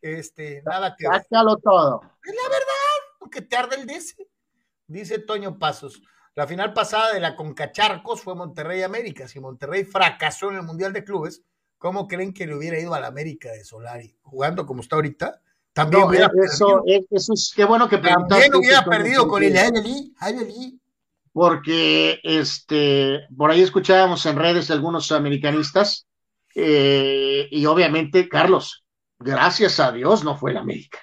Este, nada que ver. Sácalo todo. Es la verdad, aunque te arde el DC. Dice Toño Pasos. La final pasada de la Concacharcos fue Monterrey América. Si Monterrey fracasó en el Mundial de Clubes, ¿cómo creen que le hubiera ido a la América de Solari? Jugando como está ahorita, también No, hubiera eso, perdido. es- eso es, qué bueno que. También hubiera perdido con el Ayali. porque este, por ahí escuchábamos en redes algunos americanistas, eh, y obviamente, Carlos, gracias a Dios no fue el América,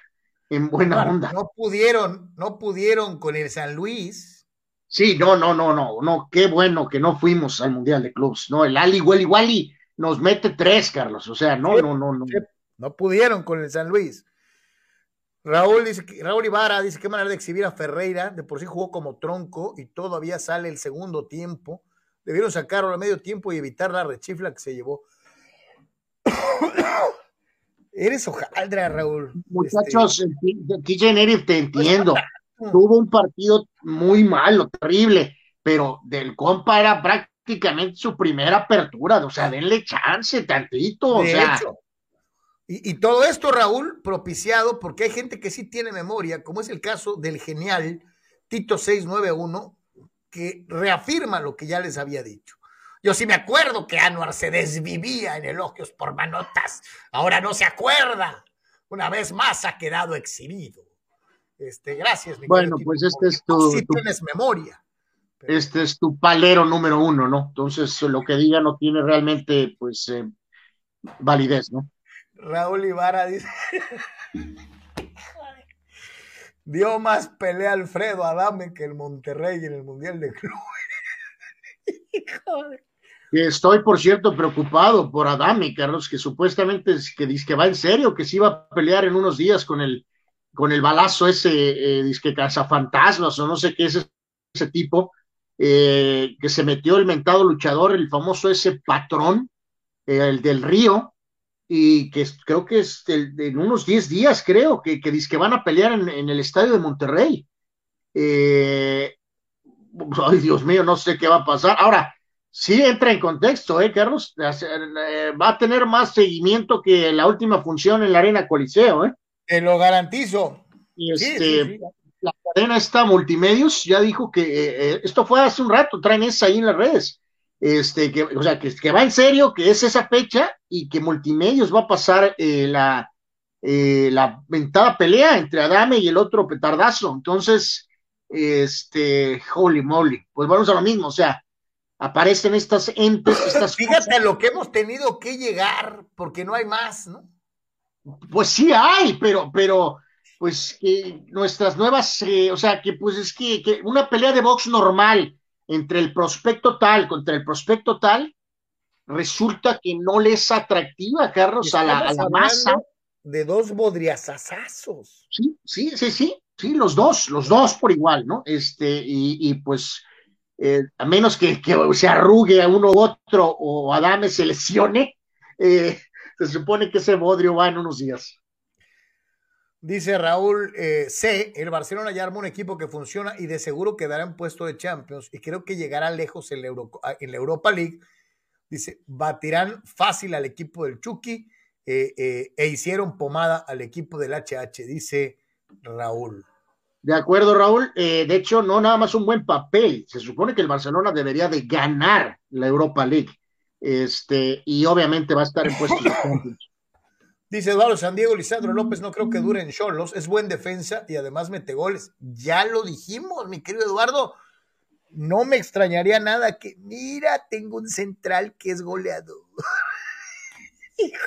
en buena No, onda. no pudieron, no pudieron con el San Luis. Sí, no, no, no, no, no, qué bueno que no fuimos al Mundial de Clubs, no, el Ali Wally Wally nos mete tres, Carlos, o sea, no, Sí, no, no, no. No pudieron con el San Luis. Raúl dice que, Raúl Ibarra dice qué manera de exhibir a Ferreira, de por sí jugó como tronco y todavía sale el segundo tiempo. Debieron sacarlo a medio tiempo y evitar la rechifla que se llevó. Eres hojaldra, Raúl. Muchachos, aquí Generic te entiendo, Este, tuvo un partido muy malo, terrible, pero del compa era prácticamente su primera apertura, o sea, denle chance tantito, o de sea, hecho. Y, todo esto, Raúl, propiciado porque hay gente que sí tiene memoria, como es el caso del genial Tito 691, que reafirma lo que ya les había dicho. Yo sí me acuerdo que Anuar se desvivía en elogios por manotas, ahora no se acuerda. Una vez más ha quedado exhibido. Este, gracias, mi Bueno, pues este es tu. Sí tienes memoria. Este es tu palero número uno, ¿no? Entonces, lo que diga no tiene realmente, pues, eh, validez, ¿no? Raúl Ibarra dice. Dio más pelea Alfredo Adame que el Monterrey en el Mundial de Clubes. Estoy, por cierto, preocupado por Adame, Carlos, que supuestamente es, que dice que va en serio, que se iba a pelear en unos días con el, con el balazo ese, eh, dice que cazafantasmas o no sé qué es ese tipo, eh, que se metió el mentado luchador, el famoso ese patrón, eh, el del río, y que creo que es en unos 10 días, creo, que, que, que van a pelear en, el estadio de Monterrey. Eh, ay, Dios mío, no sé qué va a pasar. Ahora, sí entra en contexto, ¿eh, Carlos? Va a tener más seguimiento que la última función en la Arena Coliseo, ¿eh? Te lo garantizo. Este, la cadena está Multimedios ya dijo que eh, esto fue hace un rato, traen esa ahí en las redes este, que, o sea, que, va en serio, que es esa fecha y que Multimedios va a pasar eh, la, eh, la ventada pelea entre Adame y el otro petardazo. Entonces, este, holy moly, pues vamos a lo mismo, o sea, aparecen estas entes, estas Fíjate lo que hemos tenido que llegar, porque no hay más, ¿no? Pues sí hay, pero, pero, pues que nuestras nuevas, eh, o sea, que pues es que, que una pelea de box normal, entre el prospecto tal contra el prospecto tal, resulta que no le es atractiva, Carlos, a la, masa. De dos bodriazazazos. Sí, sí, sí, sí, sí, los dos, los dos por igual, ¿no? Este, y, pues, eh, a menos que, se arrugue a uno u otro o Adame se lesione, eh, se supone que ese bodrio va en unos días. Dice Raúl eh, C. El Barcelona ya arma un equipo que funciona y de seguro quedará en puesto de Champions y creo que llegará lejos en la, ah, Europa League. Dice, batirán fácil al equipo del Chucky eh, eh, e hicieron pomada al equipo del HH, dice Raúl. De acuerdo, Raúl. de hecho, no nada más un buen papel. Se supone que el Barcelona debería de ganar la Europa League. Este, y obviamente va a estar en puesto de Champions. Dice Eduardo San Diego, Lisandro López no creo que dure en Cholos, es buen defensa y además mete goles. Ya lo dijimos, mi querido Eduardo. No me extrañaría nada que, mira, tengo un central que es goleador. Hijo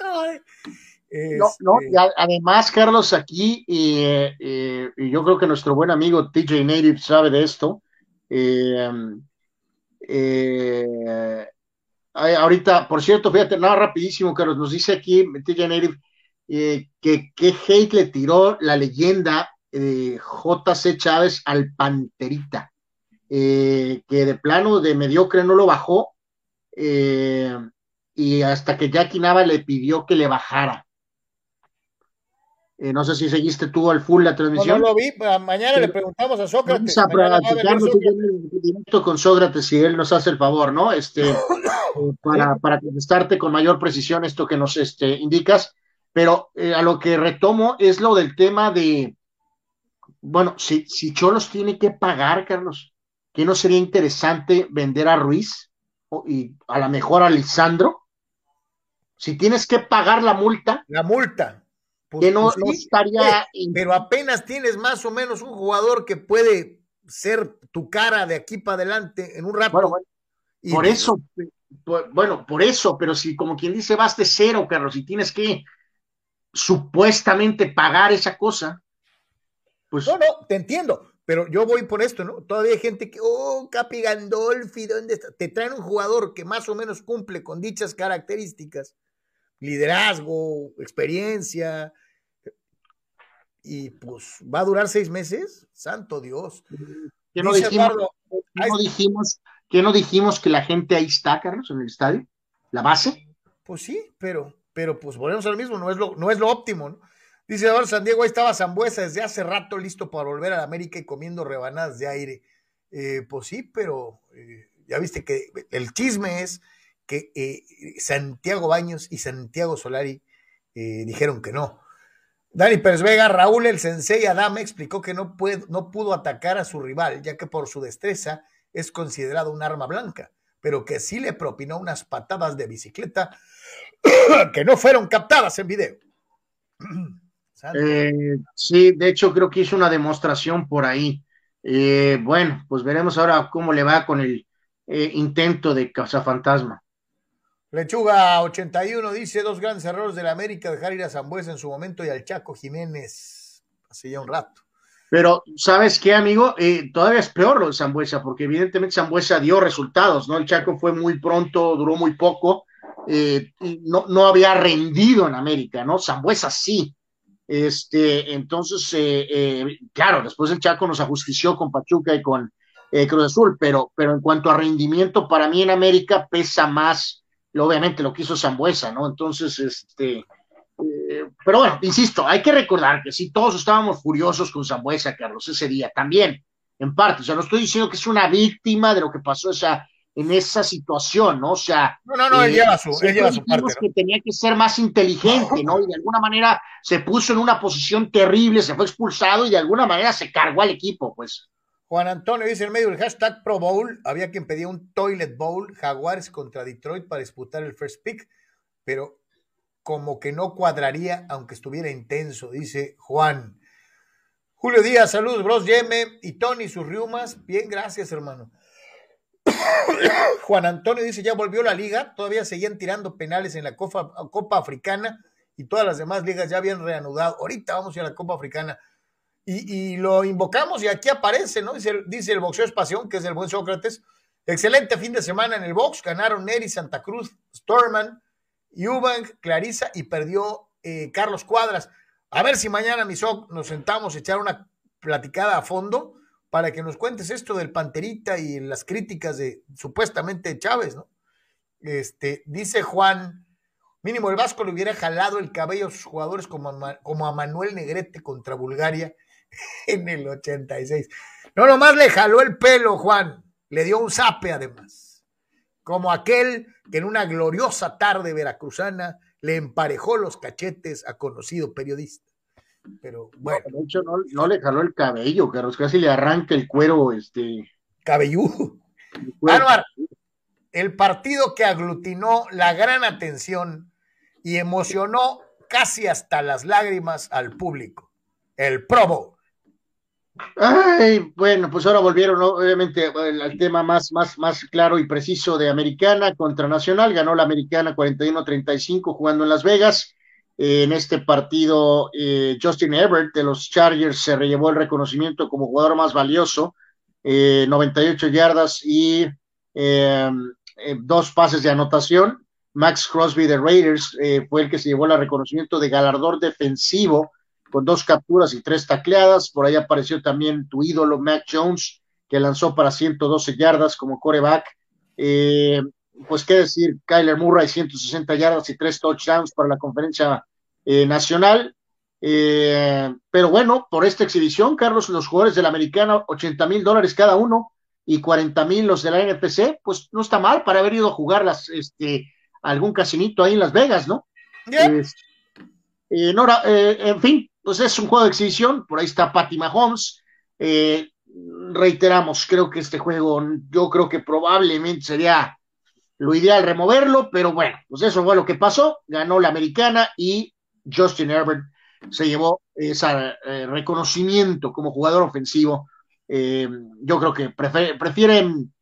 No, no, este además, Carlos, aquí, eh, eh, y yo creo que nuestro buen amigo TJ Native sabe de esto. Eh, ahorita, por cierto, fíjate, nada rapidísimo, Carlos, nos dice aquí TJ Native eh, que qué hate le tiró la leyenda eh, JC Chávez al Panterita, eh, que de plano de mediocre no lo bajó, y hasta que Jackie Nava le pidió que le bajara. no sé si seguiste tú al full la transmisión. No, lo vi, mañana le preguntamos a Sócrates. directo con Sócrates si él nos hace el favor, ¿no? Este, para, para contestarte con mayor precisión esto que nos este, indicas. Pero eh, a lo que retomo es lo del tema de, bueno, si, si Cholos tiene que pagar, Carlos, ¿qué no sería interesante vender a Ruiz y a lo mejor a Lisandro? Si tienes que pagar la multa. La multa. Pues, que no, pues estaría. Pero apenas tienes más o menos un jugador que puede ser tu cara de aquí para adelante en un rato. Bueno, por eso, bueno, por eso, pero si como quien dice vas de cero, Carlos, y tienes que supuestamente pagar esa cosa, pues... No, no, te entiendo, pero yo voy por esto, ¿no? Todavía hay gente que, oh, Capi Gandolfi, ¿dónde está? Te traen un jugador que más o menos cumple con dichas características, liderazgo, experiencia, y pues va a durar seis meses, santo Dios. ¿Qué no, dijimos, no dijimos, que no dijimos que la gente ahí está, Carlos, en el estadio? ¿La base? Pues sí, pero pero pues volvemos al mismo, no es lo, no es lo óptimo, ¿no? Dice ahora San Diego, ahí estaba Zambuesa desde hace rato listo para volver a la América y comiendo rebanadas de aire. Eh, pues sí, pero eh, ya viste que el chisme es que eh, Santiago Baños y Santiago Solari dijeron que no. Dani Pérez Vega, Raúl el Sensei Adame explicó que no, puede, no pudo atacar a su rival, ya que por su destreza es considerado un arma blanca, pero que sí le propinó unas patadas de bicicleta que no fueron captadas en video. Eh, sí, de hecho creo que hizo una demostración por ahí. Eh, bueno, pues veremos ahora cómo le va con el eh, intento de cazafantasma. Lechuga 81 dice dos grandes errores de la América dejar ir a Zambuesa en su momento y al Chaco Jiménez hace ya un rato. Pero, ¿sabes qué, amigo? Eh, todavía es peor lo de Zambuesa, porque evidentemente Zambuesa dio resultados, ¿no? El Chaco fue muy pronto, duró muy poco, eh, no, no había rendido en América, ¿no? Zambuesa sí. Este, entonces, eh, claro, después el Chaco nos ajustició con Pachuca y con Cruz Azul, pero, pero en cuanto a rendimiento, para mí en América pesa más obviamente lo que hizo Zambuesa, ¿no? Entonces, este, eh, pero bueno, insisto, hay que recordar que si todos estábamos furiosos con Zambuesa, Carlos, ese día, también, en parte, o sea, no estoy diciendo que es una víctima de lo que pasó esa, en esa situación, ¿no? O sea, no, no, no, él eh, lleva su, él lleva su parte. que tenía que ser más inteligente, ¿no? Y de alguna manera se puso en una posición terrible, se fue expulsado y de alguna manera se cargó al equipo, pues. Juan Antonio dice en medio del hashtag Pro Bowl, había quien pedía un Toilet Bowl, Jaguares contra Detroit para disputar el first pick, pero como que no cuadraría aunque estuviera intenso, dice Juan. Julio Díaz, saludos, bros, Yeme y Tony, sus riumas. Bien, gracias, hermano. Juan Antonio dice, ya volvió la liga, todavía seguían tirando penales en la Copa, Africana y todas las demás ligas ya habían reanudado. Ahorita vamos a ir a la Copa Africana y, lo invocamos y aquí aparece, ¿no? Dice, el boxeo Espación, que es el buen Sócrates. Excelente fin de semana en el box. Ganaron Neri, Santa Cruz, Storman, Eubank, Clarisa y perdió eh, Carlos Cuadras. A ver si mañana, Misoc, nos sentamos a echar una platicada a fondo para que nos cuentes esto del Panterita y las críticas de supuestamente Chávez, ¿no? Este, dice Juan, mínimo el Vasco le hubiera jalado el cabello a sus jugadores como como a Manuel Negrete contra Bulgaria en el 86. No nomás le jaló el pelo, Juan, le dio un zape además. Como aquel que en una gloriosa tarde veracruzana le emparejó los cachetes a conocido periodista. Pero bueno. de hecho, no, le jaló el cabello, Carlos, casi le arranca el cuero, este. Cabelludo. Álvaro, el partido que aglutinó la gran atención y emocionó casi hasta las lágrimas al público. El Probo. Ay, bueno, pues ahora volvieron obviamente al tema más, más, más claro y preciso de Americana contra Nacional. Ganó la Americana 41-35 jugando en Las Vegas. Eh, en este partido, eh, Justin Everett de los Chargers se llevó el reconocimiento como jugador más valioso, 98 eh, yardas y dos pases de anotación. Max Crosby de Raiders fue el que se llevó el reconocimiento de galardón defensivo con dos capturas y tres tacleadas. Por ahí apareció también tu ídolo, Mac Jones, que lanzó para 112 yardas como coreback. Eh, pues qué decir, Kyler Murray, 160 yardas y tres touchdowns para la conferencia eh, nacional. Eh, pero bueno, por esta exhibición, Carlos, los jugadores de la americana, 80 mil dólares cada uno y 40 mil los de la NPC, pues no está mal para haber ido a jugar las, este, algún casinito ahí en Las Vegas, ¿no? en fin, pues es un juego de exhibición, por ahí está Patty Mahomes. Eh, reiteramos, creo que este juego, yo creo que probablemente sería lo ideal removerlo, pero bueno, pues eso fue lo que pasó, ganó la americana y Justin Herbert se llevó ese eh, reconocimiento como jugador ofensivo. Eh, yo creo que prefieren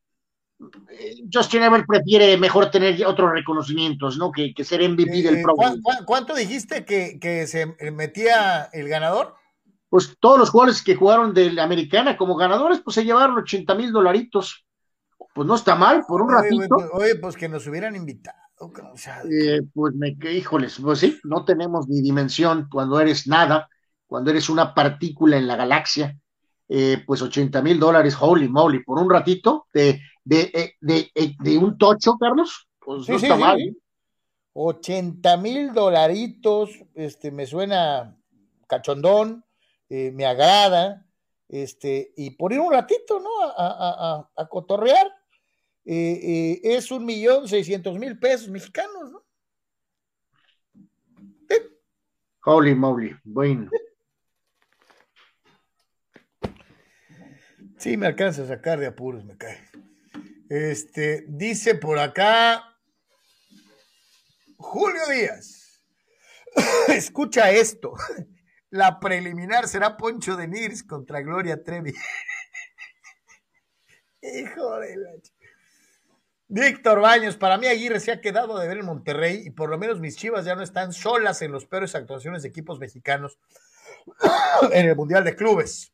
Justin Herbert prefiere mejor tener otros reconocimientos, ¿no? Que, ser MVP del eh, Pro ¿Cuánto dijiste que, se metía el ganador? Pues todos los jugadores que jugaron de la americana como ganadores, pues se llevaron 80 mil dolaritos. Pues no está mal, por un ratito. Oye, pues que nos hubieran invitado. Eh, pues me, híjoles, pues sí, no tenemos ni dimensión cuando eres nada, cuando eres una partícula en la galaxia. Eh, pues 80 mil dólares, holy moly, por un ratito, de, de, eh, de, eh, de, un tocho, Carlos, pues no está mal. 80 mil dolaritos, este, me suena cachondón, me agrada, este, y por ir un ratito, ¿no? A, a, a, cotorrear, es un millón seiscientos mil pesos mexicanos, ¿no? Holy moly, bueno. Sí, me alcanza a sacar de apuros, me cae. Este, dice por acá Julio Díaz. Escucha esto. La preliminar será Poncho de Nirs contra Gloria Trevi. Hijo de la... Víctor Baños, para mí Aguirre se ha quedado de ver en Monterrey y por lo menos mis chivas ya no están solas en los peores actuaciones de equipos mexicanos en el Mundial de Clubes.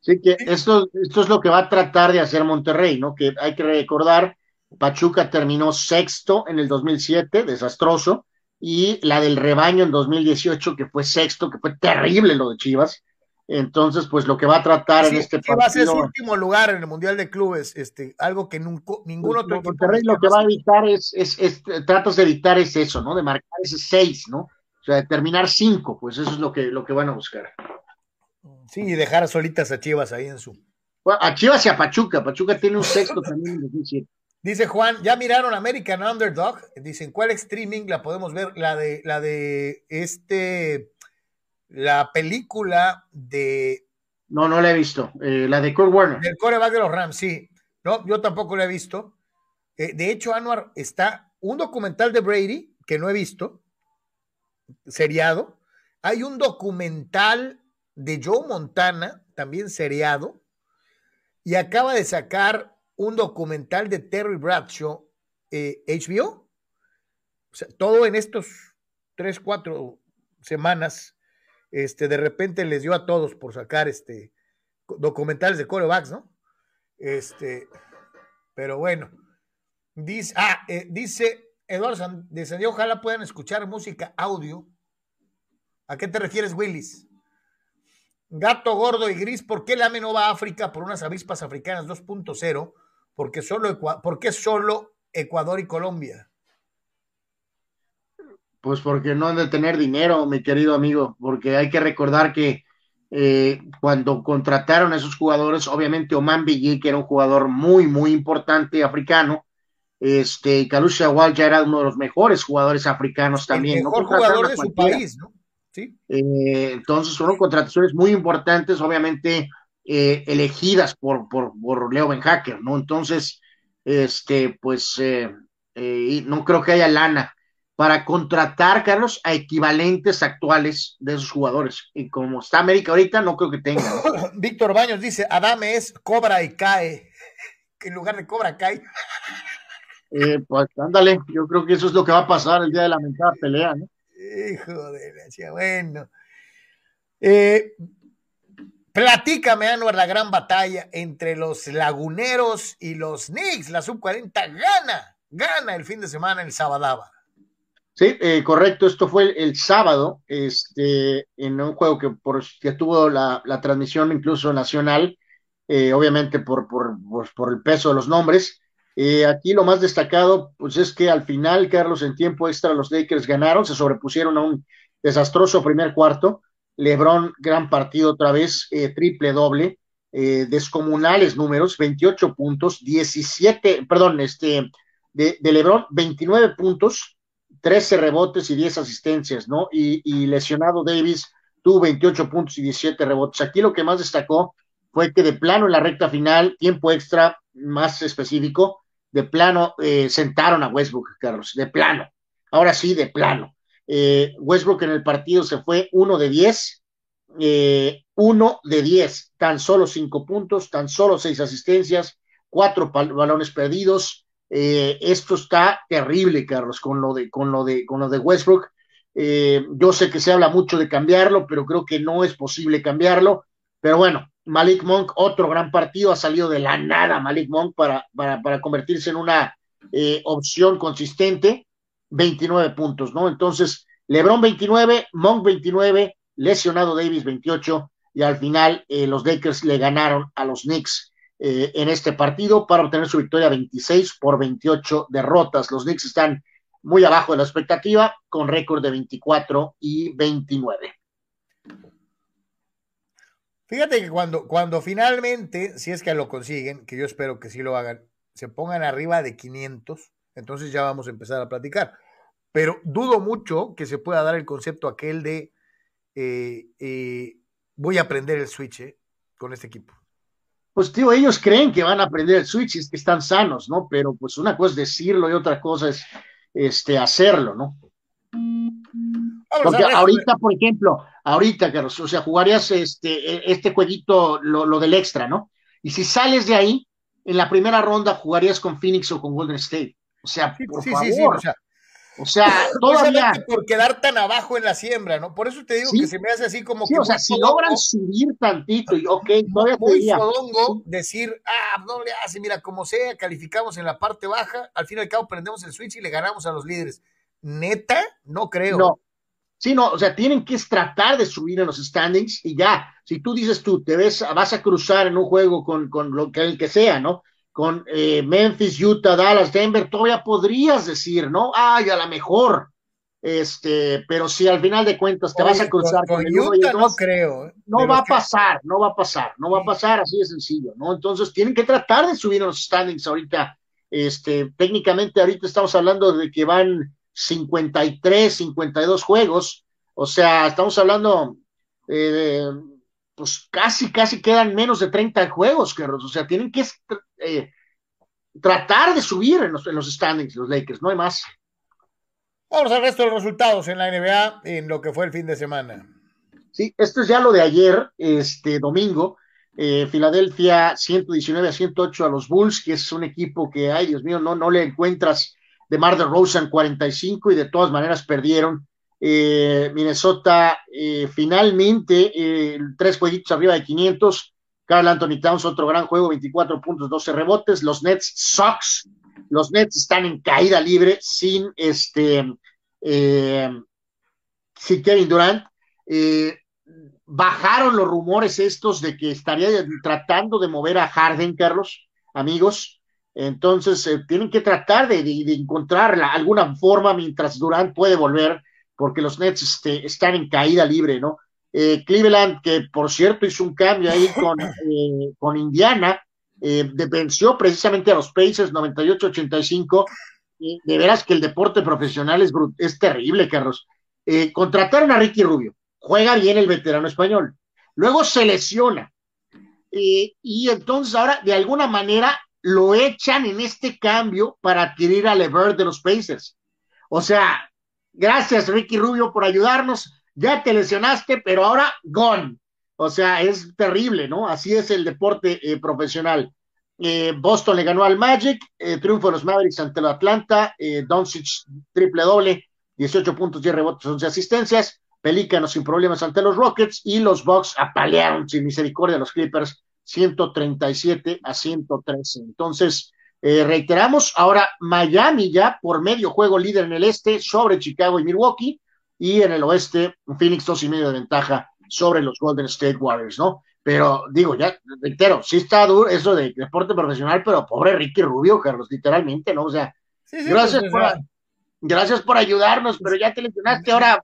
Sí, que esto, esto es lo que va a tratar de hacer Monterrey, ¿no? Que hay que recordar, Pachuca terminó sexto en el 2007, desastroso, y la del rebaño en 2018, que fue sexto, que fue terrible lo de Chivas. Entonces, pues lo que va a tratar en este partido. Chivas es último lugar en el Mundial de Clubes, este, algo que nunca, ningún pues, otro Monterrey lo que va a evitar es, es, es, tratas de evitar es eso, ¿no? De marcar ese seis, ¿no? O sea, de terminar cinco, pues eso es lo que, lo que van a buscar. Sí, y dejar solitas a Chivas ahí en su. a Chivas y a Pachuca. Pachuca tiene un sexto también en 2007. Dice Juan, ¿ya miraron American Underdog? Dicen, ¿cuál streaming la podemos ver? La de, la de este, la película de... No, no la he visto. Eh, la de Kurt Warner. Del coreback de los Rams, sí. No, yo tampoco la he visto. Eh, de hecho, Anwar, está un documental de Brady que no he visto, seriado. Hay un documental de Joe Montana, también seriado, y acaba de sacar un documental de Terry Bradshaw, HBO. Eh, o sea, todo en estos tres, cuatro semanas, este, de repente les dio a todos por sacar este documentales de corebacks, ¿no? Este, pero bueno, dice, ah, eh, dice Eduardo descendió, ojalá puedan escuchar música audio. ¿A qué te refieres, Willis? Gato gordo y gris, ¿por qué la no va a África por unas avispas africanas 2.0? Porque solo, ¿Por qué solo Ecuador y Colombia? Pues porque no han de tener dinero, mi querido amigo, porque hay que recordar que eh, cuando contrataron a esos jugadores, obviamente Oman Billy, que era un jugador muy, muy importante africano, este, Kalusha Wal ya era uno de los mejores jugadores africanos también. El mejor jugador de su país, ¿no? Eh, entonces fueron contrataciones muy importantes, obviamente eh, elegidas por, por, por, Leo Ben Hacker, ¿no? Entonces, este, pues eh, no creo que haya lana para contratar, Carlos, a equivalentes actuales de esos jugadores. Y como está América ahorita, no creo que tenga. Víctor Baños dice, Adame es cobra y cae. En lugar de cobra, cae. pues ándale, yo creo que eso es lo que va a pasar el día de la mentada pelea, ¿no? Hijo de la bueno. Eh, platícame, Anuar, la gran batalla entre los laguneros y los Knicks. La sub-40 gana, gana el fin de semana el Sabadaba. Sí, eh, correcto. Esto fue el, sábado, este, en un juego que, por, que tuvo la, transmisión incluso nacional, eh, obviamente por, por, por, el peso de los nombres. Eh, aquí lo más destacado, pues es que al final, Carlos, en tiempo extra los Lakers ganaron, se sobrepusieron a un desastroso primer cuarto. Lebron, gran partido otra vez, eh, triple doble, descomunales números, 28 puntos, 17, perdón, este, de, Lebron, 29 puntos, 13 rebotes y 10 asistencias, ¿no? Y, y lesionado Davis tuvo 28 puntos y 17 rebotes. Aquí lo que más destacó fue que de plano en la recta final, tiempo extra más específico, de plano eh, sentaron a Westbrook, Carlos, de plano. Ahora sí, de plano. Eh, Westbrook en el partido se fue uno de diez, eh, uno de diez, tan solo cinco puntos, tan solo seis asistencias, cuatro balones perdidos. Esto está terrible, Carlos, con lo de, con lo de, con lo de Westbrook. yo sé que se habla mucho de cambiarlo, pero creo que no es posible cambiarlo. Pero bueno, Malik Monk, otro gran partido, ha salido de la nada Malik Monk para, para, convertirse en una eh, opción consistente, 29 puntos, ¿no? Entonces, Lebron 29, Monk 29, lesionado Davis 28, y al final eh, los Lakers le ganaron a los Knicks eh, en este partido para obtener su victoria 26 por 28 derrotas. Los Knicks están muy abajo de la expectativa, con récord de 24 y 29. Fíjate que cuando, cuando finalmente, si es que lo consiguen, que yo espero que sí lo hagan, se pongan arriba de 500, entonces ya vamos a empezar a platicar. Pero dudo mucho que se pueda dar el concepto aquel de eh, eh, voy a aprender el switch con este equipo. Pues tío, ellos creen que van a aprender el switch, es que están sanos, ¿no? Pero pues una cosa es decirlo y otra cosa es este, hacerlo, ¿no? Porque ahorita, por ejemplo, ahorita, Carlos, o sea, jugarías este, e, este jueguito, lo, lo, del extra, ¿no? Y si sales de ahí, en la primera ronda jugarías con Phoenix o con Golden State. O sea, por sí, favor. Sí, sí, o sea, o sea, todavía. Por quedar tan abajo en la siembra, ¿no? Por eso te digo que se me hace así como sí, que. O sea, si logran subir tantito y, ok, todavía muy te fodongo decir, ah, no le hace, mira, como sea, calificamos en la parte baja, al fin y al cabo prendemos el switch y le ganamos a los líderes. Neta, no creo. No. Sí, no, o sea, tienen que tratar de subir en los standings y ya. Si tú dices tú, te ves, vas a cruzar en un juego con, con lo que el que sea, ¿no? Con eh, Memphis, Utah, Dallas, Denver, todavía podrías decir, ¿no? Ay, a lo mejor. Este, pero si al final de cuentas te vas a cruzar con, con Utah, no creo. ¿eh? No va a pasar, no va a pasar, no va a pasar, así de sencillo, ¿no? Entonces tienen que tratar de subir a los standings ahorita. Este, técnicamente ahorita estamos hablando de que van 53, 52 juegos, o sea, estamos hablando eh, pues casi, casi quedan menos de 30 juegos, Carlos. O sea, tienen que eh, tratar de subir en los, en los standings los Lakers, no hay más. Vamos al resto de los resultados en la NBA en lo que fue el fin de semana. Sí, esto es ya lo de ayer, este domingo. Eh, Filadelfia 119 a 108 a los Bulls, que es un equipo que, ay Dios mío, no, no le encuentras de Mar de Rosen 45 y de todas maneras perdieron. Eh, Minnesota eh, finalmente eh, tres jueguitos arriba de 500. Carl Anthony Towns, otro gran juego, 24 puntos, 12 rebotes. Los Nets, Sox. Los Nets están en caída libre sin este, sin Kevin Durant. bajaron los rumores estos de que estaría tratando de mover a Harden, Carlos, amigos. Entonces, tienen que tratar de encontrar alguna forma mientras Durant puede volver porque los Nets este, están en caída libre, ¿no? Eh, Cleveland, que por cierto hizo un cambio ahí con, eh, con Indiana, eh, venció precisamente a los Pacers 98-85. de veras que el deporte profesional es, es terrible, Carlos. Eh, contrataron a Ricky Rubio, juega bien el veterano español, luego se lesiona. y entonces ahora, de alguna manera, lo echan en este cambio para adquirir a Levert de los Pacers. O sea, Gracias, Ricky Rubio, por ayudarnos. Ya te lesionaste, pero ahora gone. O sea, es terrible, ¿no? Así es el deporte eh, profesional. Eh, Boston le ganó al Magic, eh, triunfo de los Mavericks ante el Atlanta, eh, Doncic triple doble, 18 puntos, 10 rebotes, 11 asistencias, Pelícanos sin problemas ante los Rockets y los Bucks apalearon sin misericordia a los Clippers 137 a 113. Entonces, eh, reiteramos, ahora Miami ya por medio juego líder en el este sobre Chicago y Milwaukee y en el oeste Phoenix dos y medio de ventaja sobre los Golden State Warriors, ¿no? Pero digo, ya, reitero, sí está duro eso de deporte profesional, pero pobre Ricky Rubio, Carlos, literalmente, ¿no? O sea, gracias, pues, por, gracias por ayudarnos, pero ya te lesionaste ahora.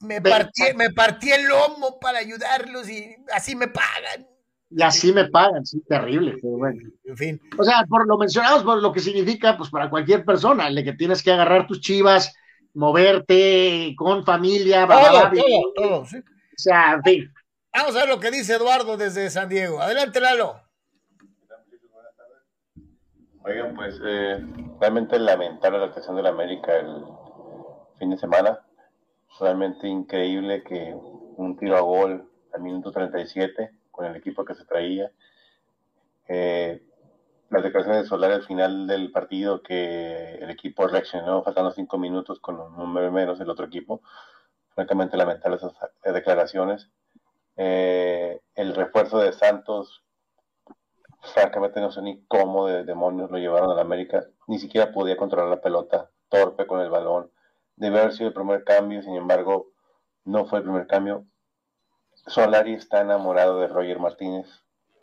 Me partí, me partí el lomo para ayudarlos y así me pagan. Y así me pagan, sí, terrible, pero bueno. En fin. O sea, por lo mencionamos, por lo que significa, pues para cualquier persona, el de que tienes que agarrar tus chivas, moverte con familia, todo, todo, todo, sí. O sea, en fin. Vamos a ver lo que dice Eduardo desde San Diego. Adelante, Lalo. Oigan, pues eh, realmente lamentable la actuación de la América el fin de semana. Realmente increíble que un tiro a gol al minuto 37 con el equipo que se traía. Eh, las declaraciones de Solari al final del partido que el equipo reaccionó faltando cinco minutos con un número menos del otro equipo. Francamente lamentable esas declaraciones. Eh, el refuerzo de Santos, francamente no sé ni cómo de demonios lo llevaron a la América. Ni siquiera podía controlar la pelota, torpe con el balón. Debe haber sido el primer cambio, sin embargo, no fue el primer cambio. Solari está enamorado de Roger Martínez.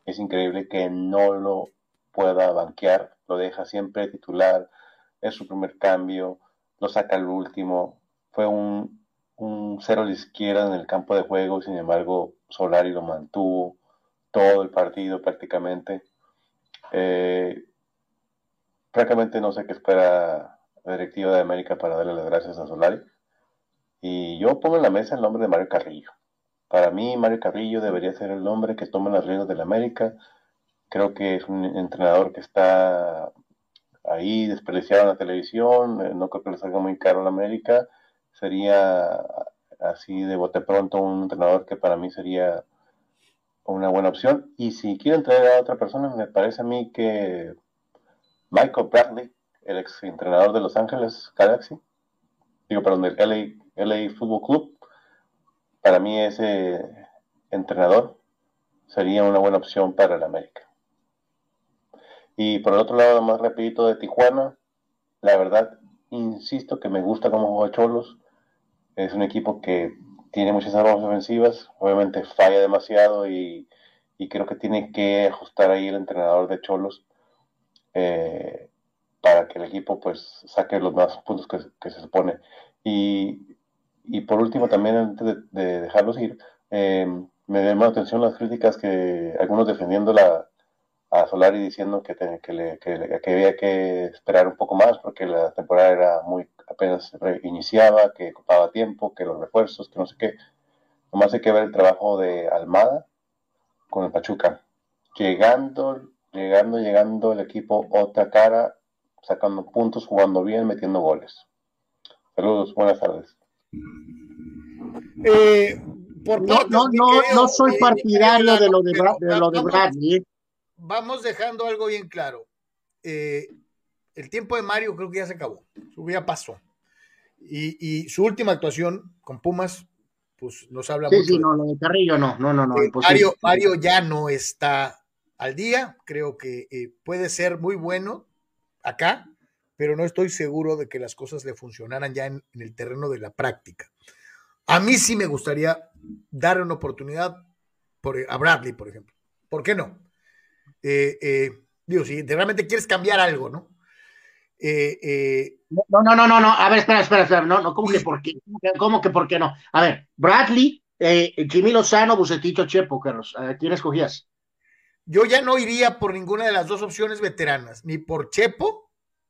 Es increíble que no lo pueda banquear, lo deja siempre titular, es su primer cambio, lo saca al último. Fue un, cero a la izquierda en el campo de juego, sin embargo, Solari lo mantuvo todo el partido prácticamente. Eh, francamente no sé qué espera la directiva de América para darle las gracias a Solari. Y yo pongo en la mesa el nombre de Mario Carrillo Para mí, Mario Carrillo debería ser el hombre que tome las riendas del América. Creo que es un entrenador que está ahí desperdiciado en la televisión. Eh, no creo que le salga muy caro a la América. Sería así de bote pronto un entrenador que para mí sería una buena opción. Y si quieren traer a otra persona, me parece a mí que Michael Bradley, el ex entrenador de Los Ángeles Galaxy, digo, perdón, del LA, LA Football Club, para mí ese entrenador sería una buena opción para el América. Y por el otro lado, más rapidito de Tijuana, la verdad, insisto que me gusta cómo juega Cholos. Es un equipo que tiene muchas armas ofensivas, obviamente falla demasiado y, creo que tiene que ajustar ahí el entrenador de Cholos eh, para que el equipo pues saque los más puntos que, se supone. Y, por último también antes de, dejarlos ir, eh, me llamó la atención las críticas que algunos defendiendo la, a Solari diciendo que, le, que, había que esperar un poco más porque la temporada era muy apenas iniciaba, que ocupaba tiempo, que los refuerzos, que no sé qué. Nomás hay que ver el trabajo de Almada con el Pachuca. Llegando, llegando, llegando el equipo otra cara, sacando puntos, jugando bien, metiendo goles. Saludos, buenas tardes. Eh, por no, no, no, no soy partidario de lo de, de, lo de Bradley. Vamos dejando algo bien claro. Eh, el tiempo de Mario creo que ya se acabó, su vida pasó. Y, su última actuación con Pumas, pues nos habla mucho. Sí, no, lo de Carrillo no, no, no, no. Eh, Mario, Mario, ya no está al día, creo que puede ser muy bueno acá, pero no estoy seguro de que las cosas le funcionaran ya en, el terreno de la práctica. A mí sí me gustaría dar una oportunidad por, a Bradley, por ejemplo. ¿Por qué no? Eh, digo, si realmente quieres cambiar algo, ¿no? Eh, eh, no, no, no, no, no, a ver, espera, espera, espera, no, no, ¿cómo que por qué? ¿Cómo que por qué no? A ver, Bradley, eh, Jimmy Lozano, Bucetito, Chepo, Carlos, ¿quién escogías? Yo ya no iría por ninguna de las dos opciones veteranas, ni por Chepo,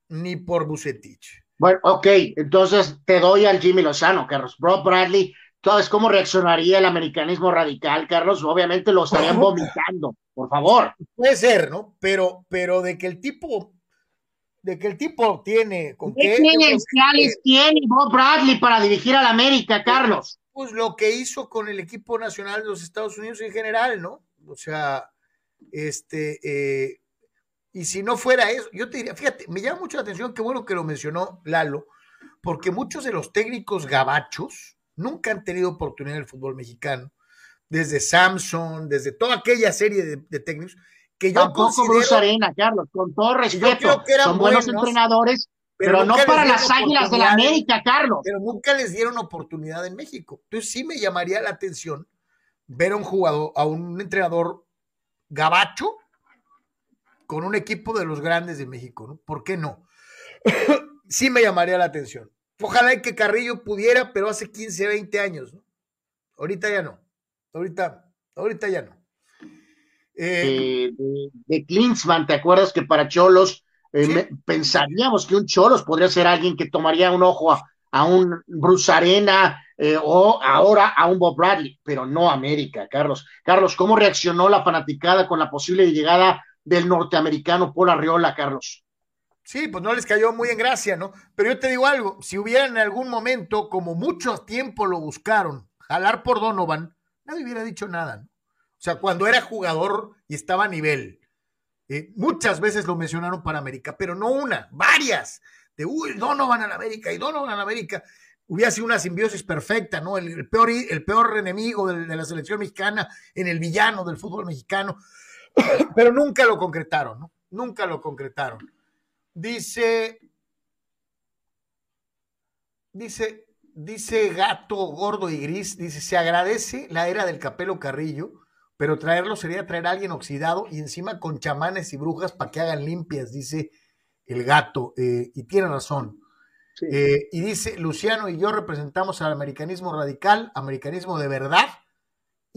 ni por Bucetich. Bueno, ok, entonces te doy al Jimmy Lozano, Carlos. Bro Bradley, ¿sabes cómo reaccionaría el americanismo radical, Carlos? Obviamente lo estarían vomitando, por favor. Puede ser, ¿no? Pero, pero de que el tipo de que el tipo tiene con qué. credenciales tiene Bob Bradley para dirigir al América, Carlos? Pues lo que hizo con el equipo nacional de los Estados Unidos en general, ¿no? O sea, este, eh, y si no fuera eso, yo te diría, fíjate, me llama mucho la atención, qué bueno que lo mencionó Lalo, porque muchos de los técnicos gabachos nunca han tenido oportunidad en el fútbol mexicano, desde Samson, desde toda aquella serie de técnicos, que yo Tampoco Bruce Arena, Carlos, con todo respeto, son buenos, entrenadores, pero, no para las águilas de la América, Carlos. Pero nunca les dieron oportunidad en México. Entonces sí me llamaría la atención ver a un jugador, a un entrenador gabacho con un equipo de los grandes de México, ¿no? ¿Por qué no? sí me llamaría la atención. Ojalá que Carrillo pudiera, pero hace 15, 20 años, ¿no? Ahorita ya no. Ahorita, ahorita ya no. Eh, de, de, Klinsmann, ¿te acuerdas que para Cholos eh, pensaríamos que un Cholos podría ser alguien que tomaría un ojo a, un Bruce Arena eh, o ahora a un Bob Bradley, pero no América, Carlos. Carlos, ¿cómo reaccionó la fanaticada con la posible llegada del norteamericano Paul Arriola, Carlos? Sí, pues no les cayó muy en gracia, ¿no? Pero yo te digo algo, si hubiera en algún momento, como mucho tiempo lo buscaron, jalar por Donovan, nadie hubiera dicho nada, ¿no? O sea, cuando era jugador y estaba a nivel. Eh, muchas veces lo mencionaron para América, pero no una, varias. De, uy, Donovan a América y Donovan a América. Hubiera sido una simbiosis perfecta, ¿no? El, peor, el peor enemigo de, la selección mexicana en el villano del fútbol mexicano. Pero nunca lo concretaron, ¿no? Nunca lo concretaron. Dice, dice, dice Gato Gordo y Gris, dice, se agradece la era del Capelo Carrillo pero traerlo sería traer a alguien oxidado y encima con chamanes y brujas para que hagan limpias, dice el gato, eh, y tiene razón. Eh, y dice, Luciano y yo representamos al americanismo radical, americanismo de verdad,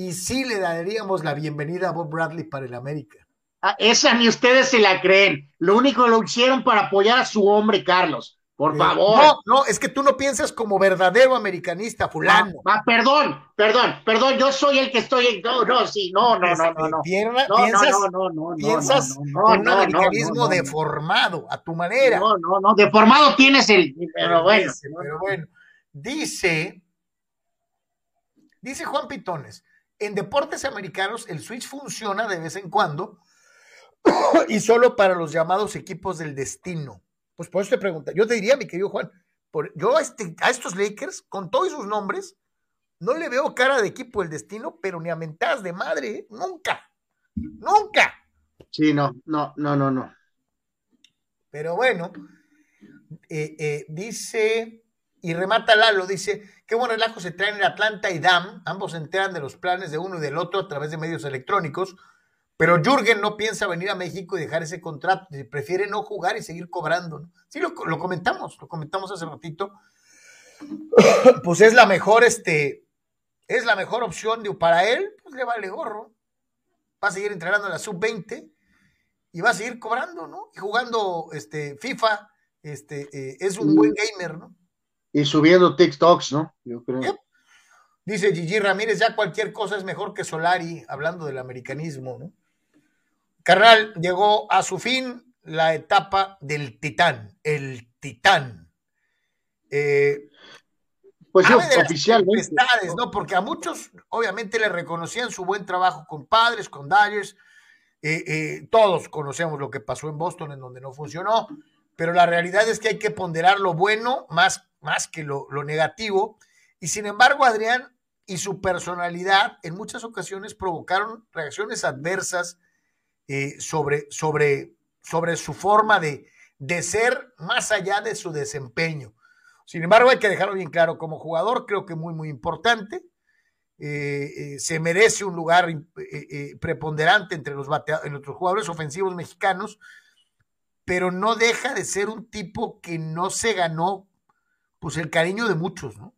y sí le daríamos la bienvenida a Bob Bradley para el América. Ah, esa ni ustedes se la creen. Lo único lo hicieron para apoyar a su hombre, Carlos. Por Eh, favor. No, no, es que tú no piensas como verdadero americanista, fulano. Ah, perdón, perdón, perdón, yo soy el que estoy en. No, no, sí, no, no, no, no, no. Piensas, no, no, piensas no, no, con no, un no, americanismo deformado, a tu manera. No, no, no, deformado tienes el. Pero bueno. Dice, pero bueno. Dice, dice Juan Pitones, en deportes americanos el switch funciona de vez en cuando y solo para los llamados equipos del destino. Pues por eso te pregunta, yo te diría, mi querido Juan, por, yo a, este- a estos Lakers, con todos sus nombres, no le veo cara de equipo del destino, pero ni a mentadas de madre, ¿eh? nunca, nunca. Sí, no, no, no, no, no. Pero bueno, eh, eh, dice, y remata Lalo, dice, qué buen relajo se traen en Atlanta y Dam, ambos se enteran de los planes de uno y del otro a través de medios electrónicos, pero Jürgen no piensa venir a México y dejar ese contrato, prefiere no jugar y seguir cobrando. ¿no? Sí, lo, comentamos, lo comentamos hace ratito. pues es la mejor, este, es la mejor opción de, para él, pues le vale gorro. Va a seguir entrenando en la sub-20 y va a seguir cobrando, ¿no? Y jugando este, FIFA, este, eh, es un buen gamer, ¿no? Y subiendo TikToks, ¿no? Yo creo. Yep. Dice Gigi Ramírez, ya cualquier cosa es mejor que Solari, hablando del americanismo, ¿no? Carnal, llegó a su fin la etapa del titán, el titán. Eh, Pues las oficialmente. ¿no? Porque a muchos, obviamente, le reconocían su buen trabajo con padres, con Dodgers. Eh, eh, todos conocemos lo que pasó en Boston, en donde no funcionó, pero la realidad es que hay que ponderar lo bueno más, más que lo, negativo. Y sin embargo, Adrián y su personalidad en muchas ocasiones provocaron reacciones adversas eh, sobre, sobre, sobre su forma de, de ser más allá de su desempeño. Sin embargo, hay que dejarlo bien claro, como jugador creo que muy, muy importante. Eh, eh, se merece un lugar preponderante entre los, entre los jugadores ofensivos mexicanos, pero no deja de ser un tipo que no se ganó pues el cariño de muchos, ¿no?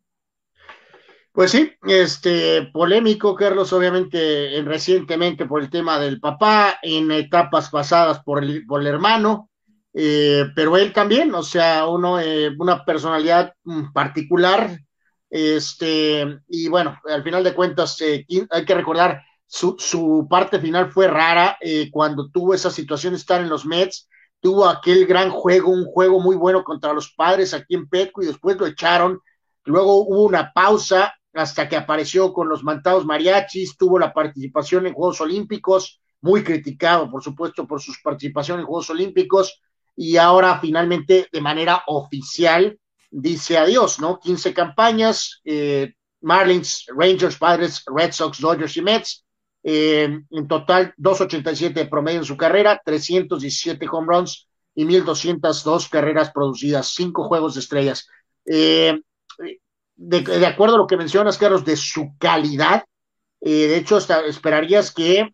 Pues sí, este polémico, Carlos, obviamente recientemente por el tema del papá, en etapas pasadas por el, por el hermano, eh, pero él también, o sea, uno, eh, una personalidad mm, particular, este, y bueno, al final de cuentas, eh, hay que recordar, su, su parte final fue rara eh, cuando tuvo esa situación de estar en los Mets, tuvo aquel gran juego, un juego muy bueno contra los padres aquí en Petco y después lo echaron. Luego hubo una pausa hasta que apareció con los mantados mariachis, tuvo la participación en Juegos Olímpicos, muy criticado, por supuesto, por su participación en Juegos Olímpicos, y ahora finalmente de manera oficial dice adiós, ¿no? 15 campañas, eh, Marlins, Rangers, Padres, Red Sox, Dodgers y Mets, eh, en total 2.87 de promedio en su carrera, 317 home runs y 1.202 carreras producidas, cinco juegos de estrellas. Eh, de, acuerdo a lo que mencionas, Carlos, de su calidad, eh, de hecho, hasta esperarías que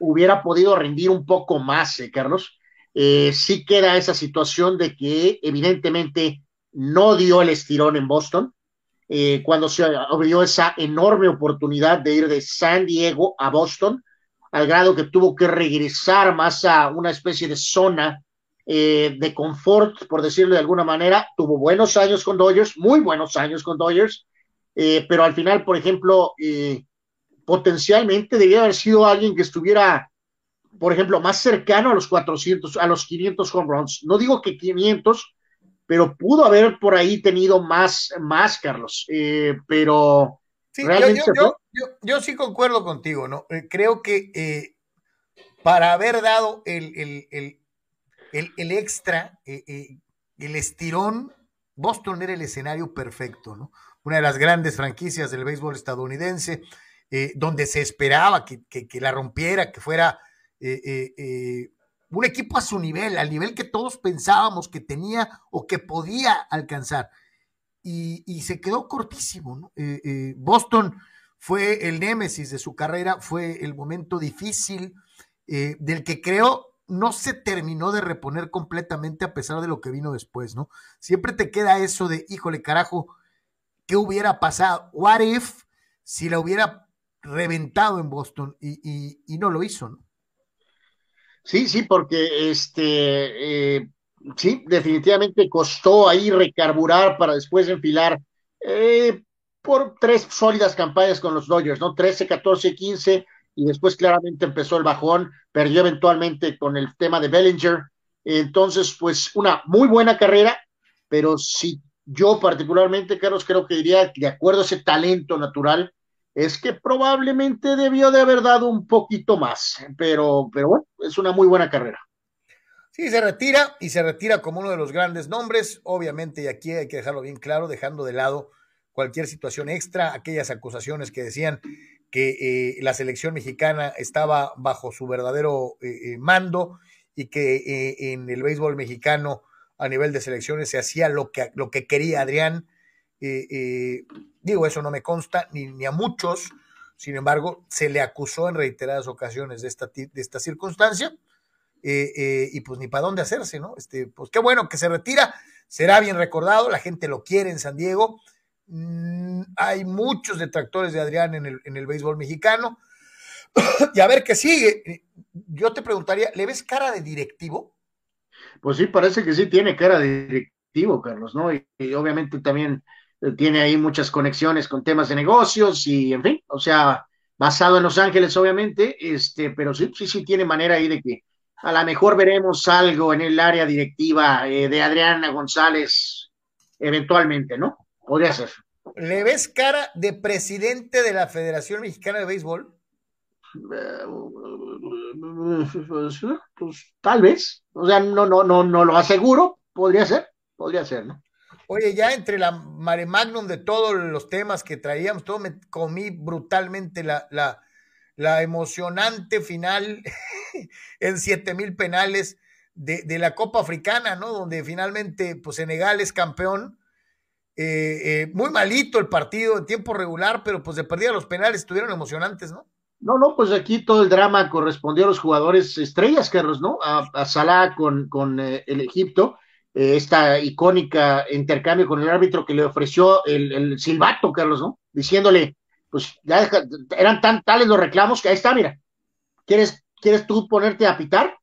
hubiera podido rendir un poco más, Carlos. Sí queda esa situación de que evidentemente no dio el estirón en Boston, eh, cuando se abrió esa enorme oportunidad de ir de San Diego a Boston, al grado que tuvo que regresar más a una especie de zona eh, de confort, por decirlo de alguna manera. Tuvo buenos años con Dodgers, muy buenos años con Dodgers, eh, pero al final, por ejemplo, potencialmente debía haber sido alguien que estuviera, por ejemplo, más cercano a los 400, a los 500 home runs. No digo que 500, pero pudo haber por ahí tenido más, más Carlos. Eh, pero sí, realmente yo, yo, yo, yo, sí concuerdo contigo, ¿no? Eh, creo que eh, para haber dado el, el, el, el, el extra, eh, el estirón, Boston era el escenario perfecto, ¿no? Una de las grandes franquicias del béisbol estadounidense, eh, donde se esperaba que, que, que, la rompiera, que fuera eh, un equipo a su nivel, al nivel que todos pensábamos que tenía o que podía alcanzar. Y, se quedó cortísimo. ¿no? Eh, Boston fue el némesis de su carrera, fue el momento difícil eh, del que creo no se terminó de reponer completamente a pesar de lo que vino después, ¿no? Siempre te queda eso de, híjole, carajo, ¿qué hubiera pasado? What if si la hubiera reventado en Boston y, y no lo hizo, ¿no? Sí, sí, porque este, eh, sí, definitivamente costó ahí recarburar para después enfilar eh, por tres sólidas campañas con los Dodgers, ¿no? 13, 14, 15, y después claramente empezó el bajón, perdió eventualmente con el tema de Bellinger. Entonces, pues una muy buena carrera, pero si yo particularmente, Carlos, creo que diría, de acuerdo a ese talento natural, es que probablemente debió de haber dado un poquito más, pero, pero bueno, es una muy buena carrera. Sí, se retira y se retira como uno de los grandes nombres, obviamente, y aquí hay que dejarlo bien claro, dejando de lado cualquier situación extra, aquellas acusaciones que decían que eh, la selección mexicana estaba bajo su verdadero eh, eh, mando y que en el béisbol mexicano a nivel de selecciones se hacía lo que, lo que quería Adrián. Digo, eso no me consta ni, ni, a muchos, sin embargo, se le acusó en reiteradas ocasiones de esta, de esta circunstancia eh, eh, y pues ni para dónde hacerse, ¿no? Este, pues qué bueno que se retira, será bien recordado, la gente lo quiere en San Diego. Mm, hay muchos detractores de Adrián en el, en el béisbol mexicano. y a ver qué sigue. Yo te preguntaría, ¿le ves cara de directivo? Pues sí, parece que sí tiene cara de directivo, Carlos, ¿no? Y, obviamente también tiene ahí muchas conexiones con temas de negocios y, en fin, o sea, basado en Los Ángeles, obviamente, este, pero sí, sí, sí tiene manera ahí de que a lo mejor veremos algo en el área directiva eh, de Adriana González eventualmente, ¿no? Podría ser. ¿Le ves cara de presidente de la Federación Mexicana de Béisbol? Pues, tal vez, o sea, no, no, no, no lo aseguro, podría ser, podría ser, ¿no? Oye, ya entre la mare magnum de todos los temas que traíamos, todo me comí brutalmente la, la, emocionante final en siete mil penales de, de, la Copa Africana, ¿no? Donde finalmente, pues Senegal es campeón. Eh, eh, muy malito el partido en tiempo regular, pero pues de perdida los penales estuvieron emocionantes, ¿no? No, no, pues aquí todo el drama correspondió a los jugadores estrellas, Carlos, ¿no? A, a Salah con, con eh, el Egipto, eh, esta icónica intercambio con el árbitro que le ofreció el, silbato, Carlos, ¿no? Diciéndole, pues ya eran tan tales los reclamos que ahí está, mira, ¿quieres, quieres tú ponerte a pitar?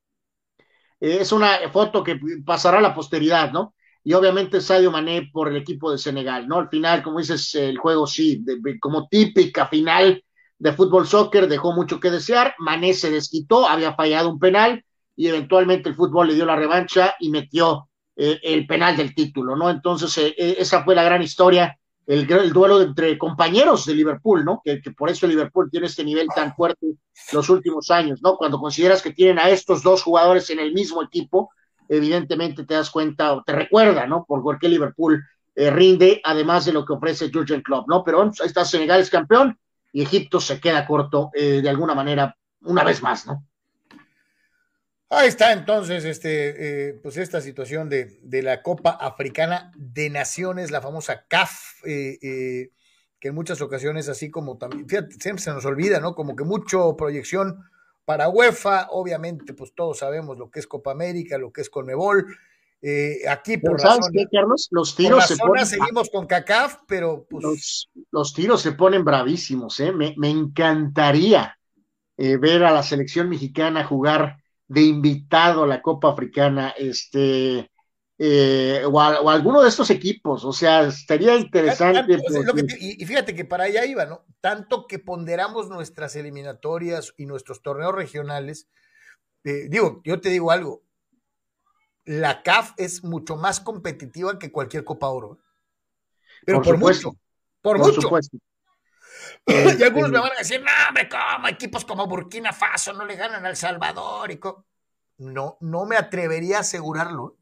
Eh, es una foto que pasará a la posteridad, ¿no? Y obviamente Sadio Mané por el equipo de Senegal, ¿no? Al final, como dices, el juego sí, como típica final de fútbol soccer, dejó mucho que desear, Mané se desquitó, había fallado un penal y eventualmente el fútbol le dio la revancha y metió eh, el penal del título, ¿no? Entonces, eh, esa fue la gran historia el, el, duelo entre compañeros de Liverpool, ¿no? Que, por eso Liverpool tiene este nivel tan fuerte los últimos años, ¿no? Cuando consideras que tienen a estos dos jugadores en el mismo equipo, evidentemente te das cuenta o te recuerda, ¿no? Por qué Liverpool eh, rinde, además de lo que ofrece Jurgen Klopp, ¿no? Pero ahí está Senegal es campeón y Egipto se queda corto eh, de alguna manera una vez más, ¿no? Ahí está entonces este, eh, pues esta situación de, de, la Copa Africana de Naciones, la famosa CAF, eh, eh, que en muchas ocasiones así como también, fíjate, siempre se nos olvida, ¿no? Como que mucho proyección para UEFA, obviamente pues todos sabemos lo que es Copa América, lo que es Conmebol, aquí por ¿Sabes qué, Carlos? Los tiros se ponen... seguimos con CACAF, pero pues... Los, los, tiros se ponen bravísimos, ¿eh? Me, me encantaría ver a la selección mexicana jugar de invitado a la Copa Africana, este, eh, o, a, o, a, alguno de estos equipos, o sea, estaría interesante. Te, y, fíjate que para allá iba, ¿no? Tanto que ponderamos nuestras eliminatorias y nuestros torneos regionales, eh, digo, yo te digo algo, la CAF es mucho más competitiva que cualquier Copa Oro. Pero por, por mucho. Por, por mucho. Supuesto. Y algunos me van a decir, no, hombre, ¿cómo? Equipos como Burkina Faso no le ganan al Salvador. Y no, no me atrevería a asegurarlo.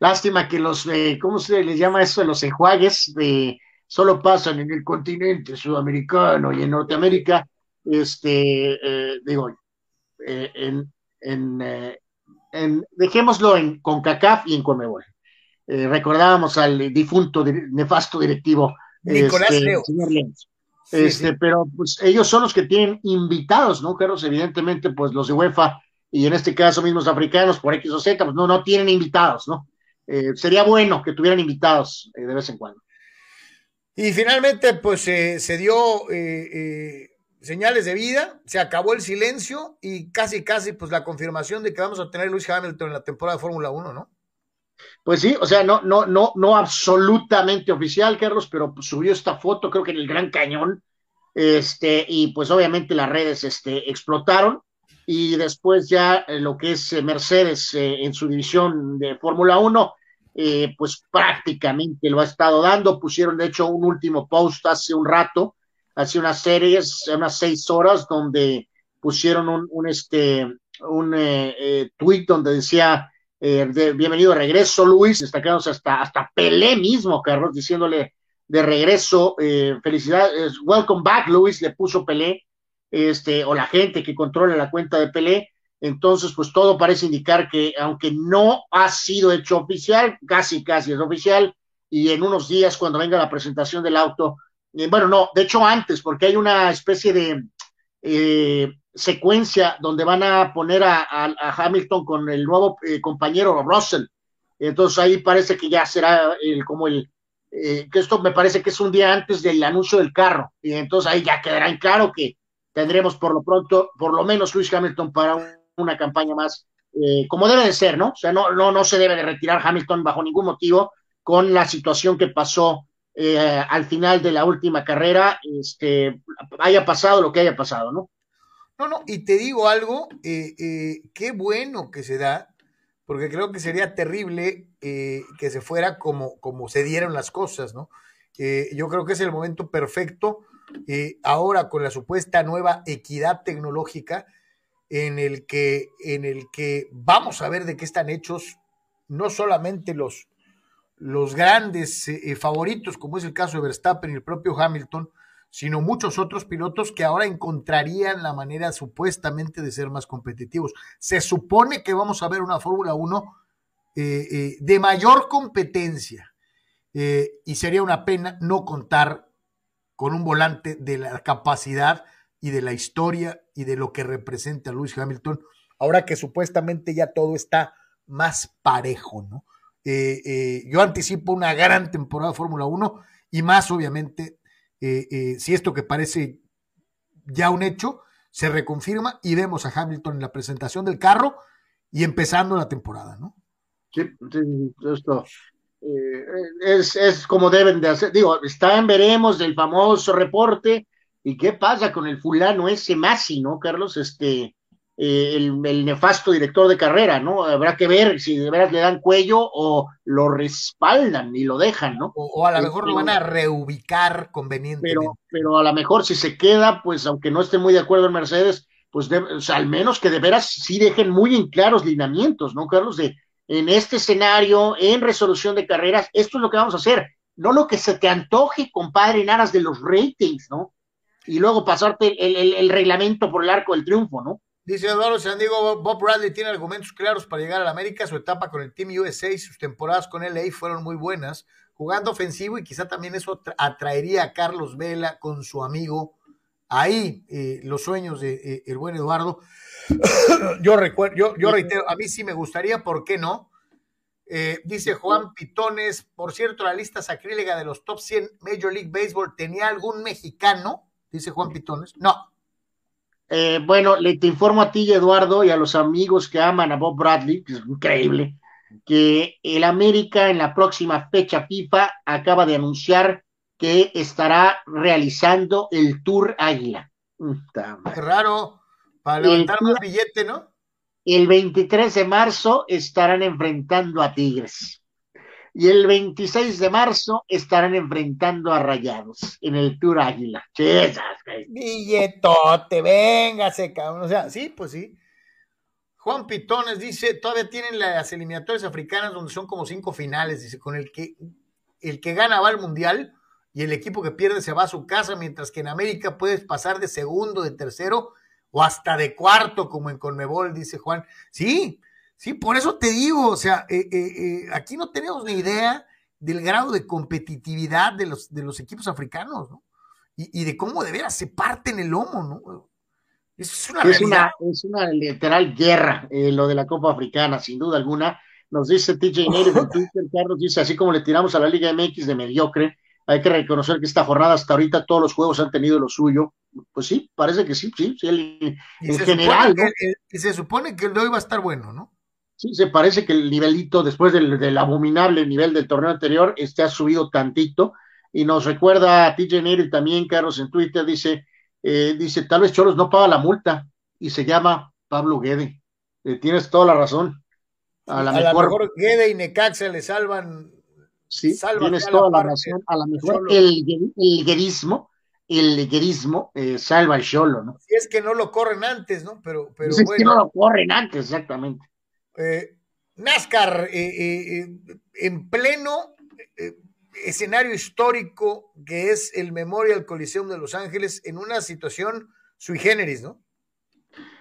Lástima que los, eh, ¿cómo se les llama eso? Los enjuagues de, solo pasan en el continente sudamericano y en Norteamérica. Este, eh, digo, eh, en, en, en, dejémoslo en CONCACAF y en CONMEBOL. recordábamos al difunto nefasto directivo Nicolás este, Leo. Sí, este, sí. pero pues ellos son los que tienen invitados, ¿no, Carlos? Evidentemente, pues los de UEFA y en este caso mismos africanos por X o Z, pues no, no tienen invitados, ¿no? Eh, sería bueno que tuvieran invitados eh, de vez en cuando. Y finalmente, pues eh, se dio, eh, señales de vida, se acabó el silencio y casi, casi, pues la confirmación de que vamos a tener Luis Hamilton en la temporada de Fórmula 1, ¿no? Pues sí, o sea, no, no, no, no absolutamente oficial, Carlos, pero subió esta foto, creo que en el Gran Cañón, este, y pues obviamente las redes este, explotaron, y después ya eh, lo que es eh, Mercedes eh, en su división de Fórmula 1, pues prácticamente lo ha estado dando, pusieron de hecho un último post hace un rato, hace unas series, unas seis horas, donde pusieron un este, un tweet donde decía, bienvenido de regreso, Luis, destacándose hasta, hasta Pelé mismo, Carlos, diciéndole de regreso, felicidades, welcome back, Luis, le puso Pelé, este, o la gente que controla la cuenta de Pelé. Entonces, pues todo parece indicar que, aunque no ha sido hecho oficial, casi, casi es oficial, y en unos días, cuando venga la presentación del auto, eh, bueno, no, de hecho antes, porque hay una especie de eh, secuencia donde van a poner a, Hamilton con el nuevo eh, compañero Russell. Entonces ahí parece que ya será el, como el, que esto me parece que es un día antes del anuncio del carro, y entonces ahí ya quedará en claro que tendremos por lo pronto, por lo menos Luis Hamilton para una campaña más, eh, como debe de ser, ¿no? O sea, no, no, no se debe de retirar Hamilton bajo ningún motivo con la situación que pasó eh, al final de la última carrera, este, haya pasado lo que haya pasado, ¿no? No, y te digo algo, eh, qué bueno que se da, porque creo que sería terrible que se fuera como, como se dieron las cosas, ¿no? yo creo que es el momento perfecto eh, ahora con la supuesta nueva equidad tecnológica en el que, en el que vamos a ver de qué están hechos no solamente los, los grandes eh, eh, favoritos, como es el caso de Verstappen y el propio Hamilton, sino muchos otros pilotos que ahora encontrarían la manera supuestamente de ser más competitivos. Se supone que vamos a ver una Fórmula 1 de mayor competencia y sería una pena no contar con un volante de la capacidad y de la historia y de lo que representa Lewis Hamilton, ahora que supuestamente ya todo está más parejo, ¿no? Eh, eh, yo anticipo una gran temporada de Fórmula 1 y más obviamente eh, si esto que parece ya un hecho se reconfirma y vemos a Hamilton en la presentación del carro y empezando la temporada, ¿no? Sí, sí esto eh, es, es, como deben de hacer. Digo, está en veremos del famoso reporte. ¿Y qué pasa con el fulano ese Masi, no, Carlos? Este, eh, el, nefasto director de carrera, ¿no? Habrá que ver si de veras le dan cuello o lo respaldan y lo dejan, ¿no? O, a lo mejor lo van a reubicar convenientemente. Pero, pero a lo mejor si se queda, pues aunque no esté muy de acuerdo en Mercedes, pues al menos que de veras sí dejen muy en claros lineamientos, ¿no, Carlos? De en este escenario, en resolución de carreras, esto es lo que vamos a hacer, no lo que se te antoje, compadre, en aras de los ratings, ¿no? Y luego pasarte el, reglamento por el arco del triunfo, ¿no? Dice Eduardo San Diego, Bob Bradley tiene argumentos claros para llegar a la América. Su etapa con el Team USA y sus temporadas con LA fueron muy buenas, jugando ofensivo y quizá también eso atraería a Carlos Vela con su amigo. Ahí eh, los sueños de eh, el buen Eduardo. yo recuerdo, yo, yo reitero, a mí sí me gustaría, ¿por qué no? Eh, dice Juan Pitones, por cierto, la lista sacrílega de los top 100 Major League Baseball, ¿tenía algún mexicano? Dice Juan Pitones. No. Eh, bueno, le te informo a ti, Eduardo, y a los amigos que aman a Bob Bradley, que es increíble, que el América en la próxima fecha FIFA acaba de anunciar que estará realizando el Tour Águila. Qué raro. Para levantar más billete, ¿no? El 23 de marzo estarán enfrentando a Tigres. Y el 26 de marzo estarán enfrentando a Rayados en el Tour Águila. Billetote, véngase, cabrón. O sea, sí, pues sí. Juan Pitones dice, todavía tienen las eliminatorias africanas donde son como cinco finales, dice, con el que el que gana va al mundial y el equipo que pierde se va a su casa, mientras que en América puedes pasar de segundo, de tercero o hasta de cuarto, como en Conmebol, dice Juan. Sí, sí, por eso te digo, o sea, eh, eh, eh, aquí no tenemos ni idea del grado de competitividad de los, de los equipos africanos, ¿no? Y, de cómo de veras se parten el lomo, ¿no? Eso es una, es una, es una literal guerra lo de la Copa Africana, sin duda alguna. Nos dice TJ Native en Twitter, Carlos dice, así como le tiramos a la Liga MX de mediocre, hay que reconocer que esta jornada hasta ahorita todos los juegos han tenido lo suyo. Pues sí, parece que sí, sí, sí en general. y se supone que el de hoy va a estar bueno, ¿no? Sí, se parece que el nivelito, después del, abominable nivel del torneo anterior, este ha subido tantito. Y nos recuerda a TJ Neri también, Carlos, en Twitter, dice, eh, dice, tal vez Choros no paga la multa y se llama Pablo Guede. Eh, tienes toda la razón. A, la mejor, Guede y Necaxa le salvan. Sí, tienes toda la, razón. A lo mejor el, el guerismo, el guerismo eh, salva el Cholo, ¿no? Si es que no lo corren antes, ¿no? Pero, pero es que no lo corren antes, exactamente. Eh, NASCAR en pleno escenario histórico que es el Memorial Coliseum de Los Ángeles en una situación sui generis, ¿no?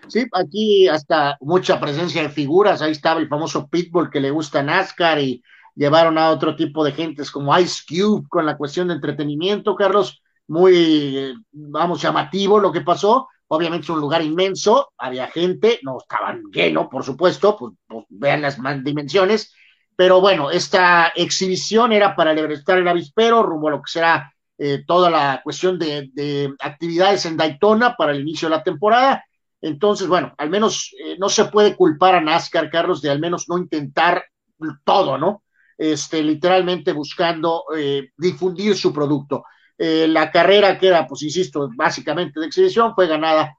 Sí, aquí hasta mucha presencia de figuras, ahí estaba el famoso Pitbull que le gusta NASCAR y llevaron a otro tipo de gentes como Ice Cube con la cuestión de entretenimiento, Carlos, muy, vamos, llamativo lo que pasó, obviamente es un lugar inmenso, había gente, no estaban lleno, por supuesto, pues, pues vean las dimensiones, pero bueno, esta exhibición era para estar el avispero, rumbo a lo que será eh, toda la cuestión de, de actividades en Daytona para el inicio de la temporada, entonces, bueno, al menos eh, no se puede culpar a NASCAR, Carlos, de al menos no intentar todo, ¿no? Este, literalmente buscando eh, difundir su producto. Eh, la carrera que era, pues insisto, básicamente de exhibición, fue ganada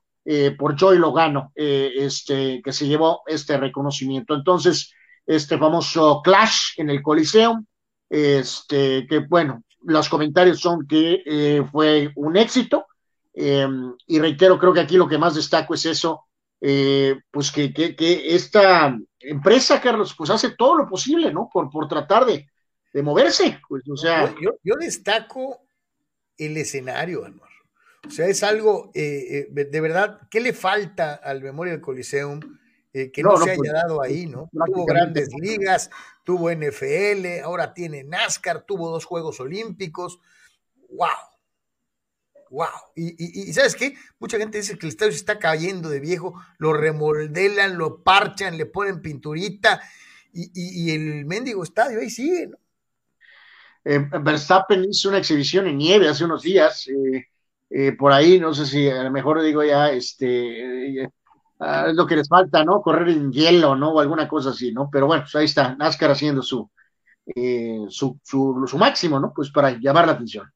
por Joy Logano, este, que se llevó este reconocimiento. Entonces, este famoso clash en el Coliseum, este, que bueno, los comentarios son que fue un éxito, eh, y reitero, creo que aquí lo que más destaco es eso, eh, pues que, que, esta empresa, Carlos, pues hace todo lo posible, ¿no? Por, por tratar de, de moverse. Pues, o sea. Yo, destaco el escenario, Anuar. O sea, es algo, eh, de verdad, ¿qué le falta al Memorial Coliseum? que no, se haya pues, dado ahí, ¿no? Tuvo grandes ligas, tuvo NFL, ahora tiene NASCAR, tuvo dos Juegos Olímpicos. ¡Wow! wow. Y, y, ¿sabes qué? Mucha gente dice que el estadio se está cayendo de viejo, lo remoldelan, lo parchan, le ponen pinturita y, el mendigo estadio ahí sigue, ¿no? Eh, Verstappen hizo una exhibición en nieve hace unos días, eh, eh, por ahí, no sé si a lo mejor digo ya, este, ah, es lo que les falta, ¿no? Correr en hielo, ¿no? O alguna cosa así, ¿no? Pero bueno, pues ahí está, NASCAR haciendo su, su, su, máximo, ¿no? Pues para llamar la atención.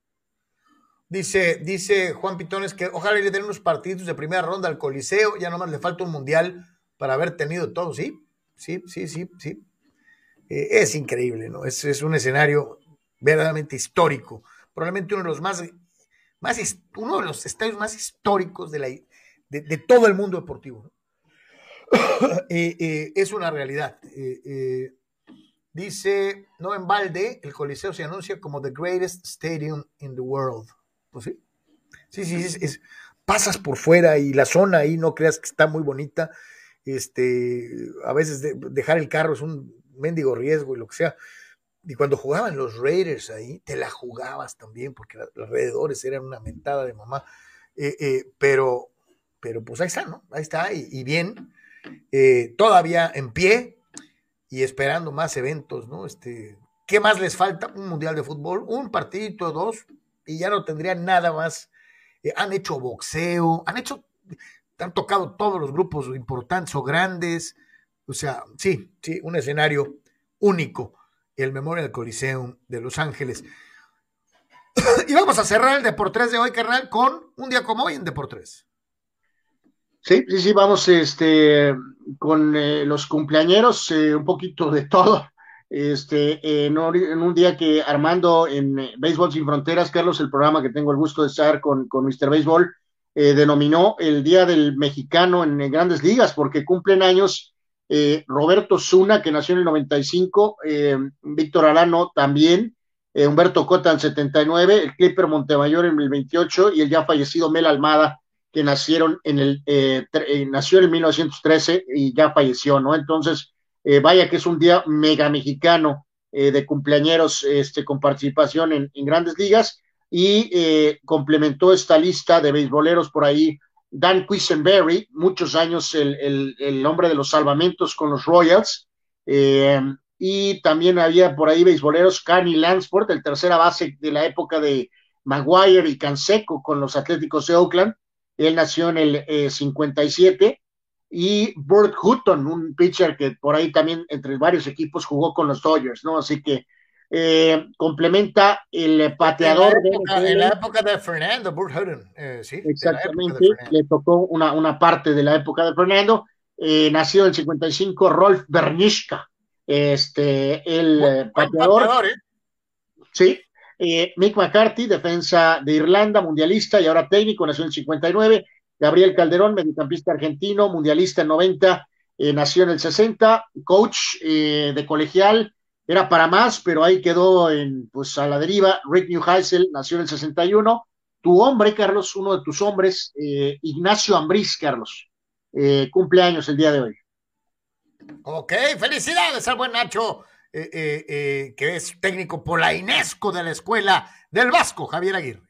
Dice, dice Juan Pitones que ojalá le den unos partidos de primera ronda al Coliseo, ya nomás le falta un mundial para haber tenido todo, ¿sí? Sí, sí, sí, sí. Es increíble, ¿no? Es, es, un escenario verdaderamente histórico, probablemente uno de los más, más uno de los estadios más históricos de, la, de, todo el mundo deportivo. Eh, eh, es una realidad. dice, no en balde, el Coliseo se anuncia como the greatest stadium in the world. Pues sí. Sí, sí, pasas por fuera y la zona ahí no creas que está muy bonita. Este, a veces dejar el carro es un mendigo riesgo y lo que sea. Y cuando jugaban los Raiders ahí, te la jugabas también, porque los alrededores eran una mentada de mamá. Eh, eh, pero, pero pues ahí está, ¿no? Ahí está, y, bien, eh, todavía en pie y esperando más eventos, ¿no? Este, ¿Qué más les falta? Un mundial de fútbol, un partidito, dos, y ya no tendrían nada más. Han hecho boxeo, han hecho, han tocado todos los grupos importantes o grandes. O sea, sí, sí, un escenario único, el Memorial Coliseum de Los Ángeles. y vamos a cerrar el Deportes de hoy, carnal, con un día como hoy en Deportes. Sí, sí, sí, vamos este, con eh, los cumpleañeros, eh, un poquito de todo este, en, un día que Armando en eh, Béisbol Sin Fronteras, Carlos, el programa que tengo el gusto de estar con, con Mr. Béisbol, eh, denominó el Día del Mexicano en, Grandes Ligas, porque cumplen años eh, Roberto Zuna, que nació en el 95, Víctor Arano también, Humberto Cota en 79, el Clipper Montemayor en el 28 y el ya fallecido Mel Almada, que nacieron en el, nació en 1913 y ya falleció, ¿no? Entonces, eh, vaya que es un día mega mexicano eh, de cumpleañeros este, con participación en, grandes ligas y eh, complementó esta lista de beisboleros por ahí Dan Quisenberry, muchos años el, el, hombre de los salvamentos con los Royals, y también había por ahí beisboleros Carney Lansford, el tercera base de la época de Maguire y Canseco con los Atléticos de Oakland. Él nació en el 57 eh, y Burt Hutton, un pitcher que por ahí también entre varios equipos jugó con los Dodgers, ¿no? Así que eh, complementa el pateador. En la época, de, Fernando, Burt Hutton, eh, sí. Exactamente, le tocó una, una, parte de la época de Fernando. Eh, nació en el 55 Rolf Bernishka, este, el pateador. Sí. Mick McCarthy, defensa de Irlanda, mundialista y ahora técnico, nació en el 59. Gabriel Calderón, mediocampista argentino, mundialista en 90, nació en el 60, coach de colegial, era para más, pero ahí quedó en, pues, a la deriva. Rick Newheisel nació en el 61. Tu hombre, Carlos, uno de tus hombres, eh, Ignacio Ambriz, Carlos, eh, cumpleaños el día de hoy. Ok, felicidades al buen Nacho, eh, que es técnico polainesco de la escuela del Vasco, Javier Aguirre.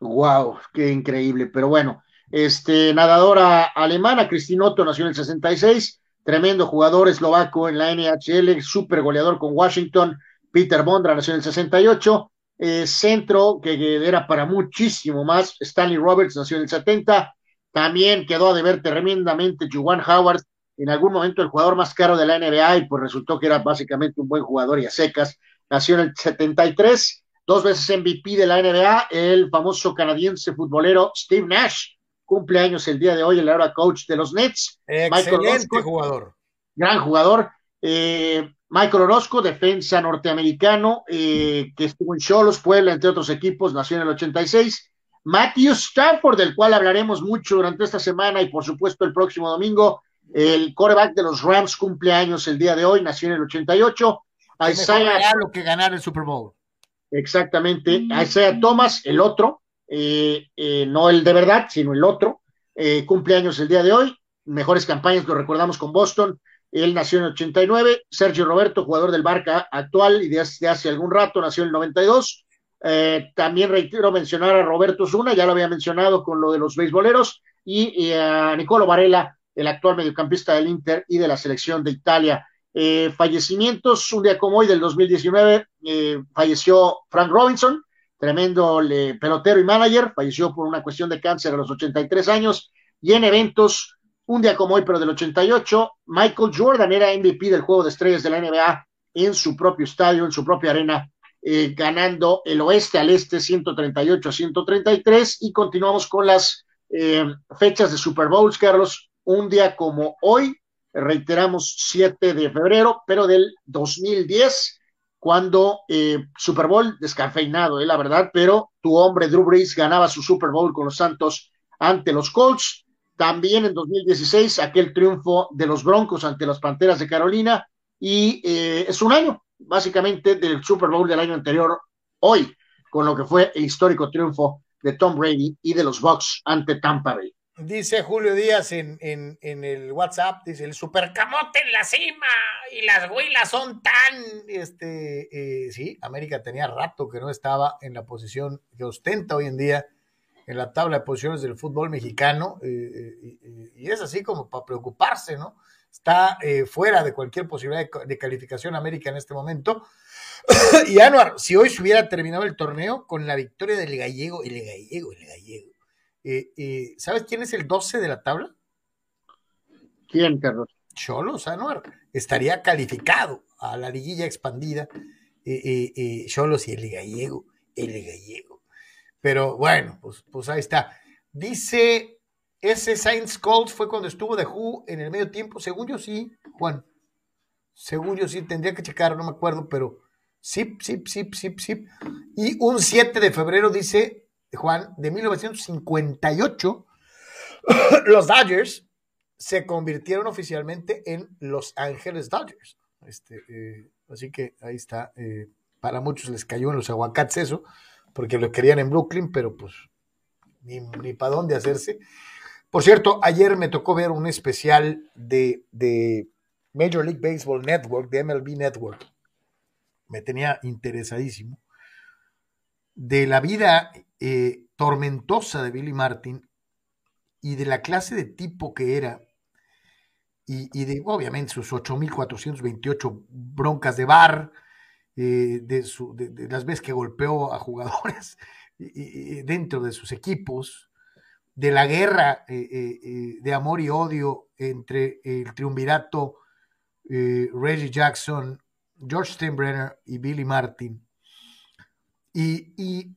Wow, qué increíble. Pero bueno, este, nadadora alemana, Cristinotto, nació en el 66 tremendo jugador eslovaco en la NHL, super goleador con Washington, Peter Bondra nació en el 68, eh, centro que, era para muchísimo más, Stanley Roberts nació en el 70, también quedó a deber tremendamente Juwan Howard, en algún momento el jugador más caro de la NBA y pues resultó que era básicamente un buen jugador y a secas, nació en el 73, dos veces MVP de la NBA, el famoso canadiense futbolero Steve Nash, cumpleaños el día de hoy, el ahora coach de los Nets. Excelente jugador. Gran jugador. Eh, Michael Orozco, defensa norteamericano, eh, que estuvo en Cholos, Puebla, entre otros equipos, nació en el 86. Matthew Stafford, del cual hablaremos mucho durante esta semana y por supuesto el próximo domingo. El coreback de los Rams cumpleaños el día de hoy, nació en el 88. Isaiah, lo que ganar el Super Bowl. Exactamente. Isaiah Thomas, el otro, eh, eh, no el de verdad, sino el otro. Eh, cumpleaños el día de hoy, mejores campañas, lo recordamos con Boston. Él nació en el 89. Sergio Roberto, jugador del Barca actual y de hace, algún rato, nació en el 92. también reitero mencionar a Roberto Zuna, ya lo había mencionado con lo de los beisboleros, y, a Nicolo Varela, el actual mediocampista del Inter y de la selección de Italia. fallecimientos, un día como hoy del 2019, falleció Frank Robinson, tremendo pelotero y manager, falleció por una cuestión de cáncer a los 83 años, y en eventos, un día como hoy, pero del 88, Michael Jordan era MVP del juego de estrellas de la NBA en su propio estadio, en su propia arena, eh, ganando el oeste al este 138 a 133, y continuamos con las eh, fechas de Super Bowls, Carlos, un día como hoy, reiteramos 7 de febrero, pero del 2010, cuando eh, Super Bowl descafeinado, eh, la verdad, pero tu hombre Drew Brees ganaba su Super Bowl con los Santos ante los Colts. También en 2016 aquel triunfo de los Broncos ante las Panteras de Carolina y eh, es un año básicamente del Super Bowl del año anterior hoy con lo que fue el histórico triunfo de Tom Brady y de los Bucks ante Tampa Bay. Dice Julio Díaz en, en, en, el WhatsApp, dice el supercamote en la cima y las huilas son tan, este, eh, sí, América tenía rato que no estaba en la posición que ostenta hoy en día en la tabla de posiciones del fútbol mexicano eh, eh, y es así como para preocuparse, ¿no? Está fuera de cualquier posibilidad de, calificación América en este momento. y Anuar, si hoy se hubiera terminado el torneo con la victoria del gallego, el gallego, el gallego eh, eh, ¿Sabes quién es el 12 de la tabla? ¿Quién, Carlos? Cholos Anuar. Estaría calificado a la liguilla expandida. Eh, Cholos y el gallego. El gallego. Pero bueno, pues, pues ahí está. Dice, ese Saints Colts fue cuando estuvo de Who en el medio tiempo. Según yo sí, Juan. Según yo sí, tendría que checar, no me acuerdo, pero sí, sí, sí, sí, sí. Y un 7 de febrero dice Juan, de 1958, los Dodgers se convirtieron oficialmente en Los Ángeles Dodgers. Este, eh, así que ahí está. Eh, para muchos les cayó en los aguacates eso, porque lo querían en Brooklyn, pero pues ni, para dónde hacerse. Por cierto, ayer me tocó ver un especial de, de Major League Baseball Network, de MLB Network. Me tenía interesadísimo. De la vida eh, tormentosa de Billy Martin y de la clase de tipo que era y, de obviamente sus 8.428 broncas de bar, eh, de, de, las veces que golpeó a jugadores dentro de sus equipos, de la guerra de amor y odio entre el triunvirato Reggie Jackson, George Steinbrenner y Billy Martin. y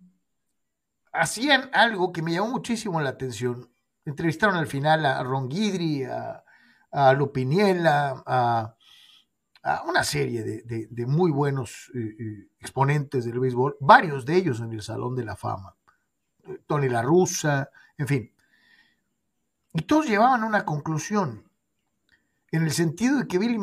hacían algo que me llamó muchísimo la atención. Entrevistaron al final a Ron Guidry, a, a Lupiniela, a, una serie de, muy buenos eh, eh, exponentes del béisbol, varios de ellos en el Salón de la Fama. Tony La Russa, en fin. Y todos llevaban una conclusión, en el sentido de que Billy